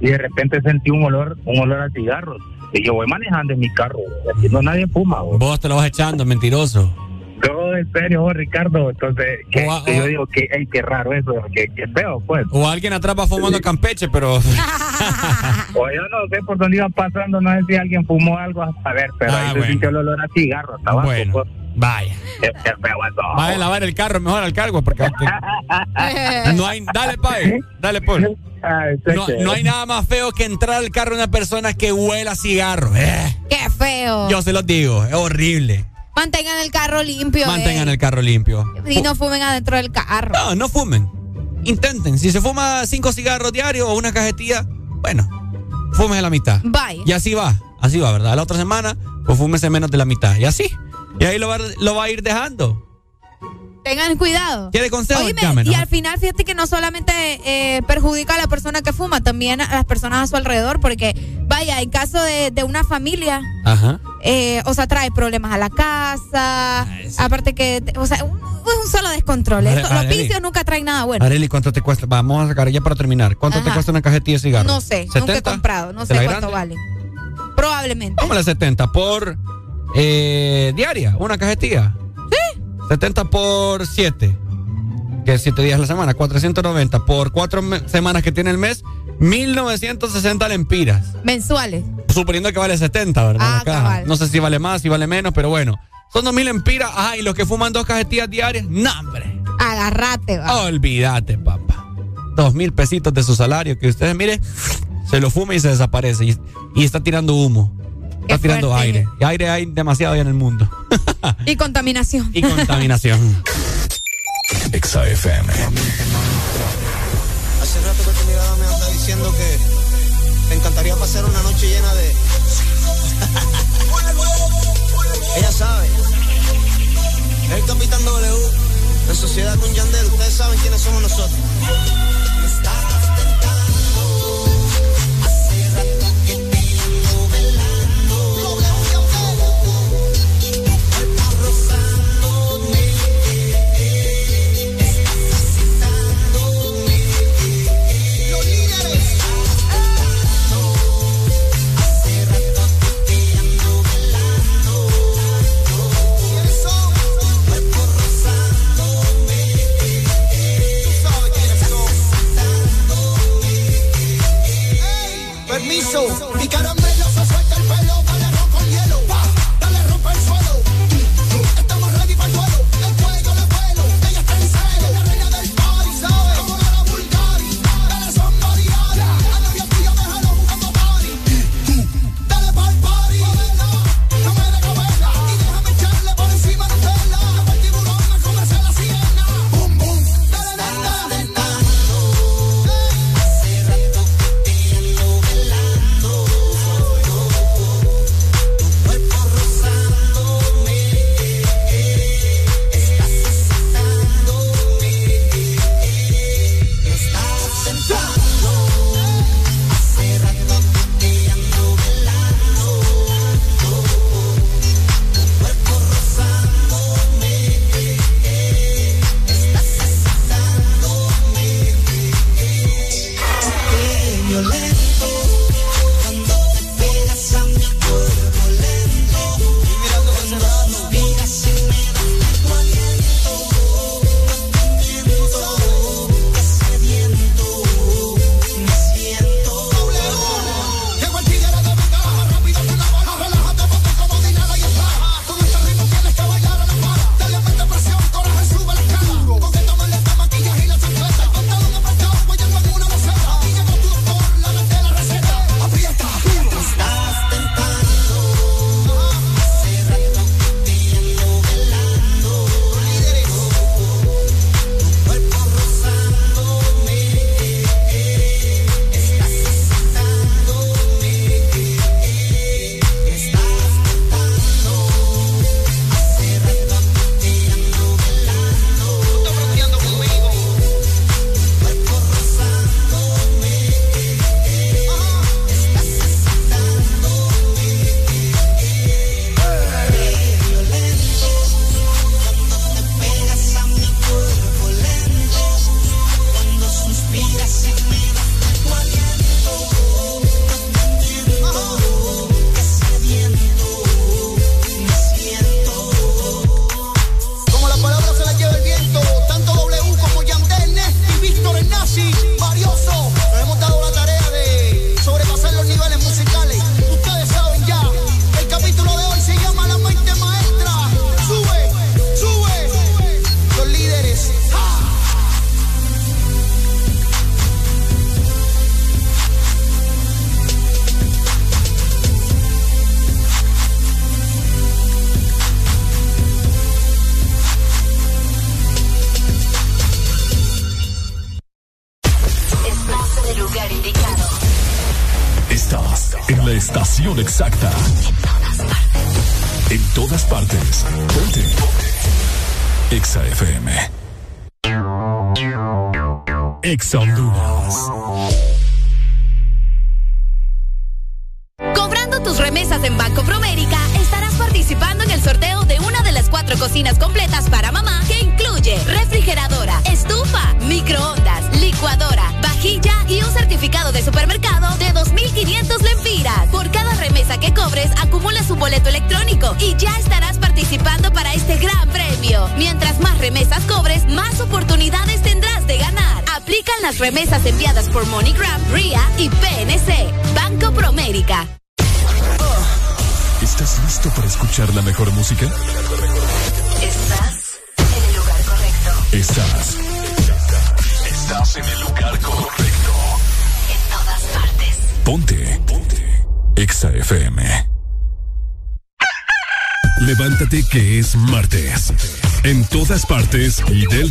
y de repente sentí un olor, un olor a cigarros. Y yo voy manejando en mi carro, y aquí no nadie fuma. vos. Vos te lo vas echando, mentiroso. Todo en serio, vos, Ricardo. Entonces, que, a- yo digo que, ey, qué raro eso, que, que feo, pues. O alguien atrás va fumando Campeche, pero. O yo no sé por dónde iba pasando, no sé si alguien fumó algo a ver, pero Ah, ahí se bueno. sintió el olor a cigarro, a tabaco. Bueno, pues. vaya. Qué, qué feo eso. Vaya a lavar el carro mejor al cargo, porque. No hay. Dale, Pai. Dale, pues. Sé No, no hay nada más feo que entrar al carro de una persona que huela a cigarro. Eh, Qué feo. yo se los digo, es horrible. Mantengan el carro limpio. Mantengan eh. el carro limpio. Y no fumen adentro del carro. No, no fumen. Intenten. Si se fuma cinco cigarros diarios o una cajetilla, bueno, fumes la mitad. Vaya. Y así va, así va, ¿verdad? La otra semana, pues fúmese menos de la mitad. Y así. Y ahí lo va, lo va a ir dejando. Tengan cuidado. ¿Quiere consejo? Oíme, y al final, fíjate que no solamente eh, perjudica a la persona que fuma, también a las personas a su alrededor, porque, vaya, en caso de, de una familia, Ajá. Eh, o sea, trae problemas a la casa, aparte que, o sea, un, un solo descontrol. Are- Esto- los Arely. vicios nunca traen nada bueno. Areli, ¿cuánto te cuesta? Vamos a sacar ya para terminar. ¿Cuánto te Ajá. cuesta una cajetilla de cigarros? No sé, nunca he 70? comprado, no ¿De sé la cuánto grande? vale. Probablemente. Póngale 70 por eh, diaria, una cajetilla. Sí. 70 por 7, que es 7 días a la semana, 490 por 4 semanas que tiene el mes, 1960 lempiras. Mensuales. Suponiendo que vale 70, ¿verdad? Ah, La caja. cabal. No sé si vale más, si vale menos, pero bueno. Son 2000 lempiras. Ajá, y los que fuman dos cajetillas diarias, no, hombre. Agarrate, va. Olvídate, papá. Dos mil pesitos de su salario que ustedes, mire, se lo fume y se desaparece. Y, y está tirando humo. Está Qué tirando fuerte. aire. Y aire hay demasiado ya en el mundo. Y contaminación. Y contaminación. Exa FM. Hace rato que te encantaría pasar una noche llena de. Ella sabe. El Capitán W. En sociedad con Yandel. Ustedes saben quiénes somos nosotros. So.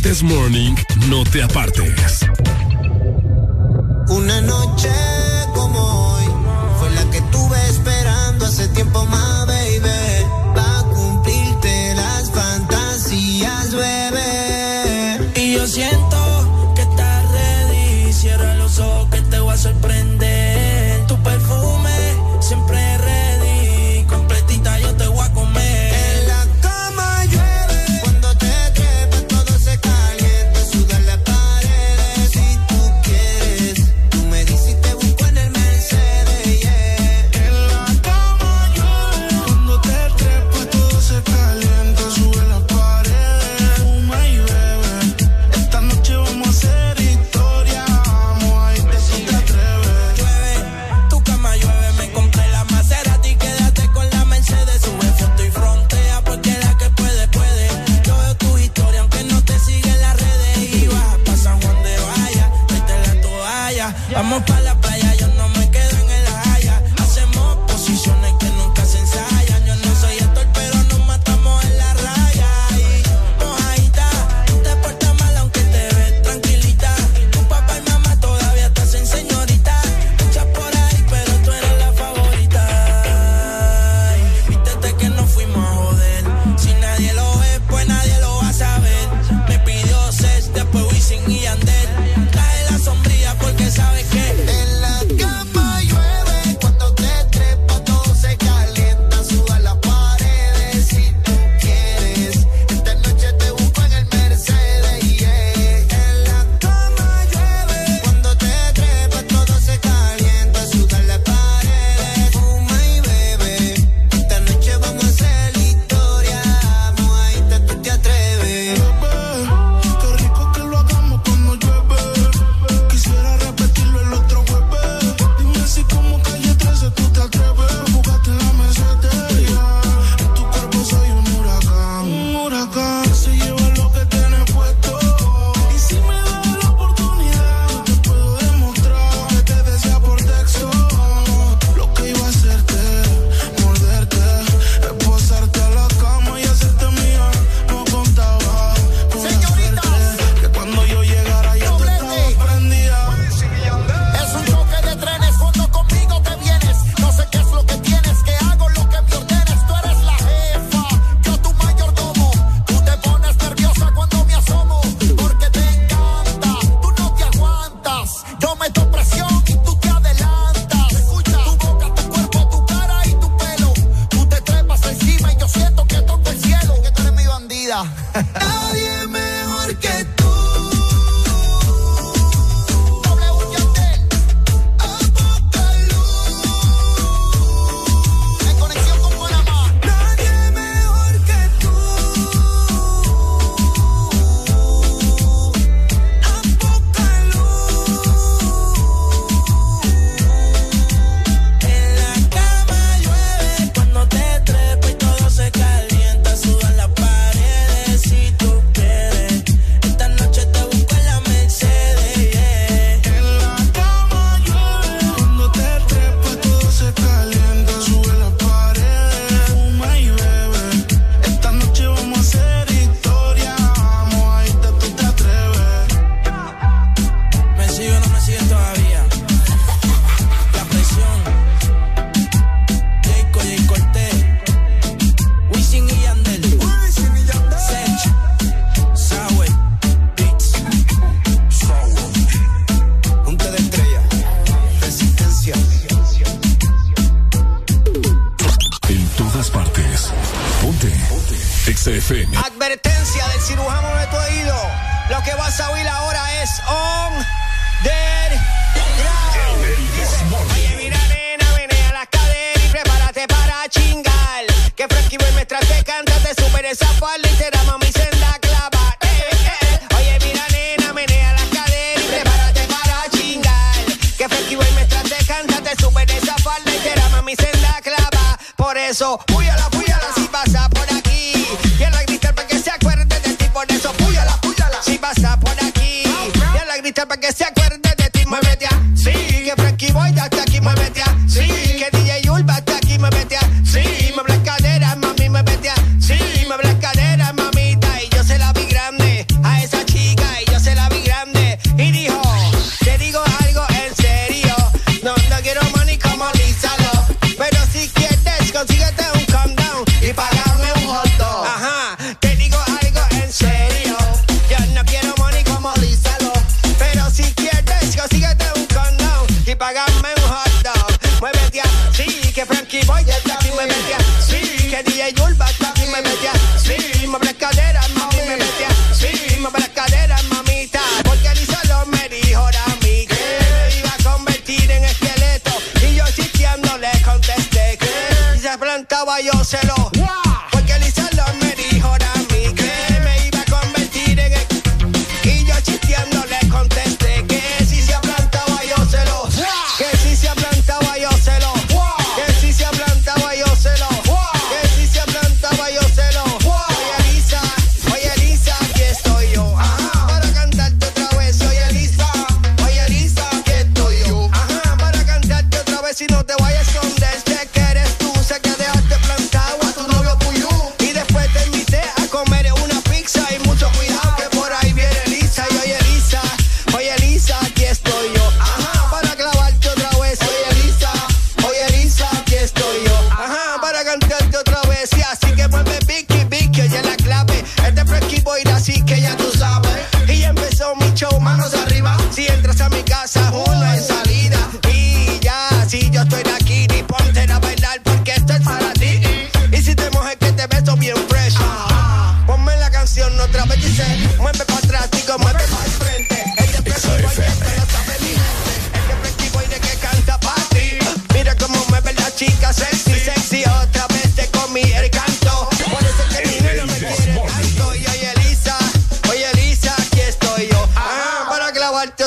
This Morning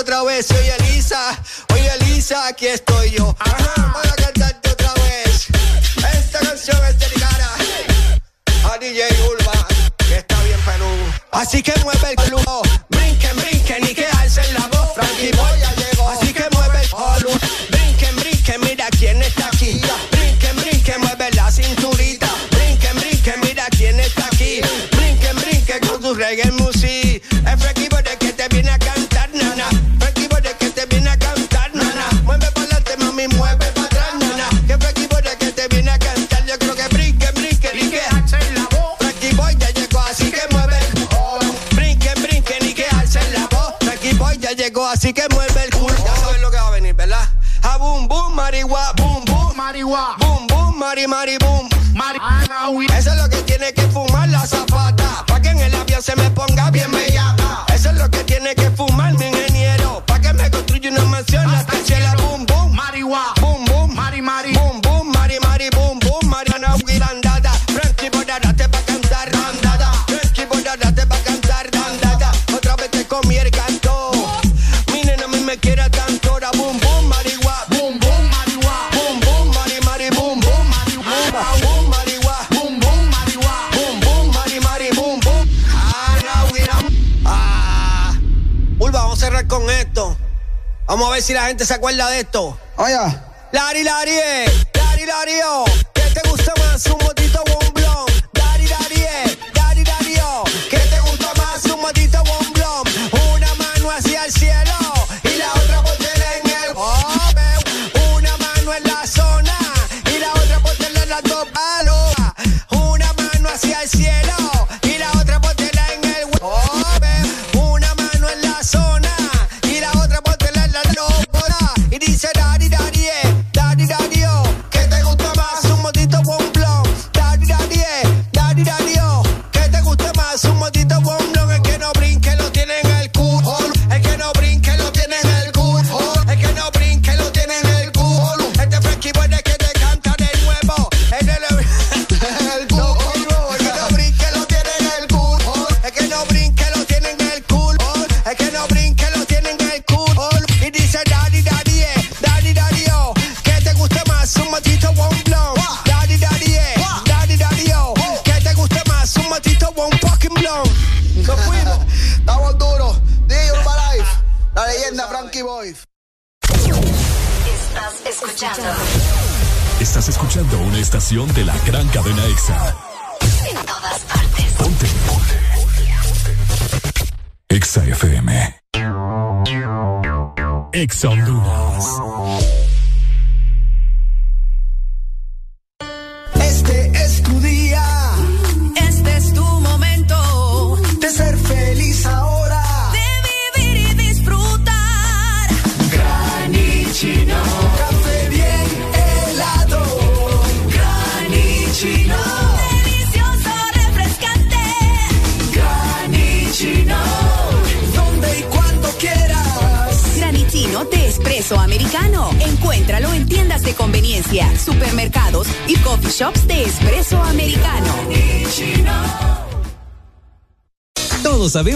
otra vez, soy Elisa, oye Elisa, aquí estoy yo. Ah. si la gente se acuerda de esto. Oye. Lari, lari, eh. lari, lari, oh.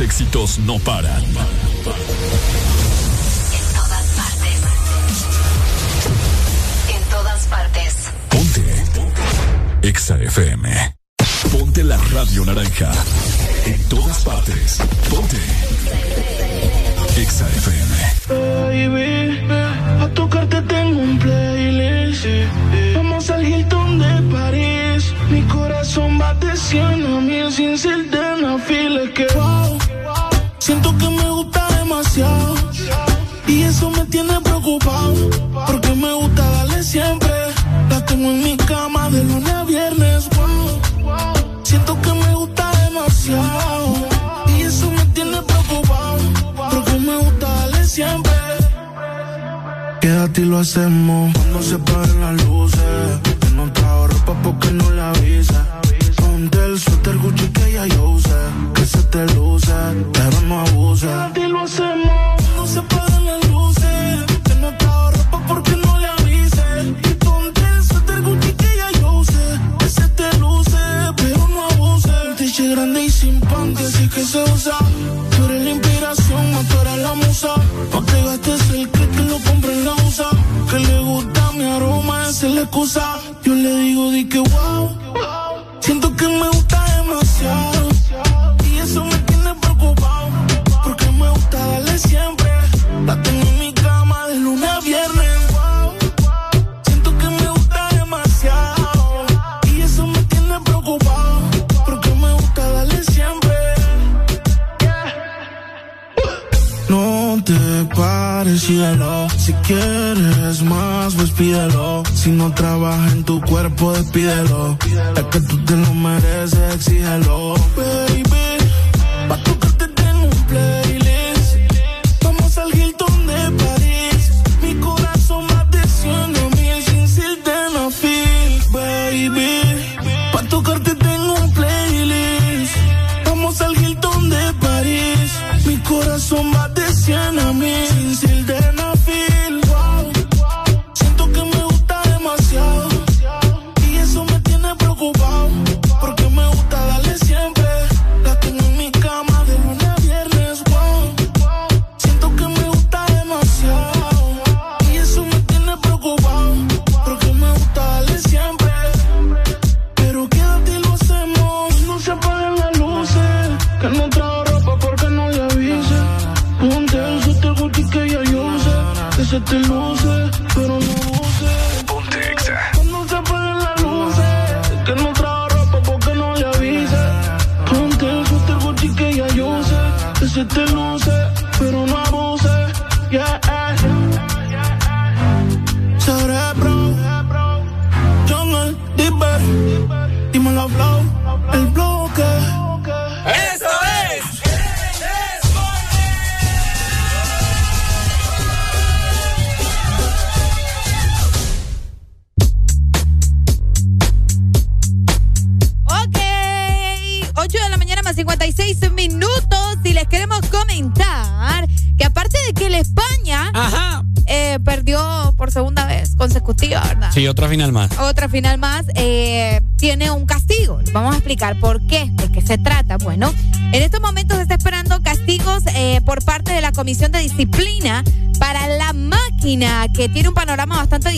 éxitos no paran. En todas partes. En todas partes. Ponte. Exa FM. Ponte la radio naranja. En todas partes. Ponte. Exa FM. Baby, a tu hacemos cuando se paren las luces.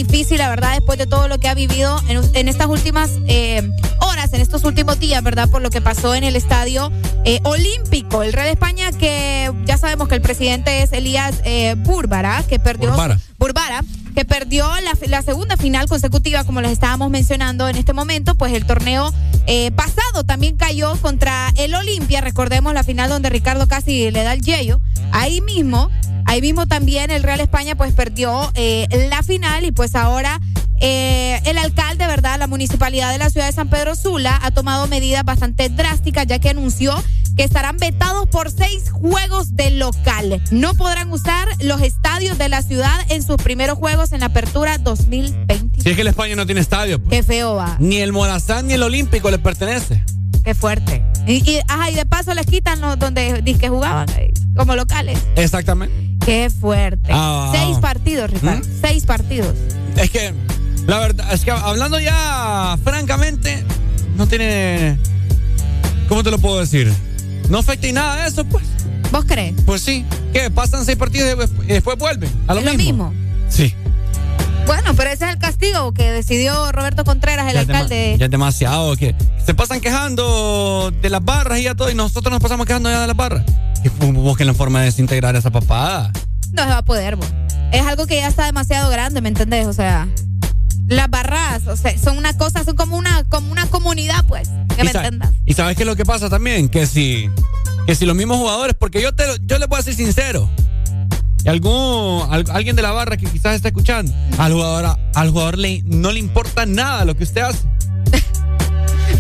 Difícil, la verdad, después de todo lo que ha vivido en, estas últimas horas, en estos últimos días, ¿verdad? Por lo que pasó en el estadio olímpico. El Real España, que ya sabemos que el presidente es Elías Búrbara, que perdió Burbara. que perdió la, segunda final consecutiva, como les estábamos mencionando en este momento, pues el torneo eh, pasado también cayó contra el Olimpia, recordemos la final donde Ricardo casi le da el yello, ahí mismo, ahí mismo también el Real España pues perdió eh, la final y pues ahora eh, el alcalde, ¿verdad? La municipalidad de la ciudad de San Pedro Sula ha tomado medidas bastante drásticas ya que anunció que estarán vetados por seis juegos de local. No podrán usar los estadios de la ciudad en sus primeros juegos en la apertura 2020. Si es que el España no tiene estadio. Pues. Qué feo va. Ni el Morazán ni el Olímpico le pertenece. Qué fuerte. Y, y, ajá, y de paso les quitan los donde que jugaban como locales. Exactamente. Qué fuerte. Ah, seis partidos, Ricardo. ¿Mm? Seis partidos. Es que la verdad, es que hablando ya francamente, no tiene. ¿Cómo te lo puedo decir? No afecta y nada de eso, pues. ¿Vos crees? Pues sí. ¿Qué? Pasan seis partidos y después vuelven. A lo, mismo? Sí. Bueno, pero ese es el castigo que decidió Roberto Contreras, el alcalde. ya es demasiado. Que se pasan quejando de las barras y ya todo, y nosotros nos pasamos quejando ya de las barras. Y busquen la forma de desintegrar esa papada. No se va a poder, vos. Es algo que ya está demasiado grande, ¿me entendés? O sea las barras, o sea, son una cosa, son como una, como una comunidad, pues, que me entendas. Y sabes qué es lo que pasa también, que si, que si los mismos jugadores, porque yo te, yo le puedo ser sincero, y algún, alguien de la barra que quizás está escuchando, al jugador, al jugador le, no le importa nada lo que usted hace.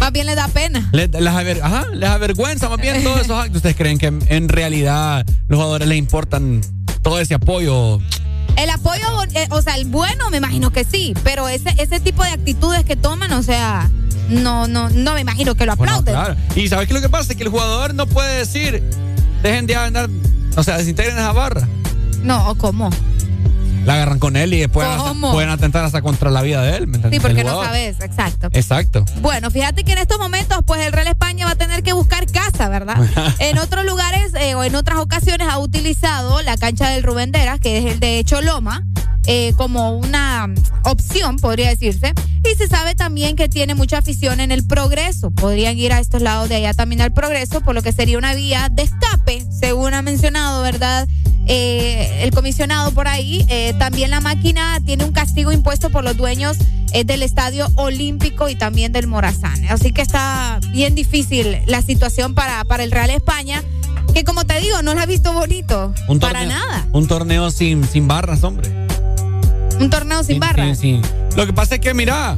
Más bien le da pena. les, ajá, les avergüenza más bien todos esos actos. ¿Ustedes creen que en realidad los jugadores les importan todo ese apoyo? El apoyo, eh, o sea, el bueno, me imagino que sí, pero ese, ese tipo de actitudes que toman, o sea, no, no, no me imagino que lo aplauden. claro. Y ¿sabes qué es lo que pasa? Que el jugador no puede decir, dejen de andar, o sea, desintegren esa barra. No, ¿cómo? La agarran con él y después pueden atentar hasta contra la vida de él. sí, porque no sabes, exacto. Exacto. Bueno, fíjate que en estos momentos, pues el Real España va a tener que buscar casa, ¿verdad? en otros lugares eh, o en otras ocasiones ha utilizado la cancha del Rubenderas, que es el de Choloma. Eh, como una opción, podría decirse. Y se sabe también que tiene mucha afición en el progreso. Podrían ir a estos lados de allá también al progreso, por lo que sería una vía de escape, según ha mencionado, ¿verdad? Eh, el comisionado por ahí. Eh, también la máquina tiene un castigo impuesto por los dueños eh, del Estadio Olímpico y también del Morazán. Así que está bien difícil la situación para, para el Real España, que como te digo, no la ha visto bonito. para nada. Un torneo sin, sin barras, hombre. Un torneo sin barras. Lo que pasa es que, mira,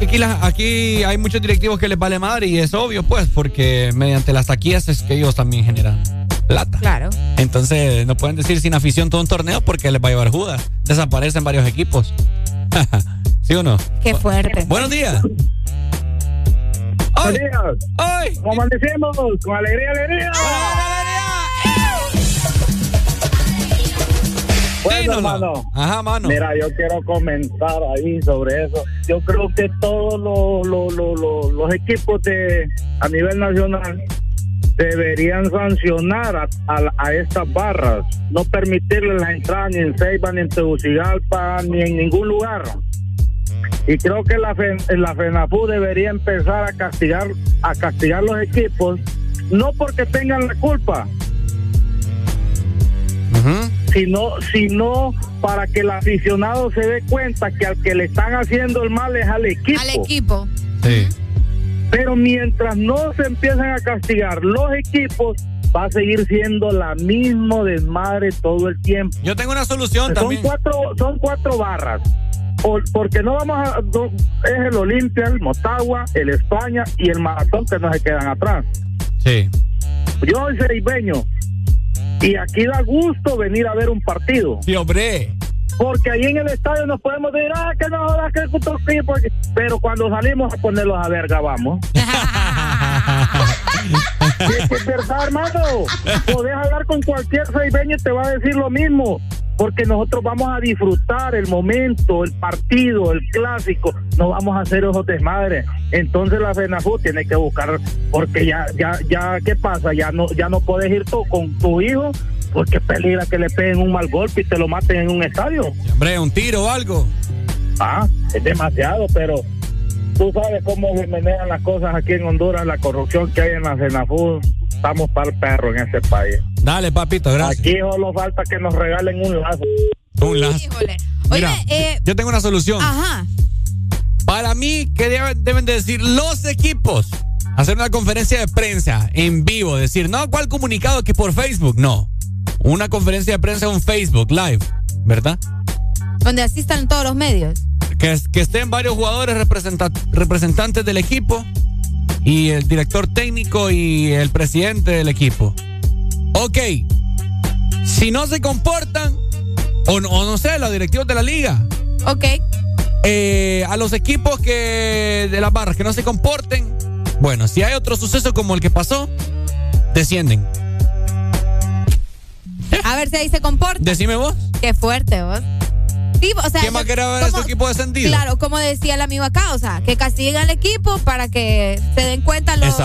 aquí, aquí hay muchos directivos que les vale madre y es obvio, pues, porque mediante las taquillas es que ellos también generan plata. Claro. Entonces, no pueden decir sin afición todo un torneo porque les va a llevar judas. Desaparecen varios equipos. ¿Sí o no? Qué fuerte. Buenos días. Buenos días. ¡Ay! ¿Cómo amanecemos? Con alegría, alegría. Bueno, hermano. Ajá, mano. Mira, yo quiero comentar ahí sobre eso. Yo creo que todos los equipos de a nivel nacional deberían sancionar a, estas barras, no permitirles la entrada ni en Ceiba, ni en Tegucigalpa, ni en ningún lugar. Y creo que la, la FENAFU debería empezar a castigar, a castigar los equipos, no porque tengan la culpa, sino, sino para que el aficionado se dé cuenta que al que le están haciendo el mal es al equipo. Al equipo. Sí. Pero mientras no se empiezan a castigar los equipos, va a seguir siendo la misma desmadre todo el tiempo. Yo tengo una solución son también. Cuatro, son cuatro barras. porque no vamos a. es el Olimpia, el Motagua, el España y el Maratón que no se quedan atrás. Sí. Yo soy ceribeño y aquí da gusto venir a ver un partido. Sí, hombre. Porque ahí en el estadio nos podemos decir, ah, que no jodas, que porque... Pero cuando salimos a ponerlos a verga, vamos. Es que es verdad, hermano. Podés hablar con cualquier seibeño y te va a decir lo mismo. Porque nosotros vamos a disfrutar el momento, el partido, el clásico. No vamos a hacer esos desmadres. Entonces la FENAFU tiene que buscar, porque ya, ya, ya, ¿qué pasa? Ya no, ya no puedes ir tú con tu hijo, porque peligra que le peguen un mal golpe y te lo maten en un estadio. Hombre, un tiro o algo. Ah, es demasiado, pero tú sabes cómo se manejan las cosas aquí en Honduras, la corrupción que hay en la FENAFU. Estamos para el perro en este país. Dale, papito, gracias. Aquí solo falta que nos regalen un lazo. Un lazo. Híjole. Mira, eh, yo tengo una solución. Ajá. Para mí, que deben, deben de decir los equipos? Hacer una conferencia de prensa en vivo. Decir, no, ¿cuál comunicado que por Facebook? No. Una conferencia de prensa en Facebook Live, ¿verdad? Donde asistan todos los medios. Que, que estén varios jugadores representa- representantes del equipo y el director técnico y el presidente del equipo. Ok, si no se comportan, o no, o no sé, los directivos de la liga, Ok. eh, a los equipos que de las barras que no se comporten, bueno, si hay otro suceso como el que pasó, descienden. A ver si ahí se comporta. Decime vos. Qué fuerte, vos. Sí, o sea, ¿Quién más quiere ver a su equipo descendido? Claro, como decía el amigo acá, o sea, que castiguen al equipo para que se den cuenta los,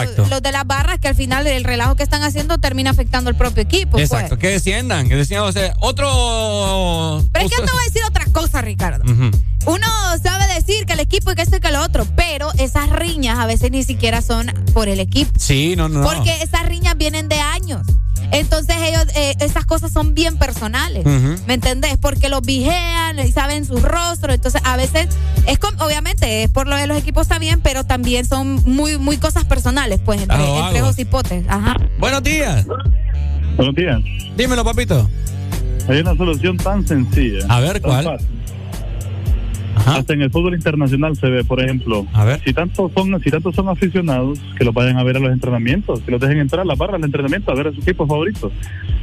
de las barras que al final el relajo que están haciendo termina afectando al propio equipo. pues. Exacto, que desciendan, que desciendan. O sea, otro. Pero es que yo te voy a decir otra cosa, Ricardo. Uno sabe decir que el equipo y que esto y que lo otro, pero esas riñas a veces ni siquiera son por el equipo. Sí, no. no. Porque esas riñas vienen de años. Entonces ellos, eh, esas cosas son bien personales. ¿Me entendés? Porque los vigean y saben sus rostros. Entonces a veces es com- obviamente es por lo de los equipos también, pero también son muy, muy cosas personales, pues, entre, Claro, entre hipotes. Ajá. Buenos días. Buenos días. Dímelo, papito. Hay una solución tan sencilla. A ver, tan ¿cuál? fácil. Hasta en el fútbol internacional se ve, por ejemplo, si tanto son si tantos son aficionados que lo vayan a ver a los entrenamientos, que los dejen entrar a la barra del entrenamiento a ver a sus equipos favoritos.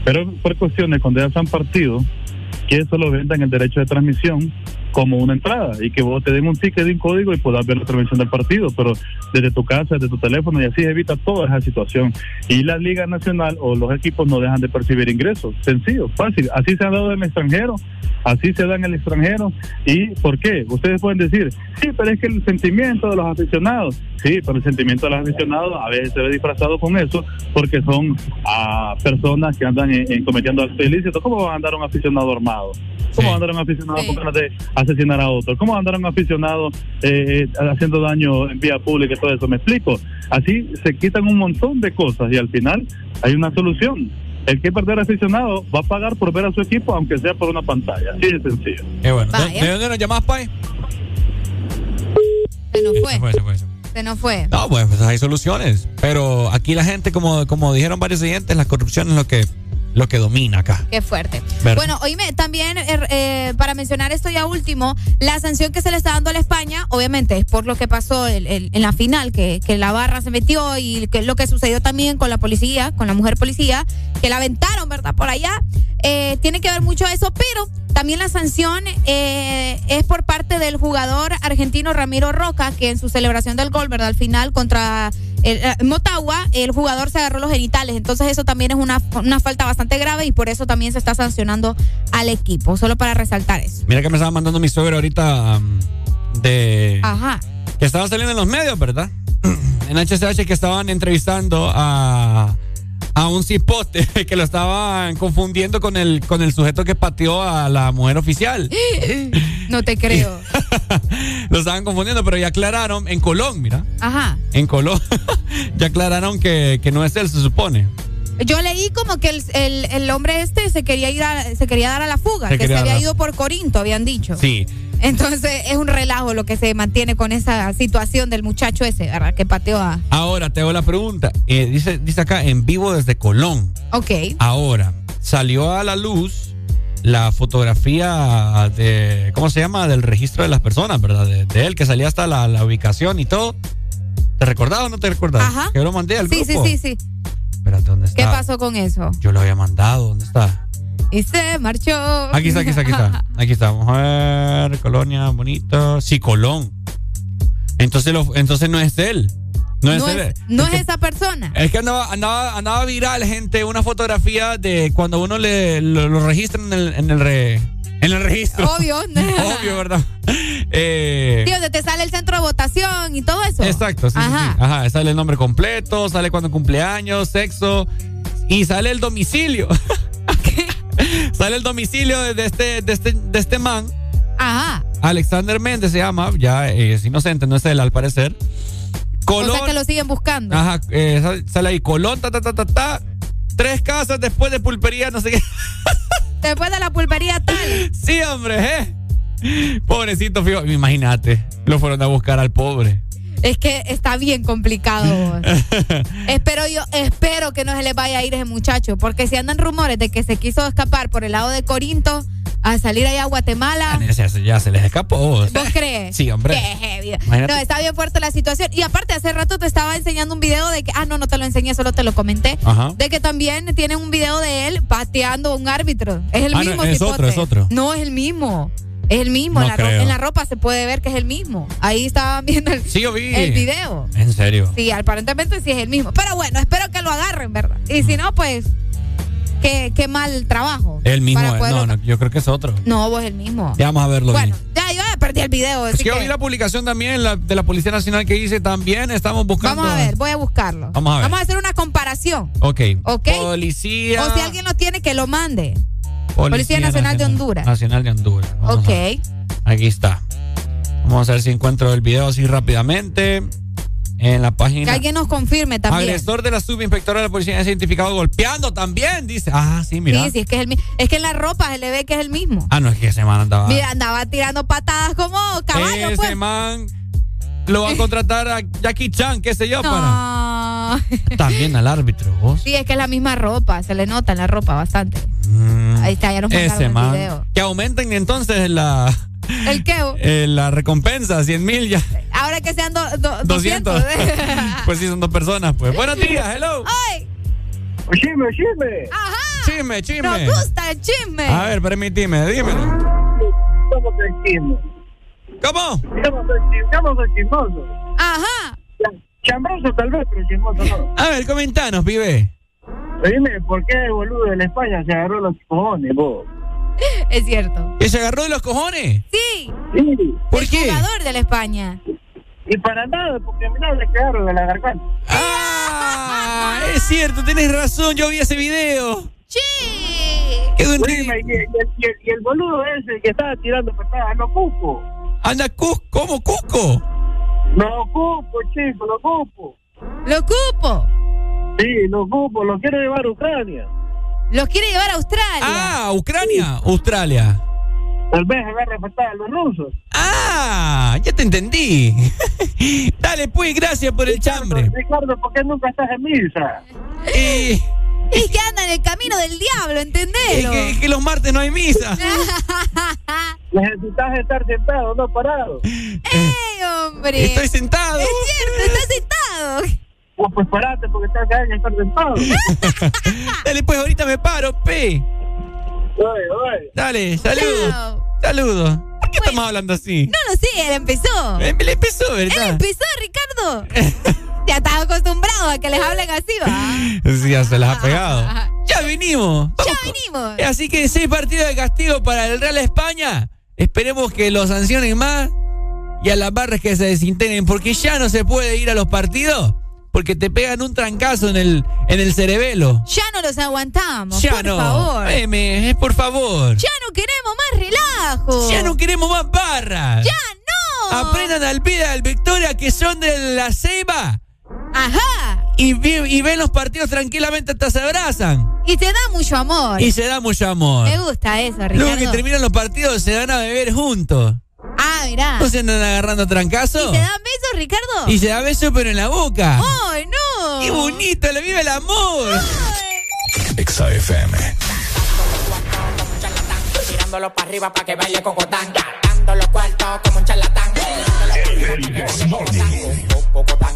Pero por cuestiones cuando ya se han partido, que solo vendan el derecho de transmisión como una entrada y que vos te den un ticket de un código y puedas ver la transmisión del partido, pero desde tu casa, desde tu teléfono y así evita toda esa situación. Y la Liga Nacional o los equipos no dejan de percibir ingresos. Sencillo, fácil. Así se ha dado en el extranjero, así se da en el extranjero. ¿Y por qué? Ustedes pueden decir, sí, pero es que el sentimiento de los aficionados, sí, pero el sentimiento de los aficionados a veces se ve disfrazado con eso porque son ah, personas que andan en cometiendo actos ilícitos. ¿Cómo va a andar un aficionado armado? ¿Cómo a andar un aficionado con ganas de asesinar a otro? ¿Cómo andar un aficionado eh, haciendo daño en vía pública y todo eso? ¿Me explico? Así se quitan un montón de cosas y al final hay una solución. El que perder aficionado va a pagar por ver a su equipo, aunque sea por una pantalla. Así de sencillo. Qué bueno. ¿De, de dónde nos llamás, Pai? Se nos fue. Se fue, se fue, se fue. Se nos fue. No, pues, pues hay soluciones. Pero aquí la gente, como, como dijeron varios oyentes, la corrupción es lo que, lo que domina acá. Qué fuerte. ¿Verdad? Bueno, oíme, también eh, eh, para mencionar esto ya último, la sanción que se le está dando a la España, obviamente es por lo que pasó el- el- en la final, que, que la barra se metió y que lo que sucedió también con la policía, con la mujer policía, que la aventaron, ¿verdad? Por allá. Eh, tiene que ver mucho eso, pero también la sanción eh, es por parte del jugador argentino Ramiro Roca, que en su celebración del gol, ¿verdad? Al final contra el, eh, Motagua, el jugador se agarró los genitales. Entonces eso también es una, una falta bastante grave y por eso también se está sancionando al equipo. Solo para resaltar eso. Mira que me estaba mandando mi suegro ahorita um, de... Ajá. Que estaban saliendo en los medios, ¿verdad? En HCH que estaban entrevistando a, a un cipote que lo estaban confundiendo con el, con el sujeto que pateó a la mujer oficial. No te creo. Lo estaban confundiendo, pero ya aclararon en Colón, mira. Ajá. En Colón ya aclararon que, que no es él, se supone. Yo leí como que el, el- el hombre este se quería ir a- se quería dar a la fuga, Se que se había ido por Corinto, habían dicho. Sí. Entonces es un relajo lo que se mantiene con esa situación del muchacho ese, ¿verdad? Que pateó a. Ahora te hago la pregunta. Eh, dice, dice acá, en vivo desde Colón. Ok. Ahora, salió a la luz la fotografía de, ¿cómo se llama? Del registro de las personas, ¿verdad? De, de él, que salía hasta la, la ubicación y todo. ¿Te recordaba o no te recordabas? Ajá. Que lo mandé al Sí, sí, grupo. sí, sí. Espérate, ¿dónde está? ¿Qué pasó con eso? Yo lo había mandado, ¿dónde está? Y se marchó. Aquí está, aquí está, aquí está. Aquí está, vamos a ver, Colonia, bonito. Sí, Colón. Entonces, lo, entonces no es él. No es no él. es, no es esa persona. Es que andaba, andaba, andaba viral, gente, una fotografía de cuando uno le lo, lo registra en el, en el re- en el registro. Obvio. Obvio, ¿verdad? Eh, Sí, donde te sale el centro de votación y todo eso. Exacto, sí, sí, Ajá. sí. Ajá, sale el nombre completo, sale cuando cumpleaños, sexo y sale el domicilio. sale el domicilio de este, de este, de este man. Ajá. Alexander Méndez se llama, ya eh, es inocente, no es él al parecer. Colón. O sea que lo siguen buscando. Ajá, eh, sale- sale ahí, Colón, ta, ta, ta, ta, ta. Tres casas después de pulpería, no sé qué. Después de la pulpería tal. Sí, hombre, ¿eh? Pobrecito, fijo. Imagínate, lo fueron a buscar al pobre. Es que está bien complicado. espero yo, espero que no se les vaya a ir ese muchacho, porque si andan rumores de que se quiso escapar por el lado de Corinto a salir allá a Guatemala, Ya, se- ya se les escapó. ¿vos crees? Sí, hombre. Qué heavy. Imagínate. No, está bien fuerte la situación. Y aparte, hace rato te estaba enseñando un video de que, ah, no, no te lo enseñé, solo te lo comenté. Ajá. De que también tienen un video de él pateando a un árbitro. Es el Ah, no, mismo es cipote. otro, es otro. No, es el mismo. Es el mismo. No en, la en ropa se puede ver que es el mismo. Ahí estaban viendo el, Sí, yo vi. el video. En serio. Sí, aparentemente sí es el mismo. Pero bueno, espero que lo agarren, ¿verdad? Y si no, pues, qué, qué mal trabajo. El mismo. Es. poderlo- No, no, yo creo que es otro. No, vos el mismo. Ya vamos a verlo Bueno, bien. ya yo ya perdí el video. Es así que yo que vi la publicación también la- de la Policía Nacional que dice también estamos buscando. vamos a ver, voy a buscarlo. Vamos a ver. Vamos a hacer una comparación. Ok. Ok. Policía. O si alguien lo tiene, que lo mande. Policía Nacional de Honduras. Nacional de Honduras. Vamos Ok. Aquí está. Vamos a ver si encuentro el video así rápidamente. En la Que página. alguien nos confirme también. Agresor de la subinspectora de la policía es identificado golpeando también, dice. Ah, sí, mira. Sí, sí, es que es el mi- Es que en la ropa se le ve que es el mismo. Ah, no, es que ese man andaba. Mira, andaba tirando patadas como caballo, ese pues. man lo va a contratar a Jackie Chan, qué sé yo, para. No. También al árbitro, vos. Sí, es que es la misma ropa, se le nota en la ropa bastante. Mm, Ahí está, ya nos ese el man. video. Que aumenten entonces la, ¿El qué? eh, la recompensa, 100 mil ya. Ahora que sean do- do- 200. 200. pues sí, son dos personas, pues. Buenos días, hello. ¡Ay! Chisme, chisme. ¡Ajá! Chisme, chisme. Nos gusta el chisme. A ver, permíteme, dímelo. Somos el chisme. ¿Cómo? El somos el chismoso. Ajá. Chambroso tal vez, pero chismoso no. A ver, comentanos, pibe. Dime, ¿por qué el boludo de la España se agarró los cojones, vos? Es cierto. ¿Que se agarró de los cojones? Sí. Sí. ¿Por el qué? jugador de la España. Y para nada, porque mirá, le quedaron de la garganta. Ah, es cierto, tenés razón, yo vi ese video. Sí. Qué buen Dime, y, y el, y y el boludo ese que estaba tirando patadas, no cupo. Anda, Cus, ¿cómo Cusco? No cupo, chico, lo cupo. Lo cupo. Sí, lo cupo, lo quiere llevar a Ucrania. Los quiere llevar a Australia. Ah, Ucrania, Australia. Tal vez agarre patadas a los rusos. Ah, ya te entendí. Dale, pues, gracias por el chambre. Ricardo, ¿por qué nunca estás en misa? Y, Es que anda en el camino del diablo, y ¿entendelo? que, que los martes no hay misa. Necesitas estar sentado, no parado. ¡Ey, hombre! Estoy sentado. Es cierto, está sentado. Pues, pues parate porque estás acá en estar sentado. Dale, pues, ahorita me paro, pe. Oye, oye. Dale, saludos. Chao. Saludos. ¿Por qué estamos hablando así? No lo sé, él empezó. Le empezó, Él ¿verdad? empezó, Ricardo. ya estás acostumbrado a que les hablen así, ¿va? Sí, ya se las ha pegado. Ya vinimos. Ya vinimos. Así que seis partidos de castigo para el Real España. Esperemos que lo sancionen más y a las barras que se desintegren, porque ya no se puede ir a los partidos porque te pegan un trancazo en el, en el cerebelo. Ya no los aguantamos, Ya por no. favor. Eme, es por favor. Ya no queremos más relajo. Ya no queremos más barras. Ya no. Aprendan al pie al Victoria que son de la Ceiba Ajá. y, vi- y ven los partidos tranquilamente hasta se abrazan. Y te da mucho amor. Y se da mucho amor. Me gusta eso, Ricardo. Luego que terminan los partidos se van a beber juntos. Ah, mirá. No se andan agarrando trancazos. ¿Y te dan besos, Ricardo? Y se da beso pero en la boca. ¡Ay, no! ¡Qué bonito! ¡Le vive el amor! Exa FM. Tirándolo para arriba para que baile cocotán. Dando los cuartos como un charlatán. Cocotán,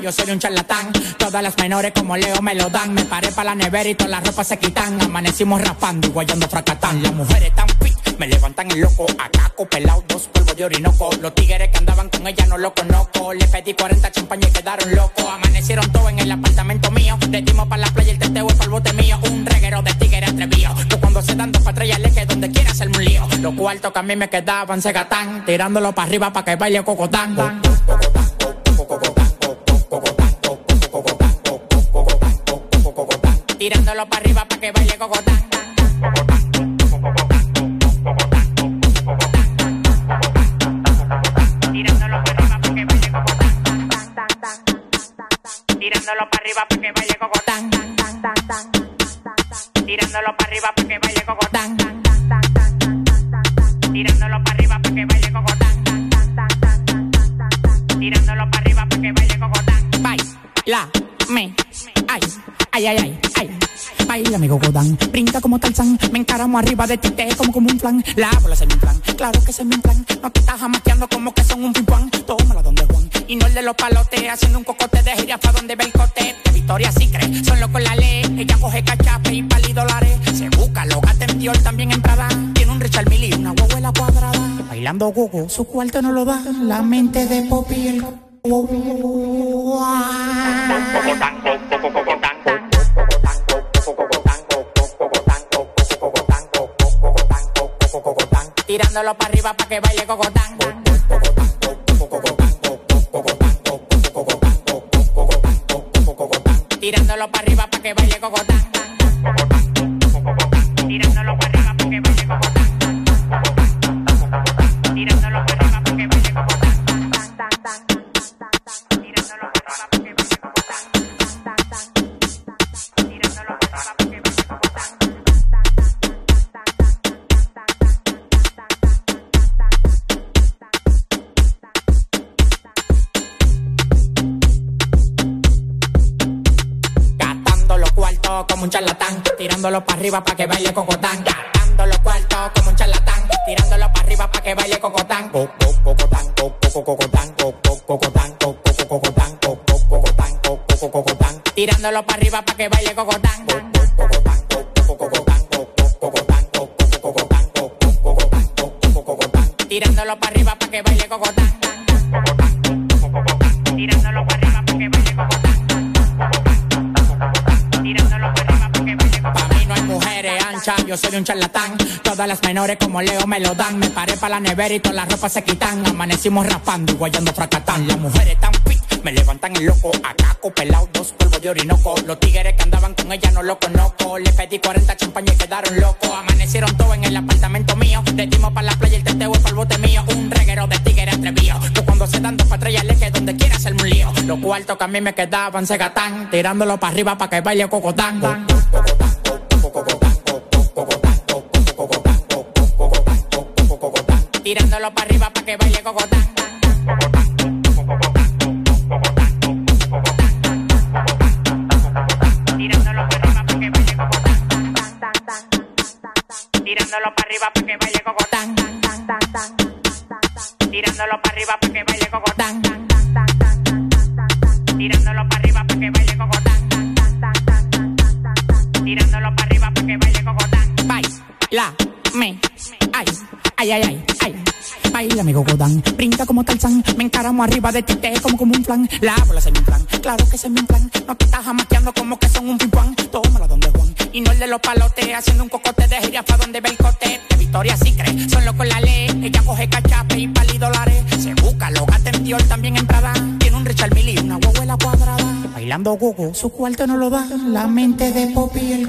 yo soy un charlatán. Todas las menores como Leo me lo dan. Me paré para la nevera y todas las ropas se quitan. Amanecimos raspando y guayando fracatán. Las mujeres tan fit, me levantan el loco. Acaco, pelado, dos polvos de orinoco. Los tigres que andaban con ella no lo conozco. Le pedí 40 champañas y quedaron locos. Amanecieron todos en el apartamento mío. Le dimos para la playa el teteo y el bote mío. Un reguero de tigres atrevido. Que cuando se dan dos patrullas le que donde quiera hacerme un lío. Los cuartos que a mí me quedaban se gatán. Tirándolo para arriba para que baile cocotán. Tirándolo para arriba para que baile cocotán. Tirándolo para arriba para que baile cocotán. Tirándolo para arriba para que baile cocotán. Tirándolo para arriba para que baile cocotán. Tirándolo para arriba para que baile cocotán. Tirándolo para para que baile me, ay, ay, ay, ay, ay. Baila, amigo Godán, brinda como Tarzán, me encaramo arriba de ti, te como como un plan, la bola se me plan, claro que se me plan, no te estás jamaqueando como que son un pimpán, tómala donde Juan, y no el de los palotes, haciendo un cocote de gira pa' donde ve el cote, de Victoria sí cree, son locos la ley, ella coge cachape y pali dólares, se busca, lo gata en también en Prada, tiene un Richard Mille y una huevuela cuadrada, bailando gogo, su cuarto no lo da, la mente de el Tirándolo para arriba para que baile cocotán. Tirándolo para arriba para que baile cocotán. Tirándolo para arriba para que baile cocotán. Tirándolo como un charlatán. Tirándolo para arriba para que baile cocotán. Gastando los cuartos como un charlatán. Tirándolo para arriba para que baile cocotán. Co- co- cocotán, co- co- cocotán, co- co- cocotán, co- co- cocotán, co- co- cocotán, co- co- cocotán. Tirándolo para arriba para que baile cocotán. Co- co- cocotán, co- co- cocotán, co- co- cocotán, co- co- cocotán, co- co- cocotán, co- co- cocotán. Tirándolo para arriba para que baile cocotán. Yo soy un charlatán. Todas las menores como Leo me lo dan. Me paré para la nevera y todas las ropas se quitan. Amanecimos raspando y guayando fracatán. Las mujeres tan fit, me levantan el loco. Acaco, pelado, dos polvos de orinoco. Los tigres que andaban con ella no lo conozco. Le pedí 40 champañas y quedaron locos. Amanecieron todos en el apartamento mío. Le dimos para la playa el teteo para el bote mío. Un reguero de tigres atrevido. Que cuando se dan dos patrullas le donde quiera hacerme un lío. Los cuartos que a mí me quedaban se gatán. Tirándolo para arriba para que baile cocotán. Tirándolo para arriba para que baile cocotán. Tirándolo para arriba para que baile cocotán. Tirándolo para arriba para que baile cocotán. Tirándolo para arriba para que baile cocotán. Tirándolo para arriba para que baile cocotán. Tirándolo para arriba para que. Baila, me, ay, ay, ay, ay. Baila, amigo Godán, brinda como Tarzán. Me encaramo arriba de ti, te como como un plan. La bola se me plan, claro que se me plan. No te estás jamaqueando como que son un pimpán. Tómala donde Juan. Y no el de los palotes, haciendo un cocote de gira pa' donde ve el cote. De Victoria sí cree, son locos la ley. Ella coge cachape y pali dólares. Se busca, lo gata en también en Prada. Tiene un Richard Mille y una huevuela cuadrada. Bailando gogo, su cuarto no lo da. La mente de Poppy el...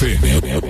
FM.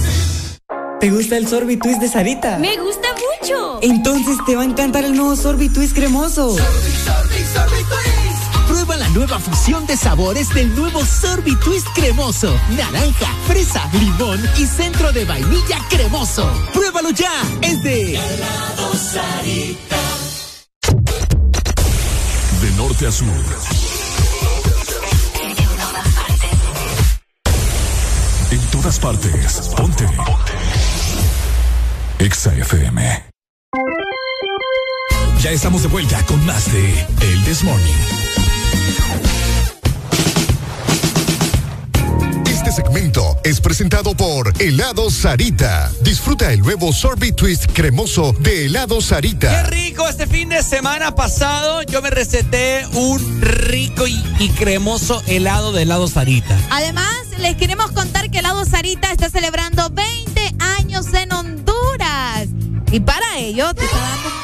¿Te gusta el sorbitwist de Sarita? ¡Me gusta mucho! Entonces te va a encantar el nuevo sorbitwist cremoso. Sorbi, sorbi, sorbi twist. Prueba la nueva fusión de sabores del nuevo sorbitwist cremoso. Naranja, fresa, limón y centro de vainilla cremoso. ¡Pruébalo ya! Es de Helado Sarita. De norte a sur. En todas partes. Ponte. Ponte. Exa FM. Ya estamos de vuelta con más de El This Morning. Este segmento es presentado por Helado Sarita. Disfruta el nuevo sorbet twist cremoso de Helado Sarita. ¡Qué rico! Este fin de semana pasado yo me receté un rico y cremoso helado de Helado Sarita. Además, les queremos contar que Helado Sarita está celebrando y para ello, te está dando un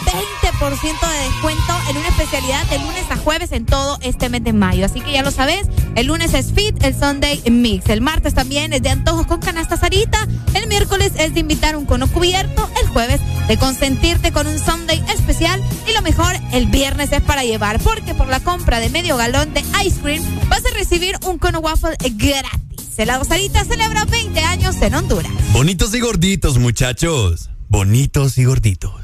20% de descuento en una especialidad de lunes a jueves en todo este mes de mayo. Así que ya lo sabes, el lunes es Fit, el Sunday Mix. El martes también es de antojos con canasta Sarita. El miércoles es de invitar un cono cubierto. El jueves de consentirte con un Sunday especial. Y lo mejor, el viernes es para llevar, porque por la compra de medio galón de ice cream vas a recibir un cono waffle gratis. Helado Sarita celebra 20 años en Honduras. Bonitos y gorditos, muchachos bonitos y gorditos.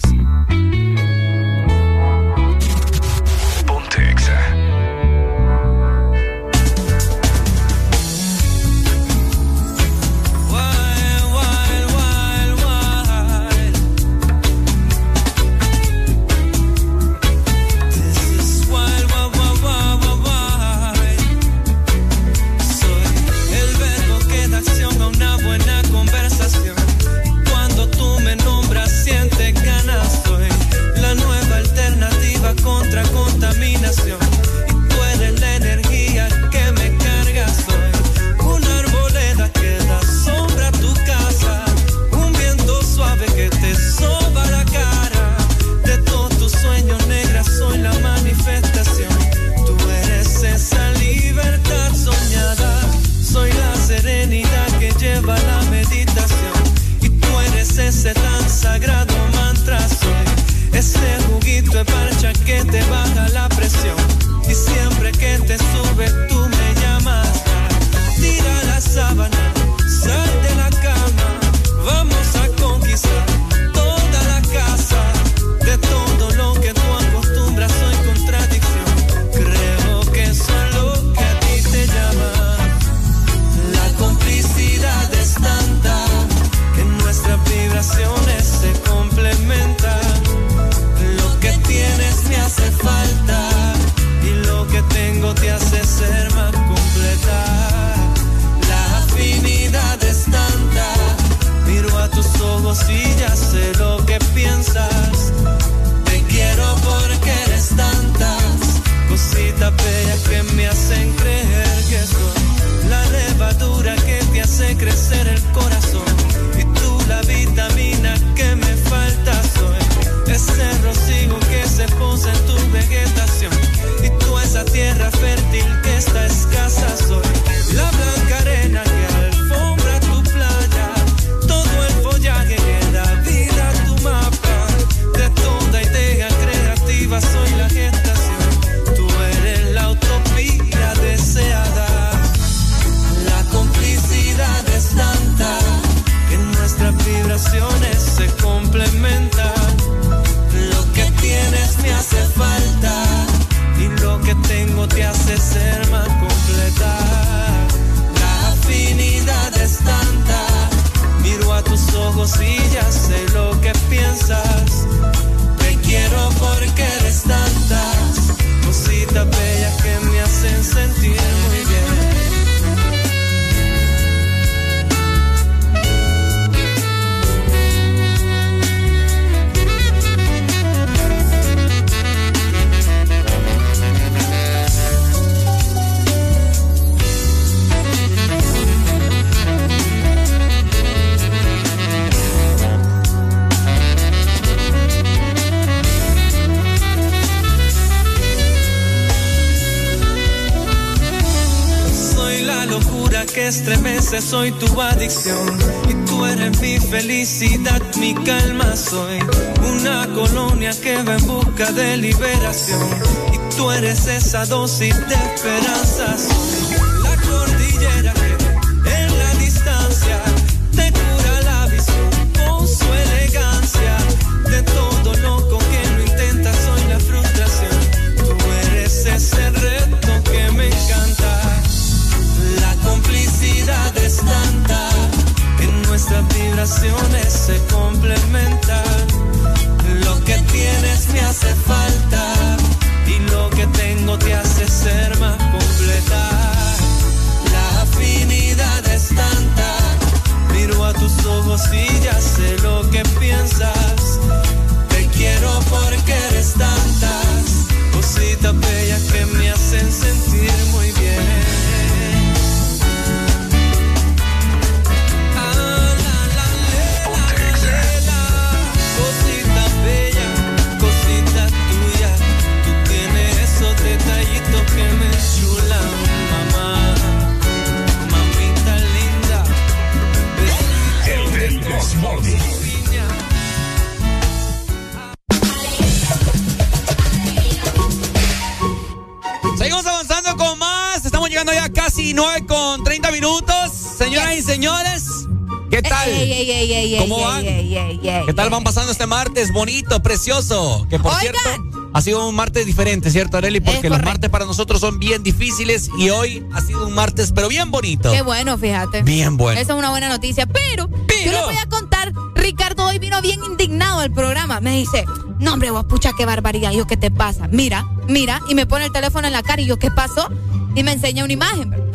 Bonito, precioso. Que por Oigan. cierto, ha sido un martes diferente, ¿cierto, Areli? Porque los martes para nosotros son bien difíciles y hoy ha sido un martes, pero bien bonito. Qué bueno, fíjate. Bien bueno. Esa es una buena noticia. Pero, yo les voy a contar, Ricardo hoy vino bien indignado al programa. Me dice, no hombre, vos pucha, qué barbaridad. Y yo, ¿qué te pasa? Mira, mira. Y me pone el teléfono en la cara y yo, ¿qué pasó? Y me enseña una imagen. ¿verdad?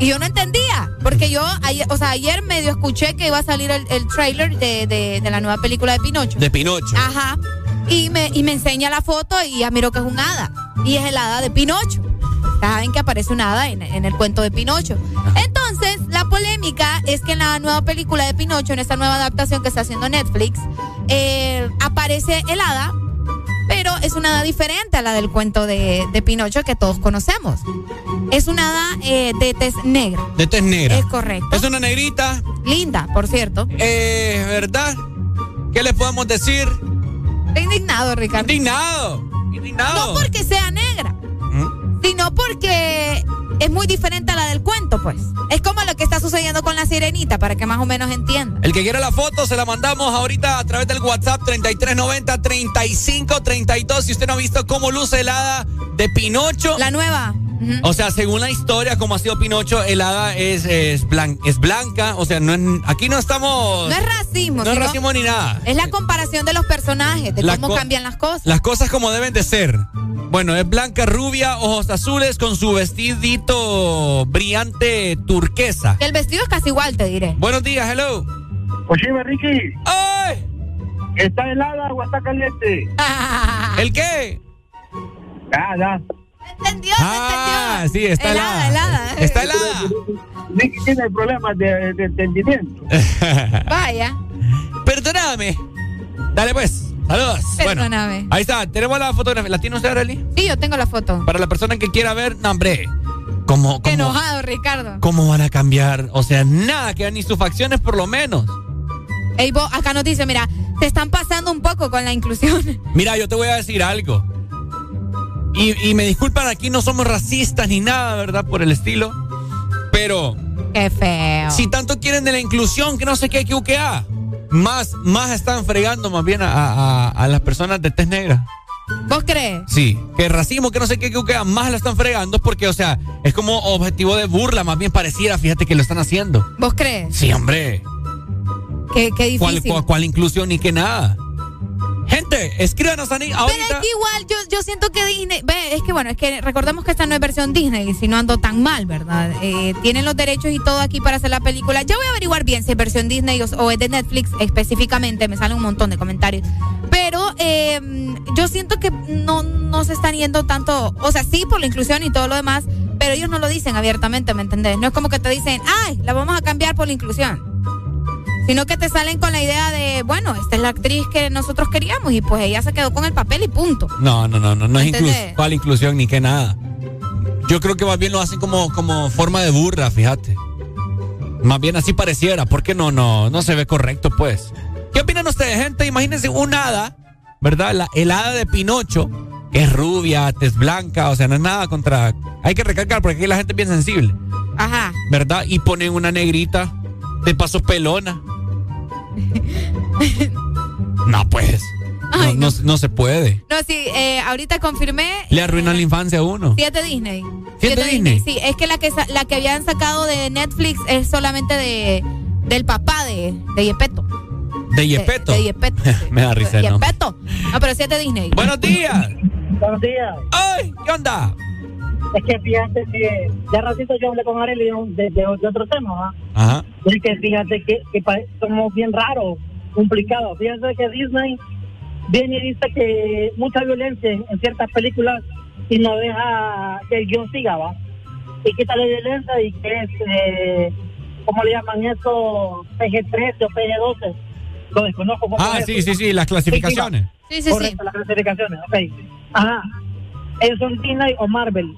Y yo no entendía, porque yo, ayer, o sea, ayer medio escuché que iba a salir el, el trailer de, de- de la nueva película de Pinocho. De Pinocho. Ajá. Y me, y me enseña la foto y ya miro que es un hada. Y es el hada de Pinocho. Saben que aparece un hada en, en el cuento de Pinocho. Entonces, la polémica es que en la nueva película de Pinocho, en esta nueva adaptación que está haciendo Netflix, eh, aparece el hada, es una hada diferente a la del cuento de, de Pinocho que todos conocemos. Es una hada eh, de tez negra. De tez negra. Es correcto. Es una negrita. Linda, por cierto. Eh, ¿verdad? ¿Qué le podemos decir? Indignado, Ricardo. Indignado. Indignado. No porque sea negra, sino porque es muy diferente a la del cuento, pues. Es como lo que está sucediendo con la sirenita, para que más o menos entiendan. El que quiera la foto se la mandamos ahorita a través del WhatsApp 3390-3532. Si usted no ha visto cómo luce el hada de Pinocho. La nueva. O sea, según la historia, como ha sido Pinocho, el hada es, es, blan- es blanca. O sea, no es- aquí no estamos. No es racismo, No es racismo ni nada. Es la comparación de los personajes, de La cómo co- cambian las cosas. Las cosas como deben de ser. Bueno, es blanca, rubia, ojos azules, con su vestidito brillante turquesa. El vestido es casi igual, te diré. Buenos días, hello. Oye, Ricky. ¡Ay! ¿Está helada o está caliente? ¿El qué? Ya. ¿Entendió? Ah, sí, está helada. helada. Está helada. Tiene problemas de, de entendimiento. Vaya. Perdóname. Dale pues. Saludos. Perdóname. Bueno, ahí está. Tenemos la fotografía. ¿La tiene usted, Arely? Sí, yo tengo la foto. Para la persona que quiera ver, no, hombre. ¿Cómo, Qué cómo, enojado, Ricardo. ¿Cómo van a cambiar? O sea, nada, que ni sus facciones por lo menos. Ey, vos, acá nos dice, mira, se están pasando un poco con la inclusión. Mira, yo te voy a decir algo. Y, y me disculpan, aquí no somos racistas ni nada, ¿verdad? Por el estilo. Pero Qué feo. si tanto quieren de la inclusión, que no sé qué, que UQA, más, más están fregando más bien a, a- a las personas de tez negra. ¿Vos crees? Sí, que el racismo, que no sé qué, que UQA, más la están fregando porque, o sea, es como objetivo de burla, más bien pareciera, fíjate que lo están haciendo. ¿Vos crees? Sí, hombre. Qué, qué ¿Cuál, difícil. cuál, cuál inclusión ni qué nada? Gente, escríbanos a ni- Pero ahorita. es que igual yo, yo siento que Disney, ve, es que bueno, es que recordemos que esta no es versión Disney, si no ando tan mal, ¿verdad? Eh, tienen los derechos y todo aquí para hacer la película. Ya voy a averiguar bien si es versión Disney o, o es de Netflix específicamente, me salen un montón de comentarios. Pero eh, yo siento que no, no se están yendo tanto, o sea, sí por la inclusión y todo lo demás, pero ellos no lo dicen abiertamente, ¿me entendés? No es como que te dicen, ay, la vamos a cambiar por la inclusión. Sino que te salen con la idea de, bueno, esta es la actriz que nosotros queríamos y pues ella se quedó con el papel y punto. No, no, no, no, no es. ¿Cuál inclusión ni qué nada? Yo creo que más bien lo hacen como, como forma de burla, fíjate. Más bien así pareciera, porque no, no, no se ve correcto, pues. ¿Qué opinan ustedes, gente? Imagínense un hada, ¿verdad? La, el hada de Pinocho, que es rubia, tez blanca, o sea, no es nada contra. Hay que recalcar, porque aquí la gente es bien sensible, Ajá. ¿verdad? Y ponen una negrita, de paso pelona. No, pues. No, no, no se puede. No, sí, eh, ahorita confirmé. Le arruinan la infancia a uno. Siete Disney. ¿Siete Disney? Sí, es que la que la que habían sacado de Netflix es solamente de del papá de, de Yepeto. De Yepeto. De, de Yepeto. Me da risa, ¿no? Yepeto. No, pero siete Disney. Buenos días. Buenos días. ¡Ay! ¿Qué onda? Es que fíjate que ya ratito yo hablé con Arely de, de, de otro tema, ¿va? Ajá. Es que fíjate que, somos bien raros, complicados. Fíjate que Disney viene y dice que mucha violencia en, ciertas películas y no deja que el guion siga, ¿va? Y quita la violencia y que es, eh, ¿cómo le llaman eso? PG-13 o PG-12. Lo desconozco. Ah, es. sí, sí, sí, las clasificaciones. Sí, sí, Correcto, las clasificaciones, ok. Ajá. Ellos son Disney o Marvel.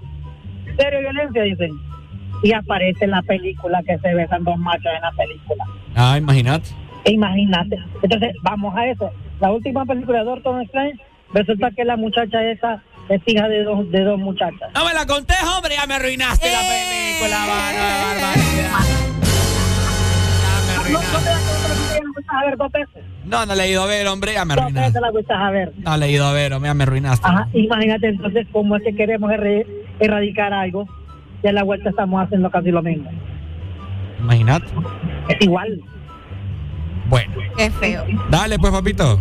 Serio violencia, dicen. Y aparece en la película que se besan dos machos en la película. Ah, imagínate. Imagínate. Entonces, vamos a eso. La última película de Doctor Strange, resulta que la muchacha esa es hija de dos, de dos muchachas. No me la conté, hombre, ya me arruinaste la película, barbaridad. No, no te la a ver dos veces. No, no le he ido a ver, hombre, ya me Dos arruinaste. veces la fuiste a ver. No le he ido a ver, hombre, ya me arruinaste. Ajá, imagínate entonces cómo es que queremos erradicar algo y a la vuelta estamos haciendo casi lo mismo. Imagínate. Es igual. Bueno. Qué feo. Dale, pues, papito.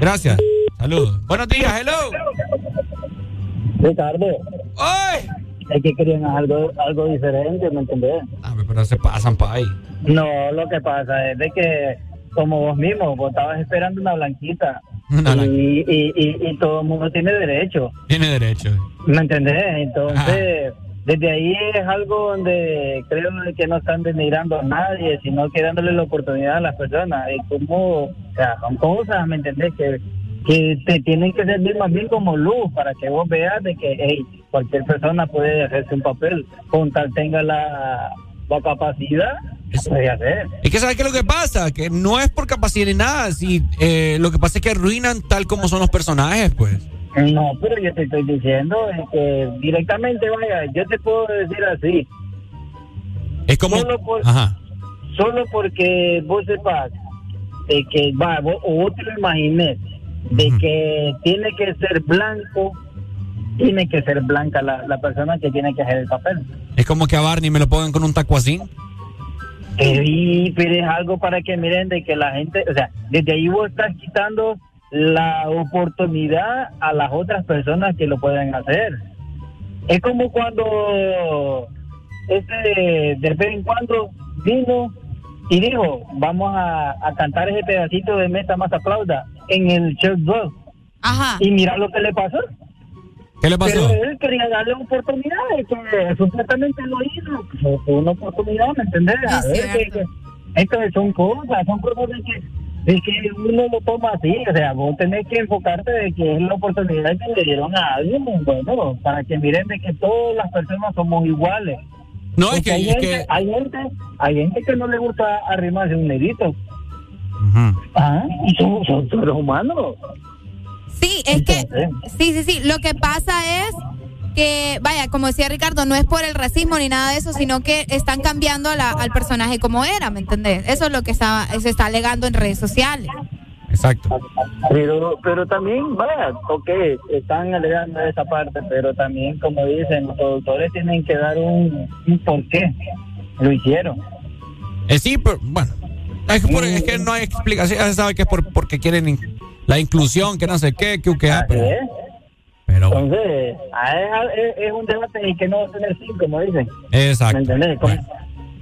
Gracias. Saludos. Buenos días, hello. Ricardo, ¡Ay! Es que querían algo, algo diferente, ¿me entendés? Ah, pero se pasan pa' ahí. No, lo que pasa es de que, como vos mismo, vos estabas esperando una blanquita. Una y, y, y, y todo el mundo tiene derecho, Tiene derecho. ¿me entendés? Entonces, desde ahí es algo donde creo que no están denigrando a nadie, sino que dándole la oportunidad a las personas. Y como, o sea, son cosas, ¿me entendés? Que, que te tienen que servir más bien como luz para que vos veas de que hey, cualquier persona puede hacerse un papel, con tal tenga la, la capacidad, puede hacer. Es que ¿sabes qué es lo que pasa? Que no es por capacidad ni nada. Si, eh, lo que pasa es que arruinan tal como son los personajes, pues. No, pero yo te estoy diciendo es que directamente, vaya, yo te puedo decir así. Es como... Solo, por- Ajá. solo porque vos sepas de que, va, vos, o vos te lo imagines, de que tiene que ser blanco, tiene que ser blanca la, la persona que tiene que hacer el papel. Es como que a Barney me lo pongan con un taco así. Sí, pero es algo para que miren de que la gente, o sea, desde ahí vos estás quitando la oportunidad a las otras personas que lo pueden hacer. Es como cuando este de vez en cuando vino y dijo, vamos a, a cantar ese pedacito de Meta Más Aplauda en el Church 2. Ajá. Y mira lo que le pasó. ¿Qué le pasó? Pero él quería darle oportunidades, que supuestamente lo hizo. Fue fue una oportunidad, ¿me entendés? A Es ver, que, que- entonces son cosas, son cosas de que, de que uno lo toma así. O sea, vos tenés que enfocarte de que es la oportunidad que le dieron a alguien, bueno, para que miren de que todas las personas somos iguales. No, es que- hay, es gente, que- hay gente, hay gente que no le gusta arrimarse un negrito. Ah, y son, son seres humanos. Sí, es que, sí, sí, sí. Lo que pasa es que, vaya, como decía Ricardo, no es por el racismo ni nada de eso, sino que están cambiando a la- al personaje como era, ¿me entendés? Eso es lo que está, se está alegando en redes sociales. Exacto. Pero, pero también, vaya, ok, están alegando esa parte, pero también, como dicen, los productores tienen que dar un, un por qué lo hicieron. Eh, sí, pero bueno. Es que, por- es que no hay explicación. Ya se sabe que es por, porque quieren la inclusión, que no sé qué, que, que ah, pero, pero bueno. Entonces, es, un debate y que no va a tener fin, como dicen. Exacto. ¿Me entendés?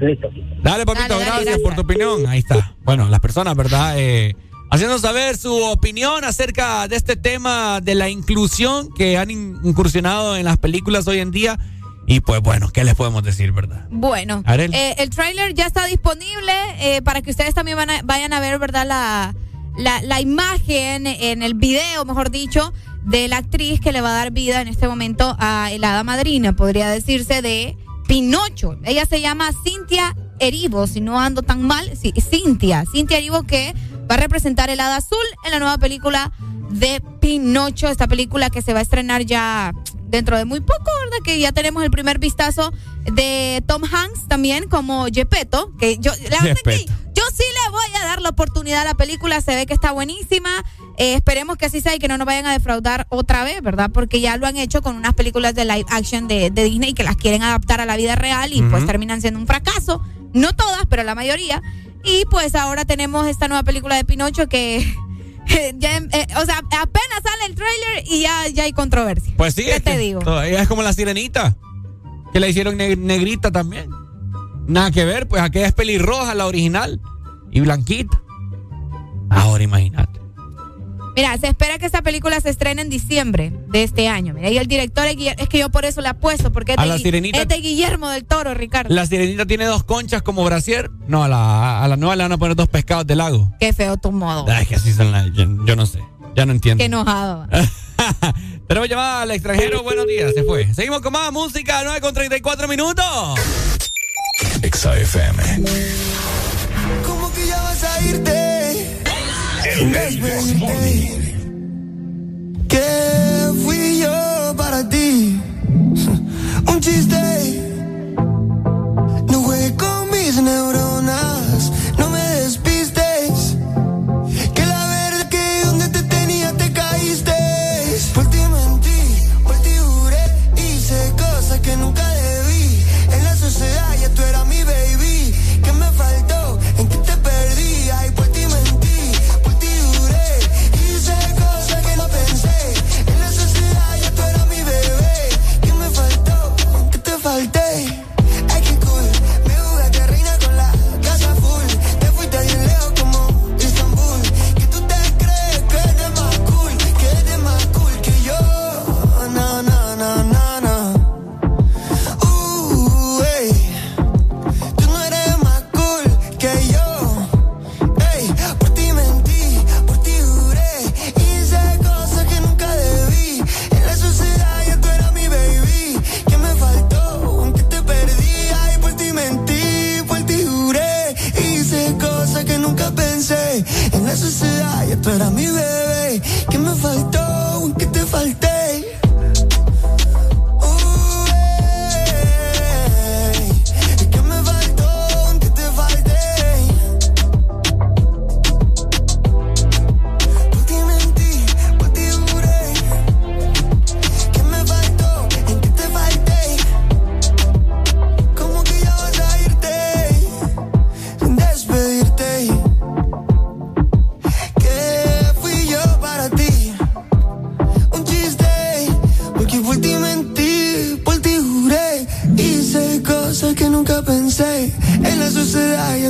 Listo. Dale, papito, gracias, por tu opinión. Ahí está. Bueno, las personas, ¿verdad? Eh, haciendo saber su opinión acerca de este tema de la inclusión que han in- incursionado en las películas hoy en día. Y pues bueno, ¿qué les podemos decir, verdad? Bueno, eh, el tráiler ya está disponible eh, para que ustedes también van a- vayan a ver, ¿verdad? La, la, la imagen en el video, mejor dicho, de la actriz que le va a dar vida en este momento a el hada madrina, podría decirse, de Pinocho. Ella se llama Cintia Erivo, si no ando tan mal, sí, Cintia. Cintia Erivo que va a representar el hada azul en la nueva película de Pinocho, esta película que se va a estrenar ya dentro de muy poco, ¿verdad? Que ya tenemos el primer vistazo de Tom Hanks también como Gepetto, que yo la verdad que yo sí le voy a dar la oportunidad a la película, se ve que está buenísima. Eh, esperemos que así sea y que no nos vayan a defraudar otra vez, ¿verdad? Porque ya lo han hecho con unas películas de live action de, de Disney que las quieren adaptar a la vida real y pues terminan siendo un fracaso. No todas, pero la mayoría. Y pues ahora tenemos esta nueva película de Pinocho que ya, em- eh, o sea, apenas sale el tráiler y ya, ya hay controversia. Pues sí, ¿Qué es te que digo? todavía es como la sirenita, que la hicieron neg- negrita también. Nada que ver, pues aquella es pelirroja, la original, y blanquita. Ahora imagínate. Mira, se espera que esta película se estrene en diciembre de este año. Mira, y el director es, es que yo por eso le apuesto, porque es A de, la Gui- Sirenita- es de Guillermo del Toro, Ricardo. La sirenita tiene dos conchas como brasier. No, a la, a la nueva le van a poner dos pescados de lago. Qué feo tu modo. Ay, que así son las. Yo, yo no sé. Ya no entiendo. Qué enojado. Tenemos llamada al extranjero. Buenos días, se fue. Seguimos con más música, 9 con 34 minutos. XAFM. ¿Cómo que ya vas a irte? El Que fui yo para ti. Un chiste. No juegues con mis neuronas. Espérame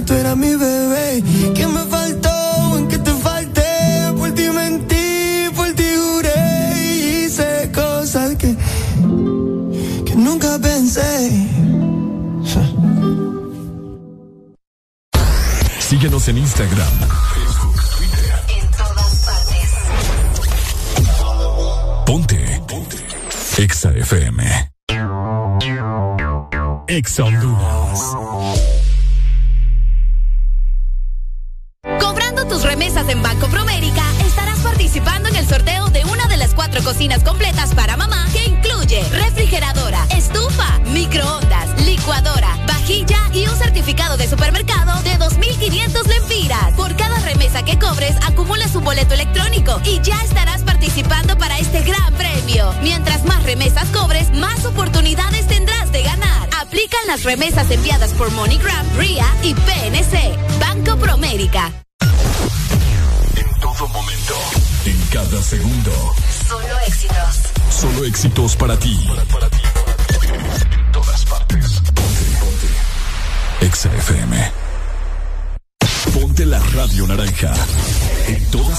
tú eras mi bebé. ¿Qué me faltó? ¿En qué te falté? Por ti mentí, por ti juré. Hice cosas que, que nunca pensé. Síguenos en Instagram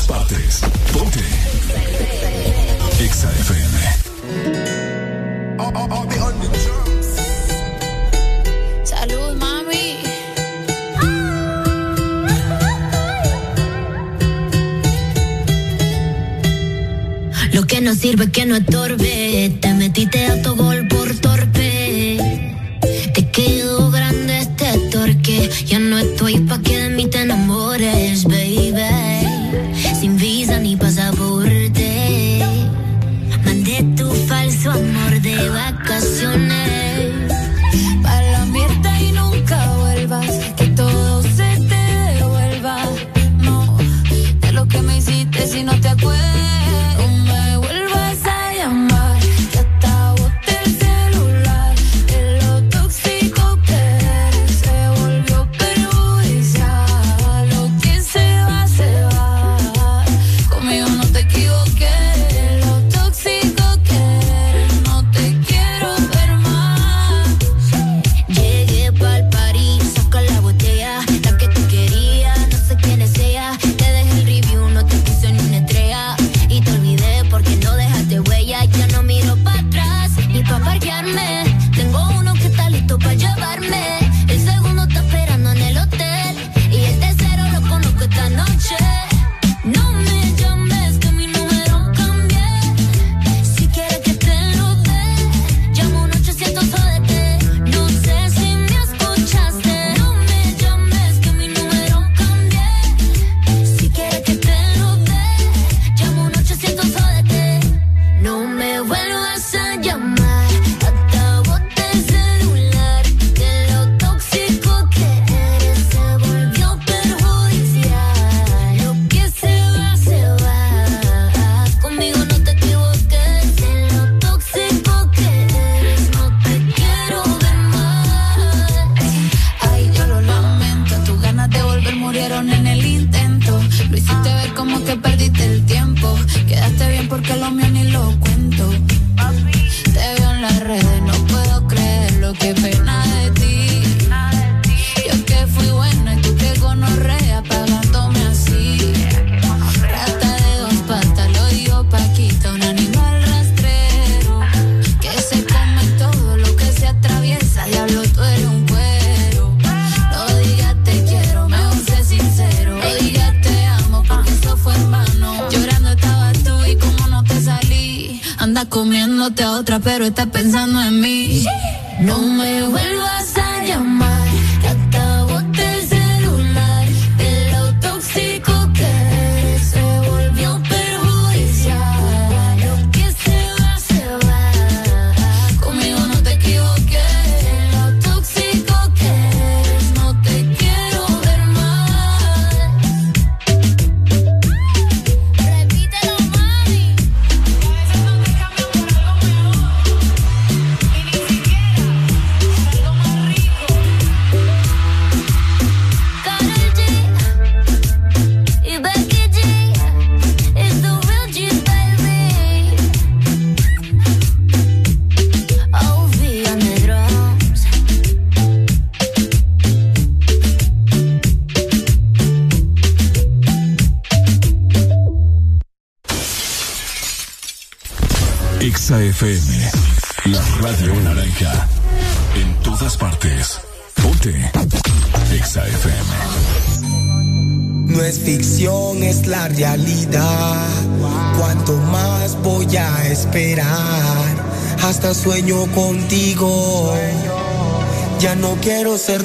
todas partes. Ponte. Exa FM. Salud, mami. Lo que no sirve que no estorbe.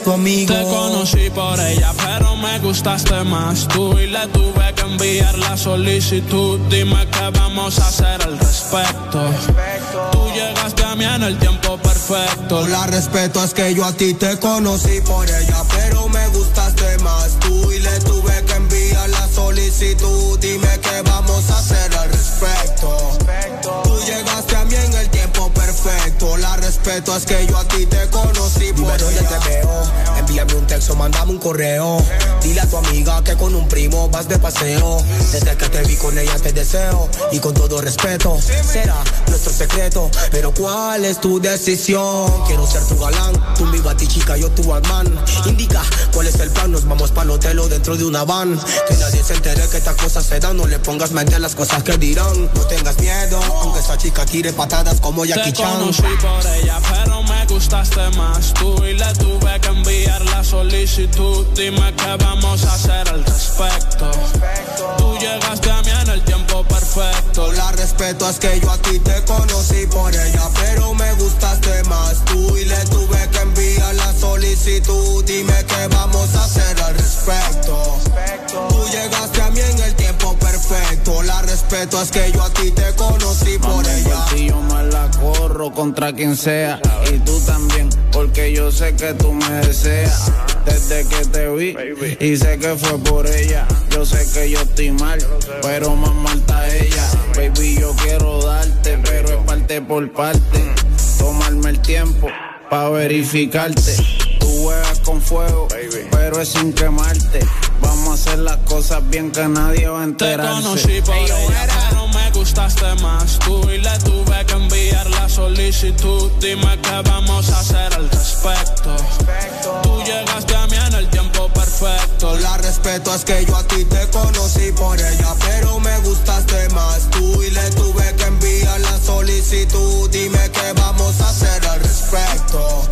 Tu amigo. Te conocí por ella, pero me gustaste más tú y le tuve que enviar la solicitud. Dime qué vamos a hacer al respecto. Tú llegaste a mí en el tiempo perfecto. La respeto es que yo a ti te conocí por ella, pero me gustaste más tú y le tuve que enviar la solicitud. Dime qué vamos a hacer al respecto. Tú llegaste a mí en el tiempo perfecto. La respeto es que yo a ti te conocí por un correo. Tu amiga que con un primo vas de paseo. Desde que te vi con ella te deseo. Y con todo respeto, será nuestro secreto. Pero ¿cuál es tu decisión? Quiero ser tu galán. Tú mi batichica, yo tu Batman. Indica cuál es el plan. Nos vamos para hotel o dentro de una van. Que nadie se entere que estas cosas se dan. No le pongas mente a las cosas que dirán. No tengas miedo, aunque esa chica tire patadas como Jackie Te Chan. conocí por ella, pero me gustaste más tú y le tuve que enviar la solicitud. Dime qué vamos a hacer al respecto. Tú llegaste a mí en el tiempo perfecto. La respeto es que yo a ti te conocí por ella, pero me gustaste más tú y le tuve que enviar la solicitud. Dime qué vamos a hacer al respecto. Tú llegaste a mí en el tiempo perfecto. La respeto es que yo a ti te conocí por ella. Y yo me la corro contra quien sea. Y tú también, porque yo sé que tú me deseas. Desde que te vi, y sé que fue por ella. Yo sé que yo estoy mal, pero más mal está ella. Baby, yo quiero darte, pero es parte por parte. Tomarme el tiempo pa' verificarte. Tú juegas con fuego, pero es sin quemarte. Vamos a hacer las cosas bien que nadie va a enterarse. Te conocí por ella, pero me gustaste más tú y le tuve que enviar solicitud. Dime qué vamos a hacer al respecto. Tú llegaste a mí en el tiempo perfecto. La respeto es que yo a ti te conocí por ella, pero me gustaste más tú y le tuve que enviar la solicitud. Dime qué vamos a hacer al respecto.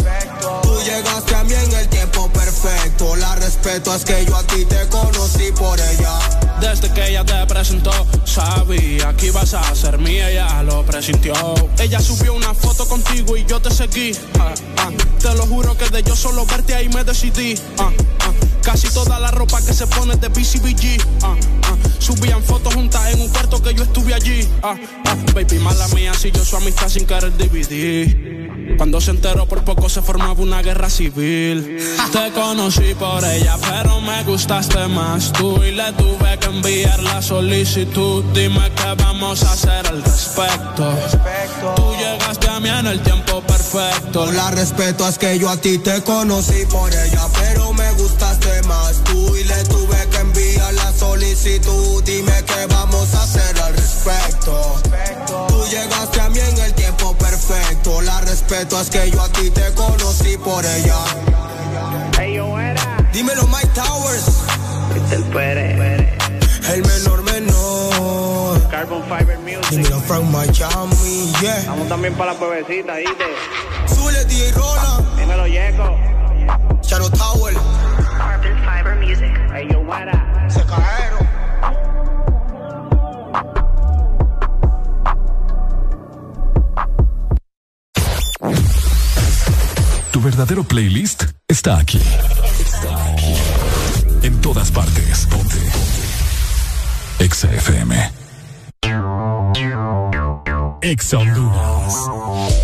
La respeto es que yo a ti te conocí por ella. Desde que ella te presentó, sabía que ibas a ser mía, ella lo presintió. Ella subió una foto contigo y yo te seguí. ah, ah. Te lo juro que de yo solo verte ahí me decidí. ah. Casi toda la ropa que se pone de BCBG. ah, ah. Subían fotos juntas en un cuarto que yo estuve allí. ah. Baby, mala mía, si yo su amistad sin querer dividir. Cuando se enteró por poco se formaba una guerra civil. Te conocí por ella, pero me gustaste más tú y le tuve que enviar la solicitud. Dime qué vamos a hacer al respecto. Tú llegaste a mí en el tiempo perfecto. La respeto es que yo a ti te conocí por ella, pero me gustaste más tú y le tuve que enviar la solicitud. Dime qué vamos a hacer al respecto. Tú llegaste a mí en el tiempo perfecto. La respeto es que yo a ti te conocí por ella. Dímelo, Mike Towers. Este el menor menor. Carbon Fiber Music. Dímelo, Frank Miami. Yeah. Vamos también para la pueblecita, ¿viste? Zule, DJ Rola. Dímelo, Yeco. Charo Tower. Carbon Fiber Music. Ey, yo. Se caeron. Tu verdadero playlist está aquí. Está aquí. En todas partes. Ponte. Exa FM. Exa Honduras.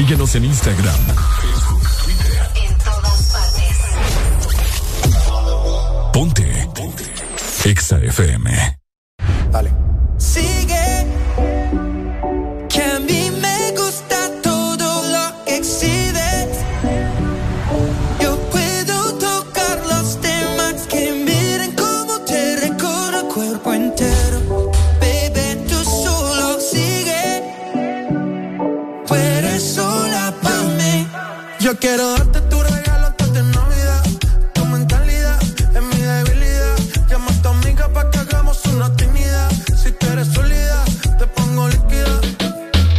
Síguenos en Instagram, En todas partes. Ponte. Ponte. Exa FM. Sigue, que Yo quiero darte tu regalo antes de Navidad. Tu mentalidad es mi debilidad. Llama a tu amiga pa' que hagamos una actividad. Si tú eres sólida, te pongo líquida.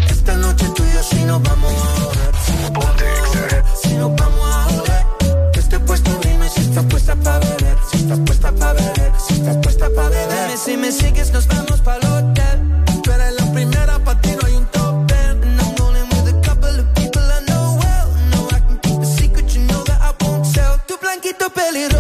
Esta noche tú y yo sí nos vamos a joder. Si nos vamos a joder. Esté puesto, dime si estás puesta pa' beber. Si estás puesta pa' beber. Si estás puesta pa' beber. Dime si me sigues, nos vamos pa'l hotel. belly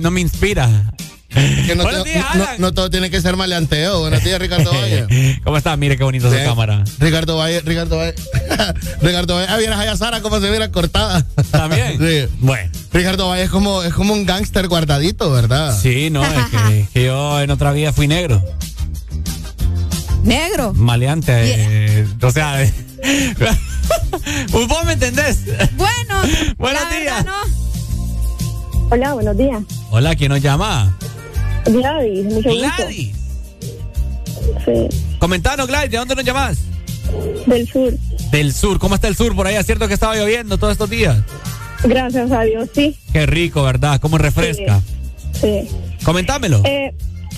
no me, inspira. Que no, días, no- Alan. no todo tiene que ser maleanteo. Buenos días, Ricardo Valle. ¿Cómo estás? Mire qué bonita su cámara. Ricardo Valle, Ricardo Valle. Ricardo Valle. Ah, vieras allá Sara cómo se viera cortada. ¿También? Sí. Bueno. Ricardo Valle es como, es como un gángster guardadito, ¿verdad? Sí, no, es que, que yo en otra vida fui negro. Negro. Maleante. eh, o sea, eh, vos me entendés. Bueno. Buenos la días. verdad, no. Hola, buenos días. Hola, ¿quién nos llama? Gladys, mucho gusto. Gladys. Sí, Comentanos, Gladys, ¿de dónde nos llamás? del sur. Del sur. ¿Cómo está el sur por allá? ¿Cierto que estaba lloviendo todos estos días? Gracias a Dios, sí. Qué rico, ¿verdad? ¿Cómo refresca? Sí. Comentámelo. Eh,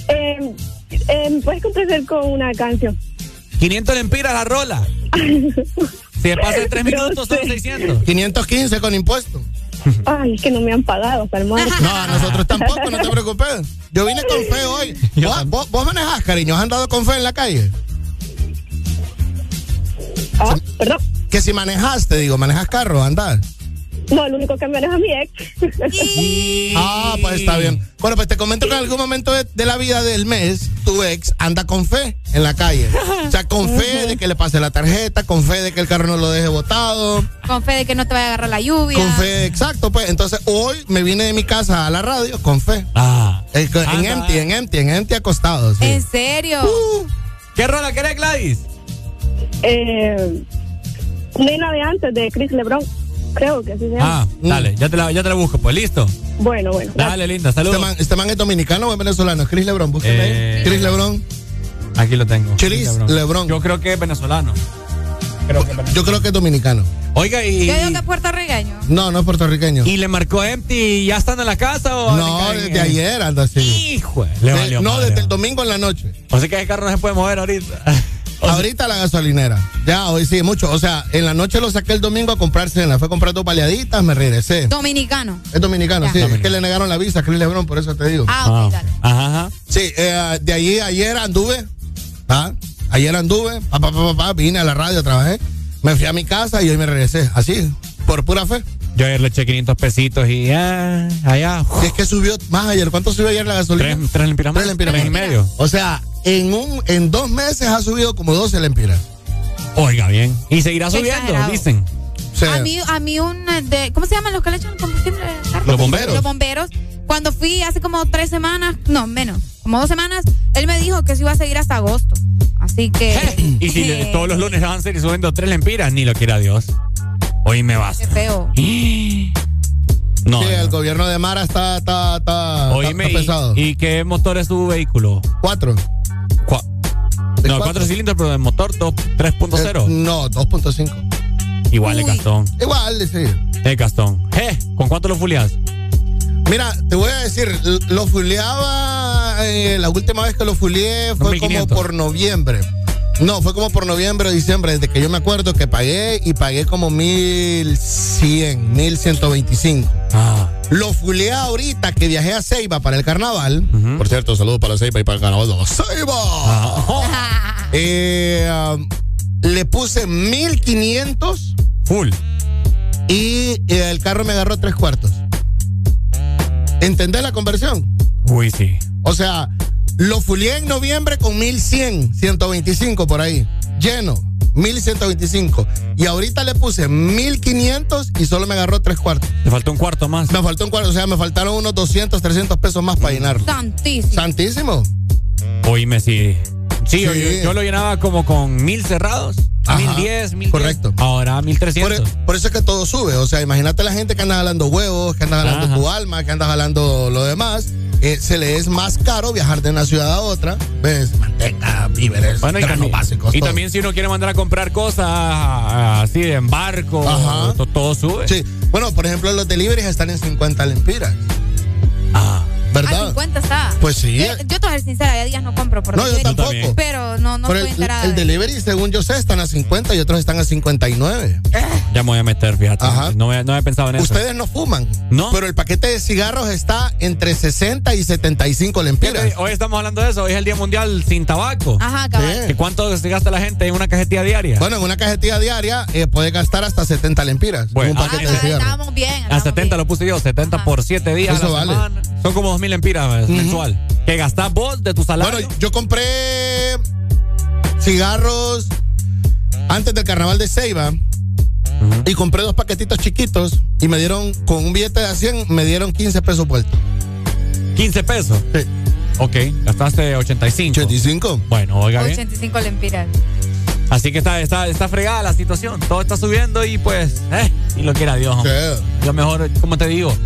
eh, eh, ¿Puedes complacer con una canción? 500 lempiras la rola. Si pasa en 3 minutos son 600. 515 con impuesto. Ay, es que no me han pagado, Palmar. No, a nosotros tampoco, no te preocupes. Yo vine con fe hoy. ¿Vos, vos, vos manejás, cariño? ¿Has andado con fe en la calle? Ah, perdón. Que si manejaste, digo, manejas carro, andar. No, el único que maneja es mi ex. Ah, pues está bien. Bueno, pues te comento que en algún momento de, de la vida del mes, tu ex anda con fe en la calle. O sea, con fe de que le pase la tarjeta, con fe de que el carro no lo deje botado, Con fe de que no te vaya a agarrar la lluvia. con fe, exacto, pues. Entonces, hoy me vine de mi casa a la radio con fe. Ah. Eh, con- en Anda. empty, en empty, en empty acostado, sí. ¿En serio? ¿Qué rola querés, Gladys? Eh, nena de antes, de Chris Lebron. Creo que así se llama. Ah, dale, ya te, la, ya te la busco, pues listo. Bueno, bueno. Dale, linda, saludos. Este man, este man es dominicano o es venezolano? Chris Lebron, búsqueme ahí. Eh, Chris Lebron. Aquí lo tengo. Chris Lebron. Yo creo que es venezolano. Yo creo que es dominicano. Oiga, y. Yo digo que es puertorriqueño. No, no es puertorriqueño. ¿Y le marcó empty ya estando en la casa o.? No, desde ayer anda así. Hijo, le De- valió no, madre. desde el domingo en la noche. O sea que ese carro no se puede mover ahorita. Ahorita la gasolinera. Ya, hoy sí, mucho. O sea, en la noche lo saqué el domingo a comprar cena. Fue a comprar dos baleaditas, me regresé. Dominicano. Es dominicano, Ya. sí. Es que le negaron la visa a Chris Lebron, por eso te digo. Ah, ok, dale. Ajá, ajá. Sí, eh, de allí ayer anduve. ¿ah? Ayer anduve, pa, pa, pa, pa, pa, vine a la radio, trabajé. Me fui a mi casa y hoy me regresé. Así, por pura fe. Yo ayer le eché 500 pesitos y ah, allá. Si es que subió más ayer. ¿Cuánto subió ayer la gasolina? Tres, tres lempiras más. Tres lempiras Tres y medio. O sea, en un en dos meses ha subido como 12 lempiras. Oiga, bien. Y seguirá subiendo, exagerado. dicen. O sea, A mí, a mí un eh, de, ¿cómo se llaman los que le echan combustible? al carro? Los bomberos. Los bomberos. Cuando fui hace como tres semanas, no, menos, como dos semanas, él me dijo que se iba a seguir hasta agosto. Así que. Y si le- todos los lunes van a ser subiendo tres lempiras, ni lo quiera Dios. Hoy me vas. Qué feo. No. sí, no. el gobierno de Mara está, está, está, Oíme, está y- pesado. ¿y, qué motor es tu vehículo? Cuatro. ¿De no, cuatro? cilindros, pero de motor dos- Eh, 3.0. no, 2.5. Igual Uy. Gastón. Igual, sí. Es Gastón. Eh, ¿Con cuánto lo fulias? Mira, te voy a decir, lo fuleaba, eh, la última vez que lo fuleé fue como 1500. por noviembre. No, fue como por noviembre o diciembre, desde que yo me acuerdo que pagué y pagué como 1100, 1125. Ah. Lo fuleé ahorita que viajé a Ceiba para el carnaval. Por cierto, saludos para Ceiba y para el carnaval Ceiba. Ah. Eh, um, le puse 1500 Full. y eh, el carro me agarró tres cuartos. ¿Entendés la conversión? Uy, sí. O sea, lo fulié en noviembre con 1100, 125 por ahí. Lleno, 1125. Y ahorita le puse 1500 y solo me agarró tres cuartos. Te faltó un cuarto más. Me faltó un cuarto, o sea, me faltaron unos 200, 300 pesos más para llenarlo. Santísimo. Santísimo. Oíme, sí. Sí, Yo, Sí. yo- yo lo llenaba como con mil cerrados. Ajá, Mil diez, mil correcto. diez. Ahora mil Por, trescientos. por eso es que todo sube. O sea, imagínate la gente que anda jalando huevos, que anda jalando Ajá. tu alma, que anda jalando lo demás. Eh, se le es más caro viajar de una ciudad a otra. ¿Ves? Manteca, víveres, Bueno, y, también, básicos. y todo. también si uno quiere mandar a comprar cosas así en barco, Ajá. to- todo sube. Sí. Bueno, por ejemplo, los deliveries están en 50 lempiras. Ah. A ¿Verdad? 50 está. Pues sí. Yo, yo te voy a ser sincera, ya días no compro por No, yo delivery, tampoco. Pero no, no Pero estoy el, enterada. el de- delivery, según yo sé, están a 50 y otros están a 59. Ya me voy a meter, fíjate. Ajá. No, había- no había pensado en eso. Ustedes no fuman. No. Pero el paquete de cigarros está entre 60 y 75 lempiras. Hoy estamos hablando de eso. Hoy es el Día Mundial sin tabaco. Ajá, cabal. ¿Y cuánto se gasta la gente en una cajetilla diaria? Bueno, en una cajetilla diaria eh, puede gastar hasta 70 lempiras. Bueno, un paquete Ah, de cigarros. estábamos bien. a estábamos 70 bien. lo puse yo, 70 Ajá. por 7 días Eso a la vale. semana. Son como 2 mil empiras eh, mensual. Que gastás vos de tu salario. Bueno, yo compré cigarros antes del carnaval de Ceiba y compré dos paquetitos chiquitos y me dieron, con un billete de 100, me dieron 15 pesos vueltos. 15 pesos. Sí. Ok, gastaste 85. 85. Bueno, oiga bien. 85 lempiras. Así que está, está, está fregada la situación. Todo está subiendo y pues, eh, y lo quiera Dios. Sí. Yo mejor, como te digo,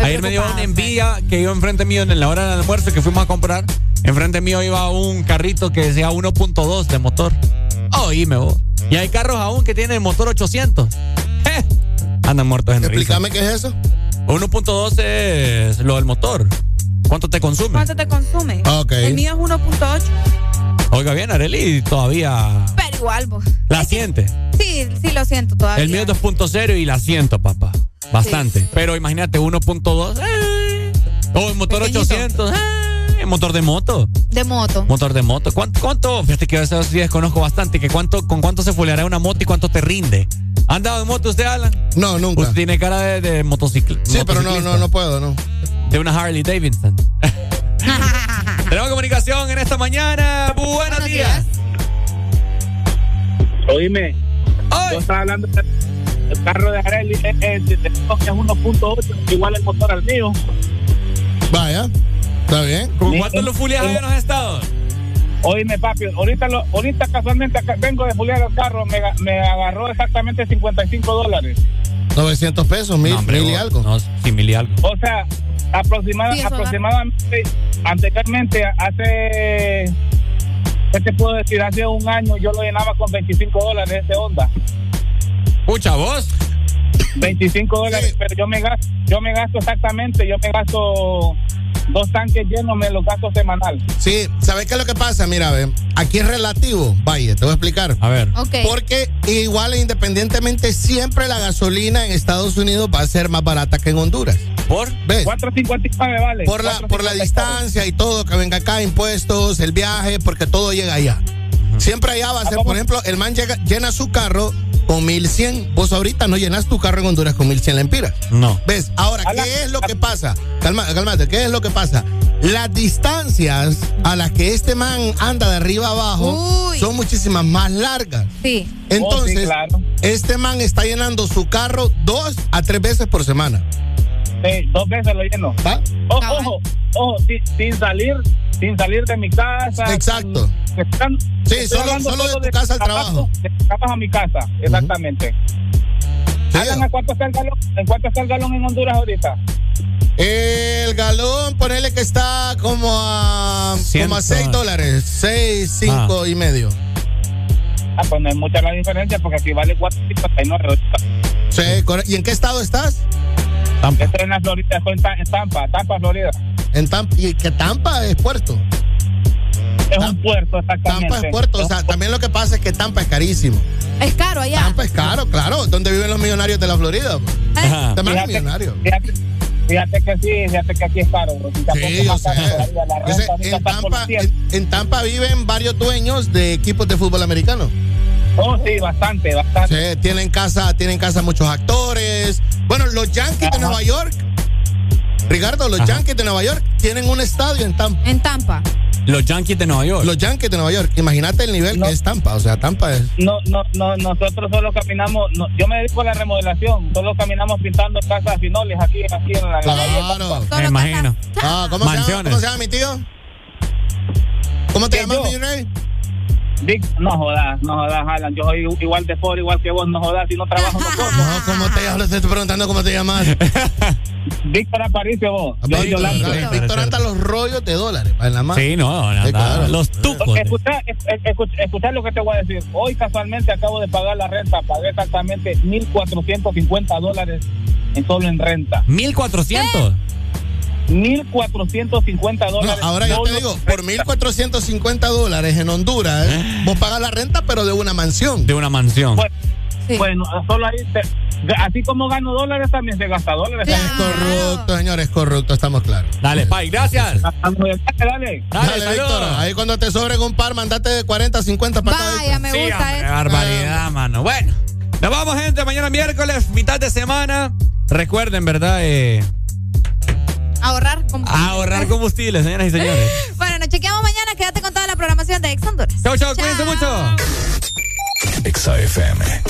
Ayer me dio una envidia que iba enfrente mío en la hora del almuerzo que fuimos a comprar. Enfrente mío iba un carrito que decía 1.2 de motor. Oíme vos. Y hay carros aún que tienen motor 800. ¡Eh! Andan muertos en risa. Explícame qué es eso. 1.2 es lo del motor. ¿Cuánto te consume? ¿Cuánto te consume? Ok. El mío es 1.8. Oiga bien, Areli, todavía Pero igual, vos. la siente. Sí, sí lo siento todavía. El mío es 2.0 y la siento, papá. Bastante. Pero imagínate, 1.2. eh. O el motor Pequeñito. 800. eh. Motor de moto. De moto. Motor de moto. ¿Cuánto? cuánto? Fíjate que eso sí desconozco bastante. Que cuánto, ¿Con cuánto se fuleará una moto y cuánto te rinde? ¿Ha andado en moto usted, Alan? No, nunca. Usted tiene cara de, de motocicl- Sí, pero no, no, no puedo, no. De una Harley Davidson. Tenemos comunicación en esta mañana. Buenos, días. Oíme, yo estaba hablando el carro de Areli, es, es, es 1.8, igual el motor al mío. Vaya, está bien. ¿Con cuánto lo fuleas en los estados? Oíme, papi, ahorita, lo, ahorita casualmente acá vengo de fulear el carro, me, ga- me agarró exactamente 55 dólares. 900 pesos, mil, No, hombre, mil y algo. No, sí, mil y algo. O sea, aproximada- Sí, eso da. aproximadamente, anteriormente, hace, ¿qué te puedo decir? Hace un año yo lo llenaba con 25 dólares ese Honda. Pucha, vos. 25 dólares, pero yo me gasto, yo me gasto exactamente, yo me gasto dos tanques llenos, me los gasto semanal. Sí, ¿sabes qué es lo que pasa? Mira, ve, aquí es relativo. Vaya, te voy a explicar. A ver. Ok. Porque igual, independientemente, siempre la gasolina en Estados Unidos va a ser más barata que en Honduras. ¿Por? ¿Ves? 4.59 vale. Por la, por la 4.59. distancia y todo, que venga acá, impuestos, el viaje, porque todo llega allá. Siempre allá va a ser, por ejemplo, el man llega, llena su carro con 1100. Vos ahorita no llenas tu carro en Honduras con 1100 lempiras. No. ¿Ves? Ahora, ¿qué es lo que pasa? Calma, cálmate, ¿qué es lo que pasa? Las distancias a las que este man anda de arriba a abajo Uy. son muchísimas más largas. Sí. Entonces, Oh, sí, claro. este man está llenando su carro dos a tres veces por semana. Sí, dos veces lo lleno. ¿Va? Ojo, Cabal. ojo, ojo, sin, sin salir, sin salir de mi casa. Exacto. sin- están- Sí, solo- solo de tu casa al trabajo, trabajo. De trabajo a mi casa, exactamente. Sí. Alan, ¿a cuánto está el galón? ¿En cuánto está el galón en Honduras ahorita? El galón, ponele que está como a, como a 6 dólares. 6, 5 y medio. Ah, pues no es mucha la diferencia porque aquí vale 4.59 ahorita. Sí, ¿Y en qué estado estás? Tampa. Estoy en la Florida, estoy en, Ta- en Tampa, Tampa, Florida. En Tampa. ¿Y que Tampa es puerto? Es un puerto, exactamente. Tampa es puerto. O sea, también lo que pasa es que Tampa es carísimo. Es caro allá. Tampa es caro, claro. ¿Dónde viven los millonarios de la Florida? Ajá. También es Fíjate, millonario. Fíjate, que sí, fíjate que aquí es caro. bro. Si te Sí, la renta Ese- en, Tampa, 100. en, en Tampa viven varios dueños de equipos de fútbol americano. Oh, sí, bastante, bastante. Sí, tienen casa, tienen casa muchos actores. Bueno, los Yankees de. Nueva York. Ricardo, los Ajá. Yankees de Nueva York tienen un estadio en Tampa. En Tampa. Los Yankees de Nueva York. Los Yankees de Nueva York. Imagínate el nivel No. que es Tampa. O sea, Tampa es. No, no, no, nosotros solo caminamos, no, yo me dedico a la remodelación, solo caminamos pintando casas finoles aquí, aquí en la, Claro. Me imagino. Ah, ¿cómo, se llama, Mansiones. ¿Cómo se llama mi tío? ¿Cómo te ¿Quién, llamas, mi rey? Vic, no jodas, no jodas, Alan, yo soy igual de pobre, igual que vos, no jodas, si no trabajo no como. No, ¿cómo te llamas? Te estoy preguntando cómo te llamas. Víctor Aparicio vos, yo soy Víctor, Yolanda. ¿sabes? Víctor anda los rollos de dólares en la mano. Sí, no, nada, Sí, claro. los tucos. Escucha, escucha, escucha lo que te voy a decir. Hoy casualmente acabo de pagar la renta, pagué exactamente 1.450 dólares en solo en renta. 1400. 1.450 No, dólares. ahora yo te digo, por 1.450 dólares en Honduras, ¿eh? vos pagas la renta, pero de una mansión. De una mansión. Bueno, Sí. Bueno, solo ahí, te- así como gano dólares, también se gasta dólares. Claro. Es corrupto, señores, corrupto, estamos claros. Dale, Pai, gracias. Dale, dale. Dale, Dale, saludos. Víctor. Ahí cuando te sobren un par, mandate de 40, 50 para. Vaya, me Sí, gusta hombre, eso. barbaridad, mano. Bueno, nos vamos, gente. Mañana miércoles, mitad de semana. Recuerden, ¿verdad? Eh, Ahorrar combustible. Ahorrar combustible, señoras y señores. bueno, nos chequeamos mañana. Quédate con toda la programación de Ex Honduras. Chao, chao, cuídense mucho. Exa FM.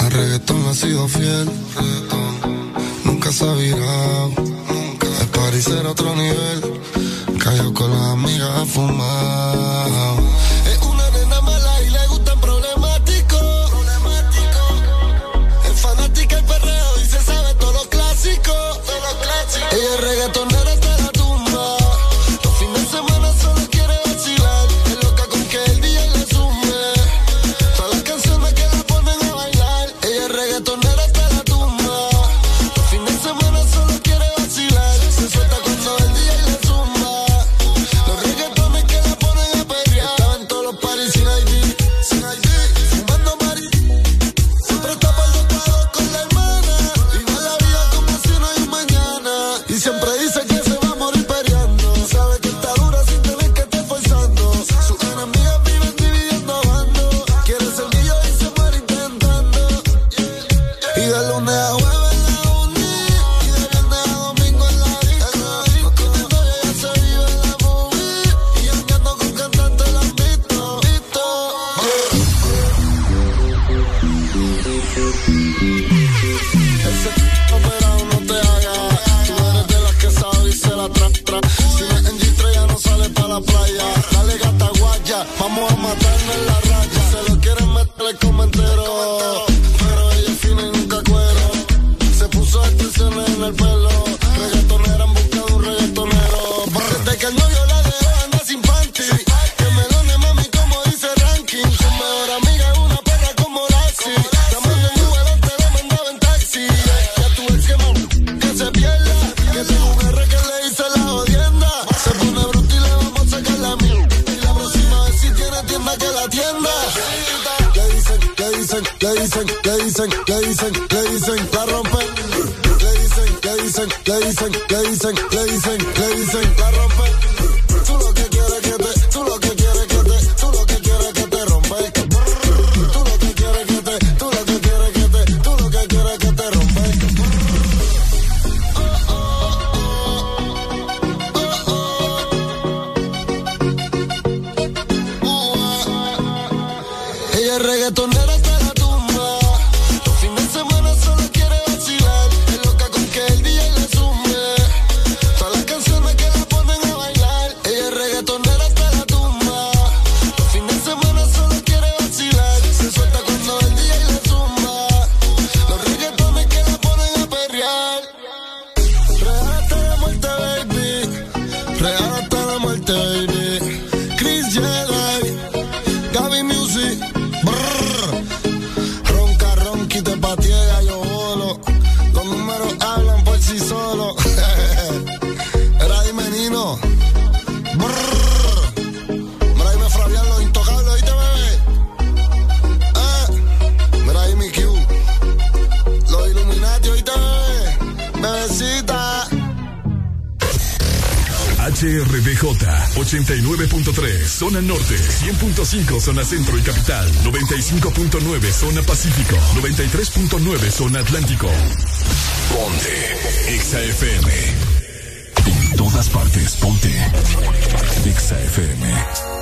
El reggaetón ha sido fiel, reggaetón. nunca se ha virado, nunca. El otro nivel, cayó con las amigas a Dale gata guaya, vamos a matarnos en la raya. Se lo quieren meter, les comenté 95.5 zona centro y capital, 95.9 zona pacífico, 93.9 zona atlántico. Ponte XAFM. En todas partes, ponte XAFM.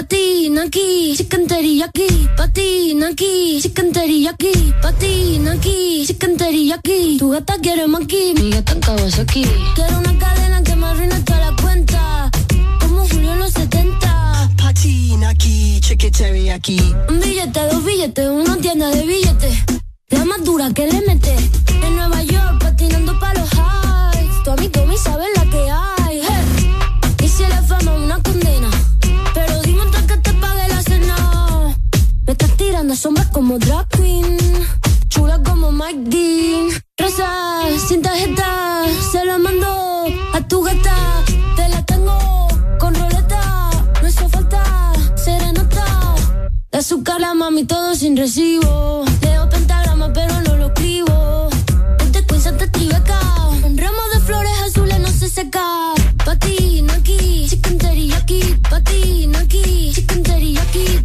patina aquí, chicken teriyaki, patinaki, chicken teriyaki, aquí, chicken teriyaki. Tu gata quiere maki, mi gata en Kawasaki. Quiero una cadena que me arruine toda la cuenta, como Julio en los 70. Patinaki, chicken teriyaki. Un billete, dos billetes, una tienda de billetes. La más dura que le mete. En Nueva York, patinando pa' los highs. Tu amigo me sabe la que hay Anda sombra como drag queen, chula como Mike Dean. Rosa, sin tarjeta, se la mando a tu gata. Te la tengo con roleta, no hizo falta serenata. De azúcar la mami, todo sin recibo. Leo pentagrama, pero no lo escribo. Ponte queen, Santa Tribeca. Un ramo de flores azules no se seca. Pa' ti, no aquí, chicken teriyaki. Pa' aquí, chicken teriyaki.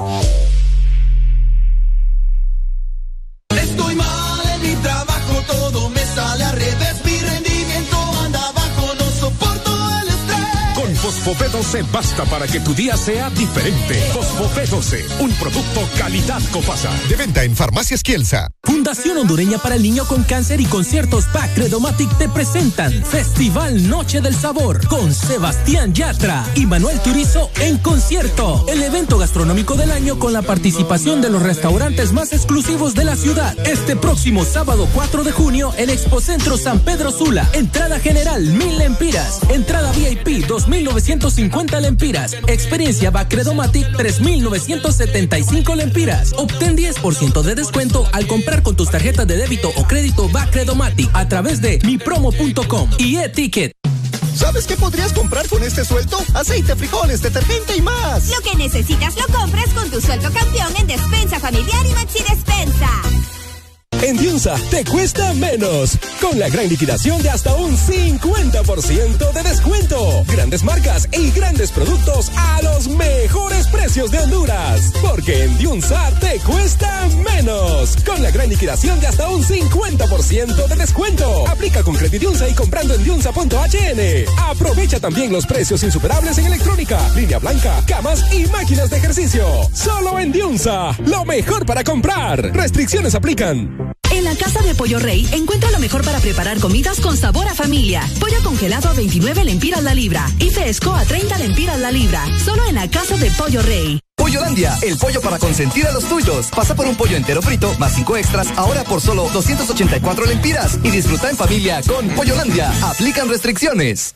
Fosfopé 12 basta para que tu día sea diferente. Fosfopé 12, un producto calidad Copasa. De venta en Farmacias Kielsa. Fundación Hondureña para el Niño con Cáncer y Conciertos PAC Credomatic te presentan Festival Noche del Sabor con Sebastián Yatra y Manuel Turizo en concierto. El evento gastronómico del año con la participación de los restaurantes más exclusivos de la ciudad. Este próximo sábado 4 de junio en Expocentro San Pedro Sula. Entrada general 1000 lempiras. Entrada VIP 2950 lempiras. Experiencia BAC Credomatic 3975 lempiras. Obtén 10% de descuento al comprar con tus tarjetas de débito o crédito Bacredomatic a través de mipromo.com y e-ticket. ¿Sabes qué podrías comprar con este sueldo? Aceite, frijoles, detergente y más. Lo que necesitas lo compras con tu sueldo campeón en Despensa Familiar y Maxi Despensa. En Diunsa te cuesta menos. Con la gran liquidación de hasta un 50% de descuento. Grandes marcas y grandes productos a los mejores precios de Honduras. Porque en Diunsa te cuesta menos. Con la gran liquidación de hasta un 50% de descuento. Aplica con Credidiunsa y comprando en diunsa.hn. Aprovecha también los precios insuperables en electrónica, línea blanca, camas y máquinas de ejercicio. Solo en Diunsa. Lo mejor para comprar. Restricciones aplican. En la Casa de Pollo Rey encuentra lo mejor para preparar comidas con sabor a familia. Pollo congelado a 29 lempiras la libra y fresco a 30 lempiras la libra. Solo en la Casa de Pollo Rey. Pollolandia, el pollo para consentir a los tuyos. Pasa por un pollo entero frito más cinco extras, ahora por solo 284 lempiras. Y disfruta en familia con Pollolandia. Aplican restricciones.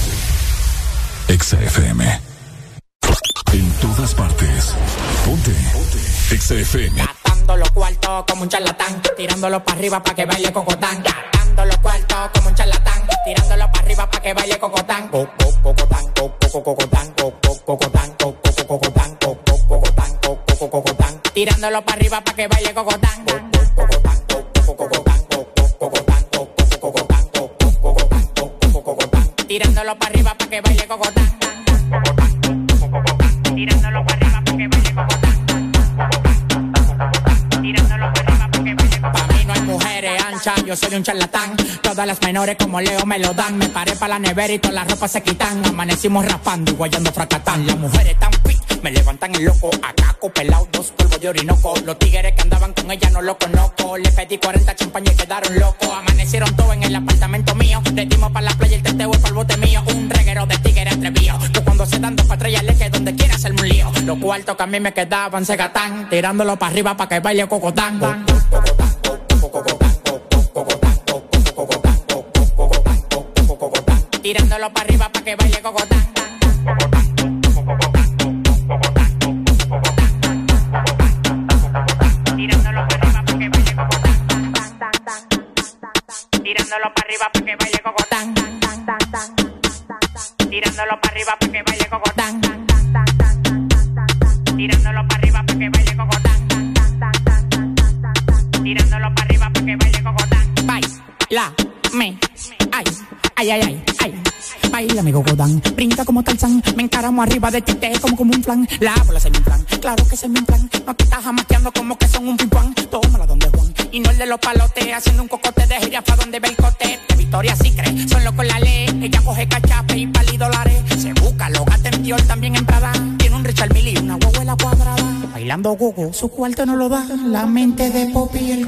Exa FM. En todas partes. Ponte. Exa FM. Gastando los cuartos como un charlatán, tirándolo para arriba para que baile cocotán. Gastando los cuartos como un charlatán, tirándolo para arriba para que baile cocotán. Co- co- Cocotán, co- co- cocotán, co- co- cocotán, co- co- cocotán, co- co- cocotán, co- co- cocotán. Tirándolo para arriba para que baile cocotán. Co- co- cocotán, Tirándolo para arriba para que baile cocotán. Tirándolo para arriba para que baile cocotán. Tirándolo para arriba para que baile cocotán. Pa' mí no hay mujeres anchas, yo soy un charlatán. Todas las menores como Leo me lo dan. Me paré para la nevera y todas las ropas se quitan. Amanecimos raspando y guayando fracatán. Las mujeres tan fit, me levantan el loco. Acaco, pelado, dos polvos de orinoco. Los tigres que andaban con ella no lo conozco. Le pedí 40 champañas y quedaron locos. Amanecieron todos en el apartamento mío. Le dimos para la playa el teteo y para el bote mío. Un reguero de tigres atrevidos. Que cuando se dan dos patrullas le que donde quiera hacerme un lío. Los cuartos que a mí me quedaban se gatán. Tirándolo para arriba para que baile cocotán. Tirándolo para arriba para que baile cocotán. Tirándolo para arriba para que baile cocotán. Tirándolo para arriba para que baile cocotán. Tirándolo para arriba para que baile cocotán. Tirándolo para arriba para que baile cocotán. Baila, me, ay, ay, ay, ay. Baila mi cocotán, brinca como Tarzán, me encaramo arriba de ti, te como como un flan. La bola se me inflan, claro que se me inflan. No te estás como que son un pimpán. Tómala donde Juan, y no el de los palotes, haciendo un cocote de gira pa' donde ve el cote. De Victoria sí cree, son locos la ley. Ella coge cachape y pali dólares. Se busca, lo gata también en Prada. Tiene un Richard Mille y una huevuela cuadrada. Bailando gogo, su cuarto no lo da. La mente de Poppy y el...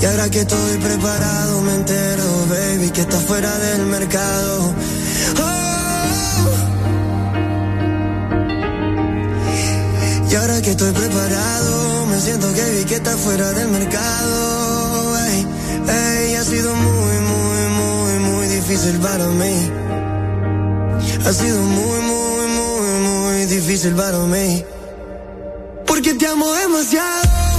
Y ahora que estoy preparado, me entero, baby, que estás fuera del mercado. Oh. Y ahora que estoy preparado, me siento que vi que estás fuera del mercado. Ey, ey, ha sido muy, muy, muy, muy difícil para mí. Ha sido muy, muy, muy, muy difícil para mí. Porque te amo demasiado.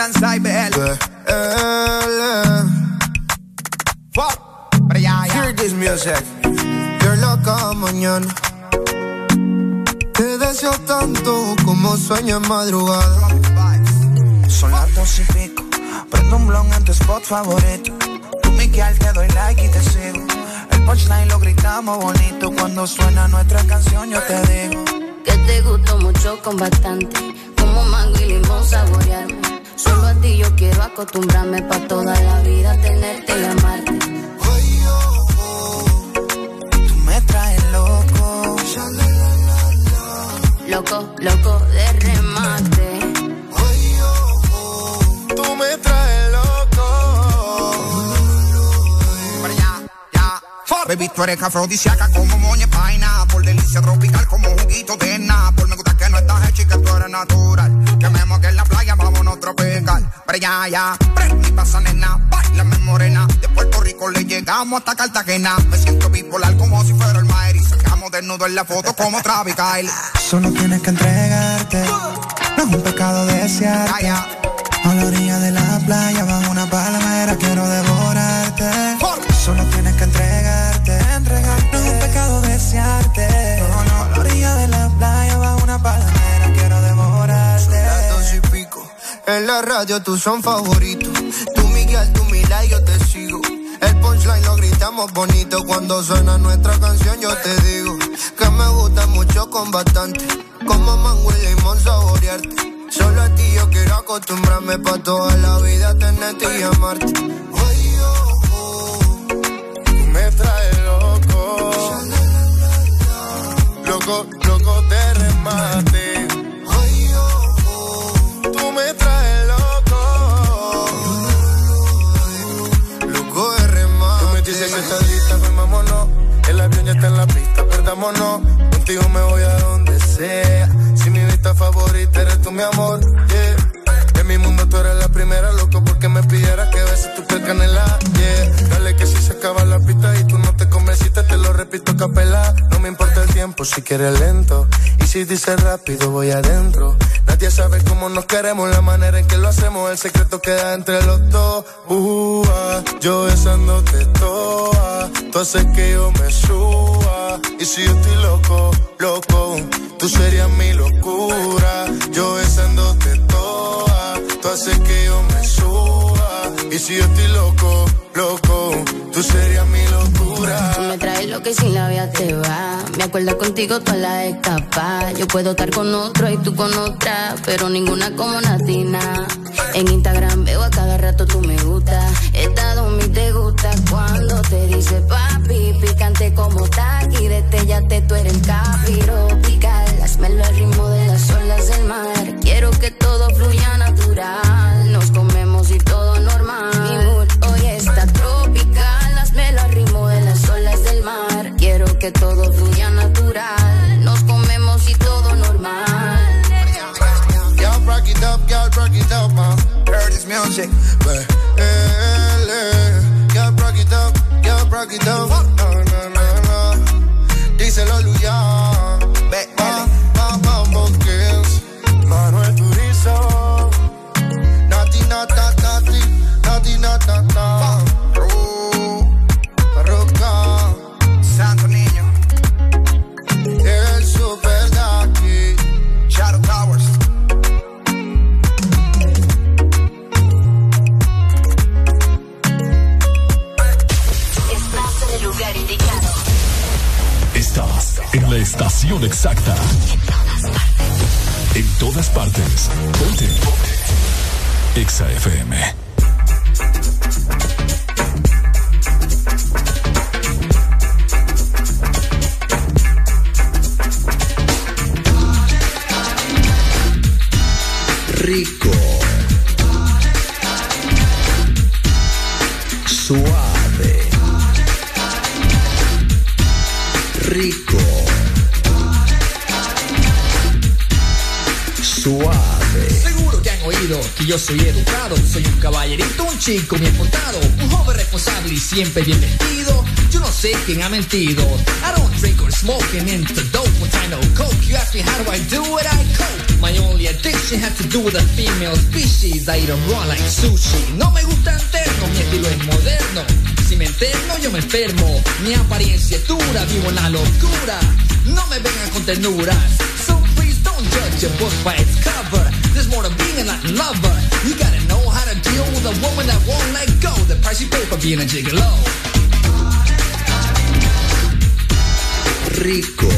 BL. Fuck. Hear this music. You're loca mañana. Te deseo tanto como sueño en madrugada. Son las dos y pico. Prendo un blon en tu spot favorito. Tú, Miguel, te doy like y te sigo. El punchline lo gritamos bonito. Cuando suena nuestra canción, yo te digo. Que te gustó mucho con bastante. Como mango y limón saborearme. Ti yo quiero acostumbrarme pa' toda la vida tenerte y amarte. Tú me traes loco. Loco, loco de remate. Tú me traes loco. Pero ya, ya. Baby, tú eres afrodisíaca como moña paina. Por delicia tropical como juguito de Por Me gusta que no estás hecha y que tú eres natural. Que me moque la ya, ya. Prende y pasa nena. Bailame morena. De Puerto Rico le llegamos hasta Cartagena. Me siento bipolar como si fuera el Maer. Y sacamos desnudo en la foto como Travis Kyle. Solo tienes que entregarte. No es un pecado desearte. A la orilla de la playa, radio tú son favoritos. Tú Miguel, tú Mila y yo te sigo. El punchline lo gritamos bonito. Cuando suena nuestra canción, yo te digo que me gusta mucho con bastante. Como mango y limón saborearte. Solo a ti yo quiero acostumbrarme pa' toda la vida tenerte y amarte. Ay, oh, me traes loco. Loco, loco de remate. Perdámonos. Contigo me voy a donde sea. Si mi vista favorita eres tú, mi amor. En mi mundo tú eres la primera, loco, porque me pidieras beses tu piel canela. Yeah. Dale que si se acaba la pista y tú no te convenciste, te lo repito capela. No me importa el tiempo si quieres lento. Y si dices rápido, voy adentro. Nadie sabe cómo nos queremos, la manera en que lo hacemos. El secreto queda entre los dos. Uh, yo besándote toa. Tú haces que yo me suba. Y si yo estoy loco, loco, tú serías mi locura. Yo besándote toa. Tú haces que yo me suba. Y si yo estoy loco, loco, tú serías mi locura. Tú me traes lo que sin la vida te va. Me acuerdo contigo toda la escapa. Yo puedo estar con otro y tú con otra, pero ninguna como Natina. En Instagram veo a cada rato tú me gusta. Esta mi te gusta cuando te dice papi, picante como tal. Y tú eres el capiro. Hazmelo al ritmo de las olas del mar. Que todo fluya natural. Nos comemos y todo normal. Y'all rock it up, y'all rock it up, man. Heard this music. Y'all rock it up, y'all rock it up. No, no, no, no. Díselo, Luyan. Va, va, vamos, Kills. Manuel Turizo. Nati, nata, nati, nati, nata, na. En estación exacta. En todas partes. Ponte. Exa FM. rico, suave, Que yo soy educado, soy un caballerito, un chico bien portado, un joven responsable y siempre bien vestido. Yo no sé quién ha mentido. I don't drink or smoke and into dope with I know coke. You ask me how do I do it, I cope. My only addiction has to do with the female species. I eat them raw like sushi. No me gusta enterno, mi estilo es moderno. Si me enterno, yo me enfermo. Mi apariencia es dura, vivo en la locura. No me vengan con ternuras. So please don't judge a book by its cover. There's more to being a Latin lover. You gotta know how to deal with a woman that won't let go. The price you pay for being a gigolo. rico,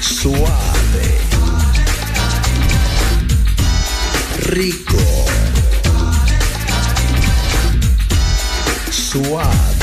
suave, rico, suave.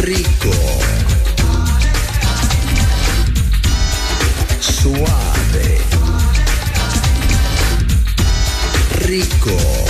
Rico, suave, rico,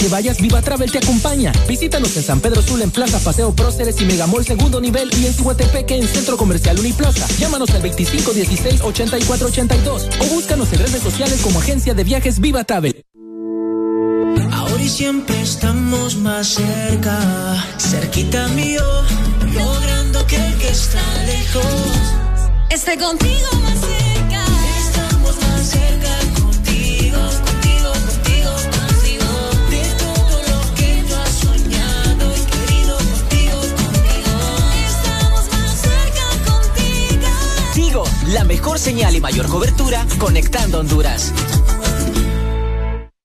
que vayas, Viva Travel te acompaña. Visítanos en San Pedro Sula, en Plaza Paseo Próceres y Megamall Segundo Nivel y en Cihuatepeque, en Centro Comercial Uniplaza. Llámanos al 2516-8482 o búscanos en redes sociales como Agencia de Viajes Viva Travel. Ahora y siempre estamos más cerca, cerquita mío, logrando que el que está lejos Esté contigo más cerca. La mejor señal y mayor cobertura conectando Honduras.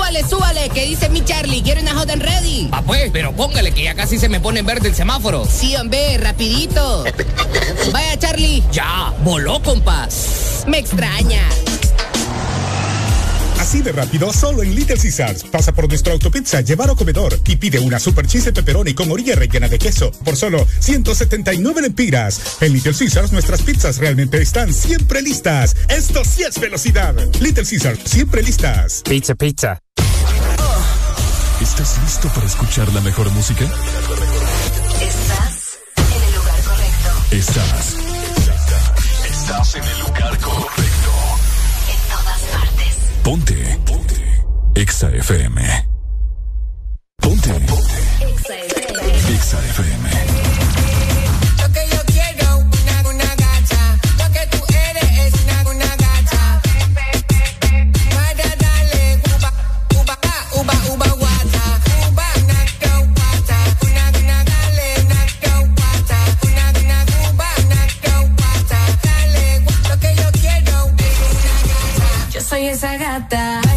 súbale, súbale, que dice mi Charlie, quiero una hot and ready. Ah, pues, pero póngale que ya casi se me pone en verde el semáforo. Sí, hombre, rapidito. Vaya, Charlie. Ya, voló, compas. Me extraña. Así de rápido, solo en Little Caesars. Pasa por nuestro autopizza, llevar o comedor y pide una super cheese pepperoni con orilla rellena de queso por solo 179 lempiras. En Little Caesars nuestras pizzas realmente están siempre listas. Esto sí es velocidad. Little Caesars, siempre listas. Pizza, pizza. ¿Estás listo para escuchar la mejor música? Estás en el lugar correcto. Estás. Estás, en el lugar correcto. En todas partes. Ponte. Ponte. Exa FM. Ponte. Ponte. Exa FM. Exa FM. that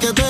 que te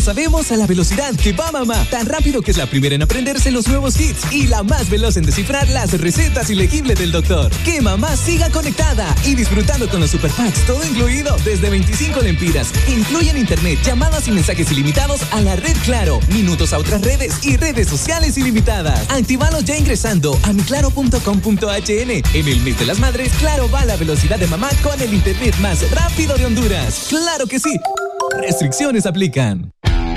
Sabemos a la velocidad que va mamá, tan rápido que es la primera en aprenderse los nuevos hits y la más veloz en descifrar las recetas ilegibles del doctor. Que mamá siga conectada y disfrutando con los superpacks, todo incluido desde 25 lempiras. Incluyen internet, llamadas y mensajes ilimitados a la red Claro, minutos a otras redes y redes sociales ilimitadas. Actívalos ya ingresando a miclaro.com.hn. En el mes de las madres, Claro va a la velocidad de mamá con el internet más rápido de Honduras. ¡Claro que sí! Restricciones aplican.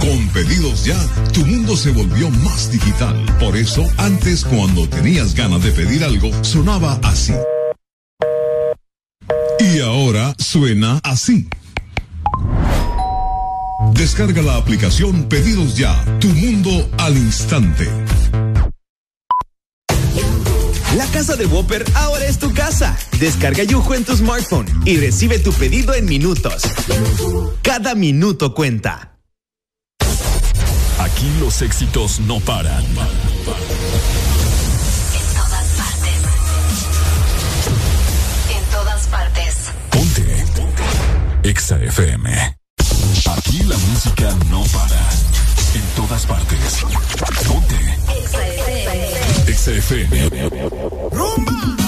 Con pedidos ya, tu mundo se volvió más digital. Por eso, antes cuando tenías ganas de pedir algo, sonaba así. Y ahora suena así. Descarga la aplicación Pedidos Ya, tu mundo al instante. La casa de Whopper ahora es tu casa. Descarga Yujo en tu smartphone y recibe tu pedido en minutos. Cada minuto cuenta. Aquí los éxitos no paran. En todas partes. En todas partes. Ponte. Exa FM. Aquí la música no para. En todas partes. Ponte. Exa FM. Exa FM. Yo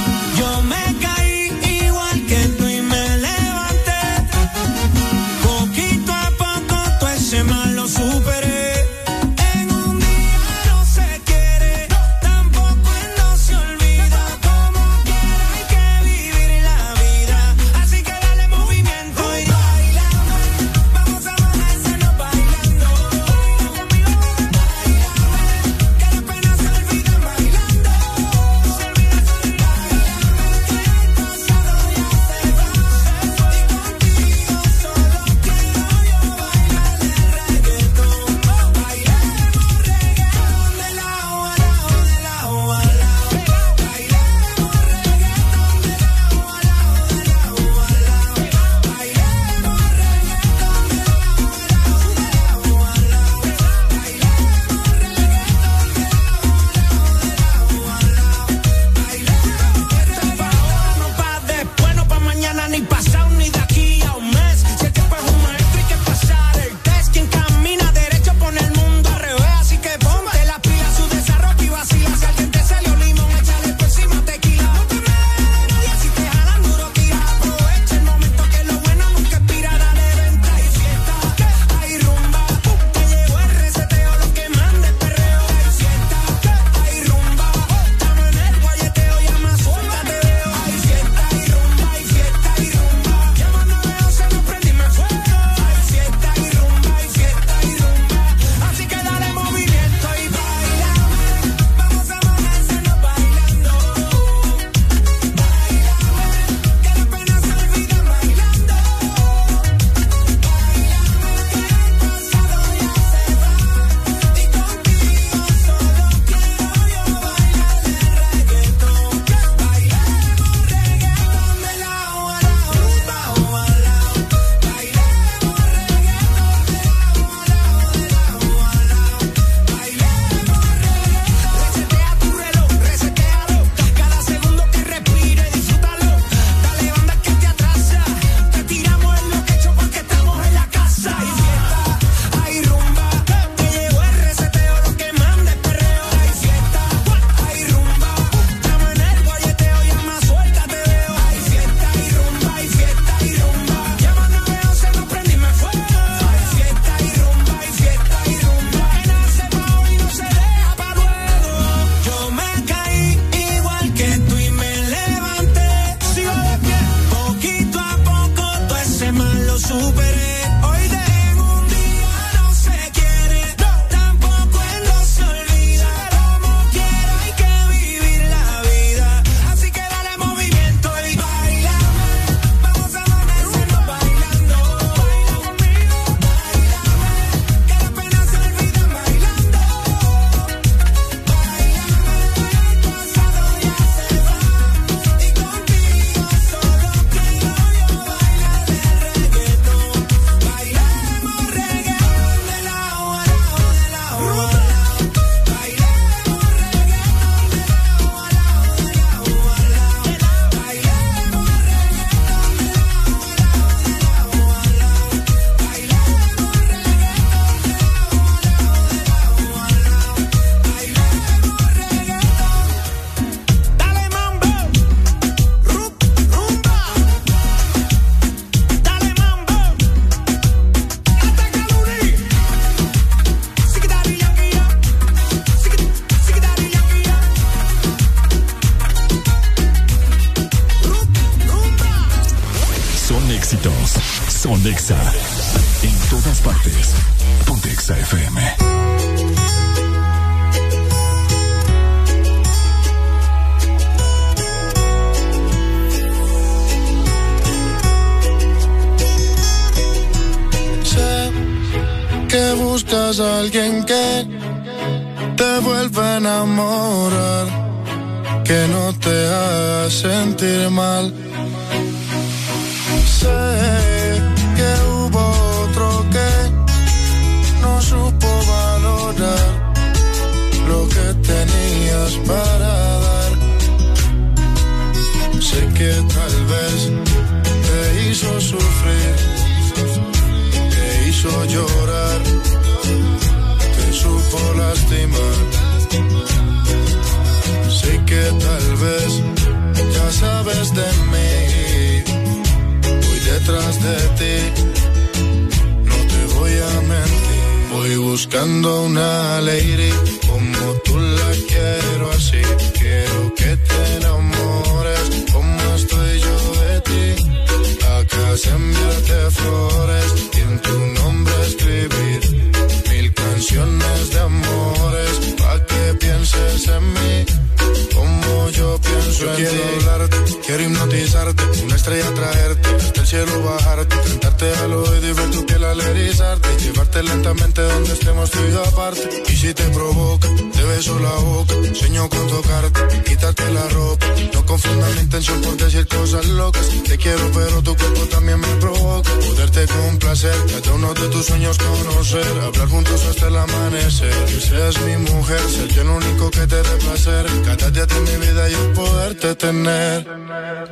estrella traerte, hasta el cielo bajarte, cantarte al oído y ver tu piel al erizarte, llevarte lentamente donde estemos tú aparte. Y si te provoca, te beso la boca, sueño con tocarte, quitarte la ropa. No confundas mi intención por decir cosas locas. Te quiero, pero tu cuerpo también me provoca. Poderte complacer, cada uno de tus sueños conocer, hablar juntos hasta el amanecer. Que seas mi mujer, ser yo el único que te dé placer. Cada día de mi vida yo poderte tener.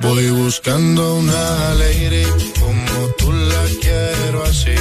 Voy buscando una lady como tú la quiero así.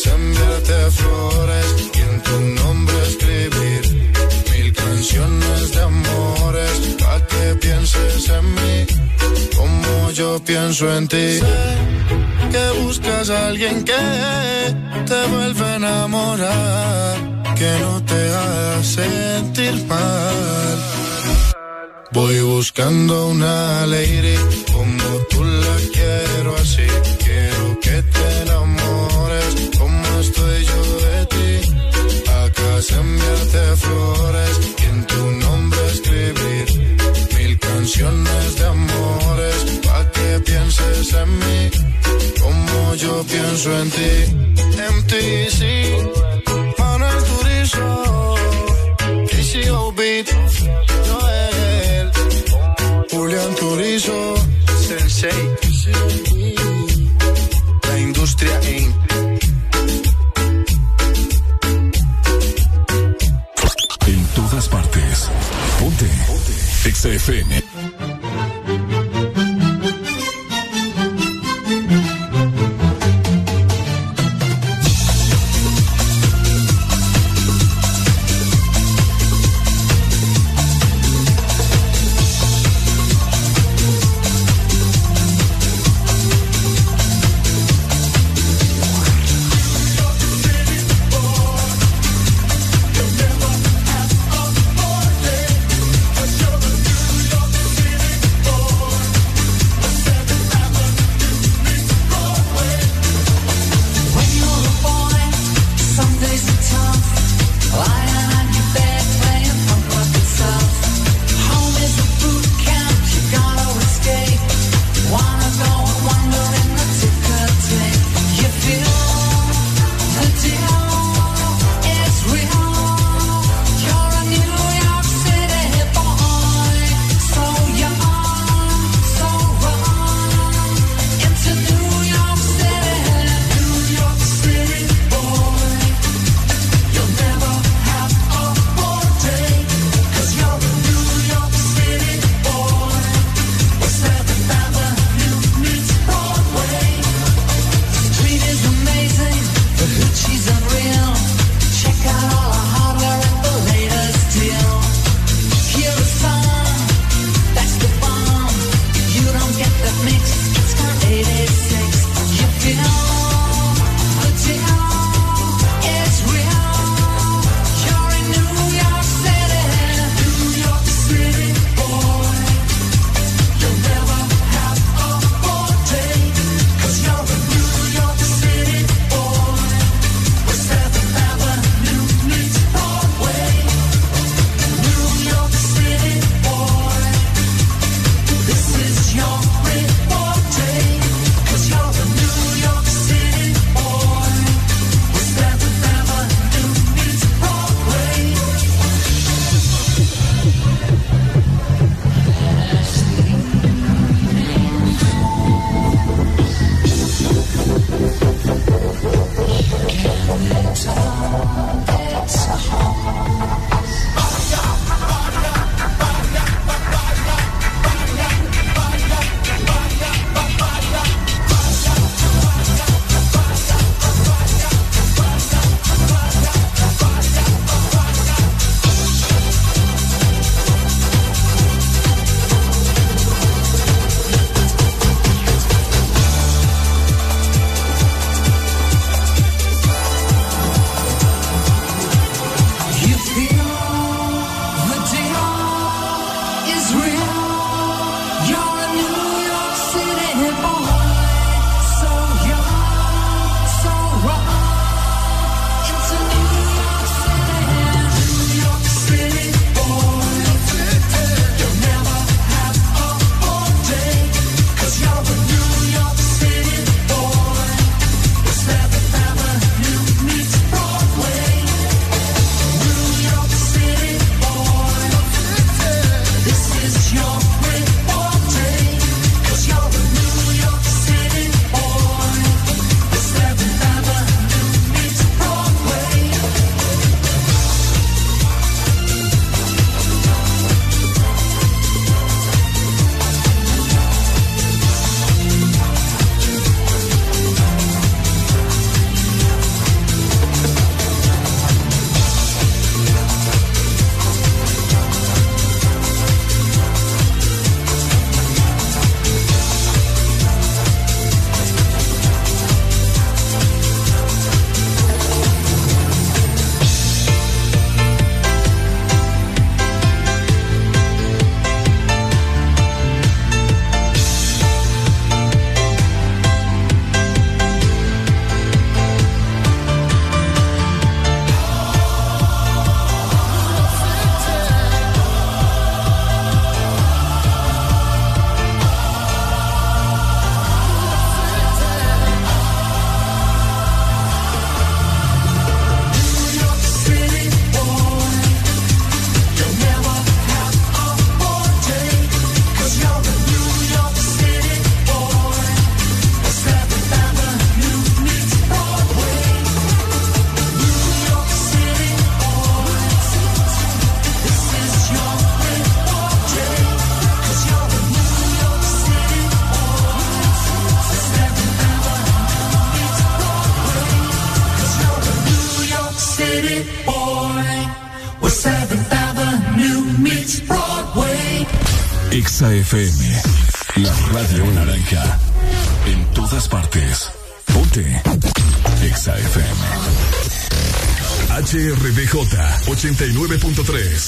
Acá se enviarte flores y en tu nombre escribir mil canciones de amores pa' que pienses en mí como yo pienso en ti. Sé que buscas a alguien que te vuelva a enamorar, que no te haga sentir mal. Voy buscando una lady como tú la quiero así. Enviarte flores y en tu nombre escribir mil canciones de amores pa' que pienses en mí como yo pienso en ti. MTC, Manuel Turizo, KCO Beat, Noel, Julián Turizo, Sensei, Exa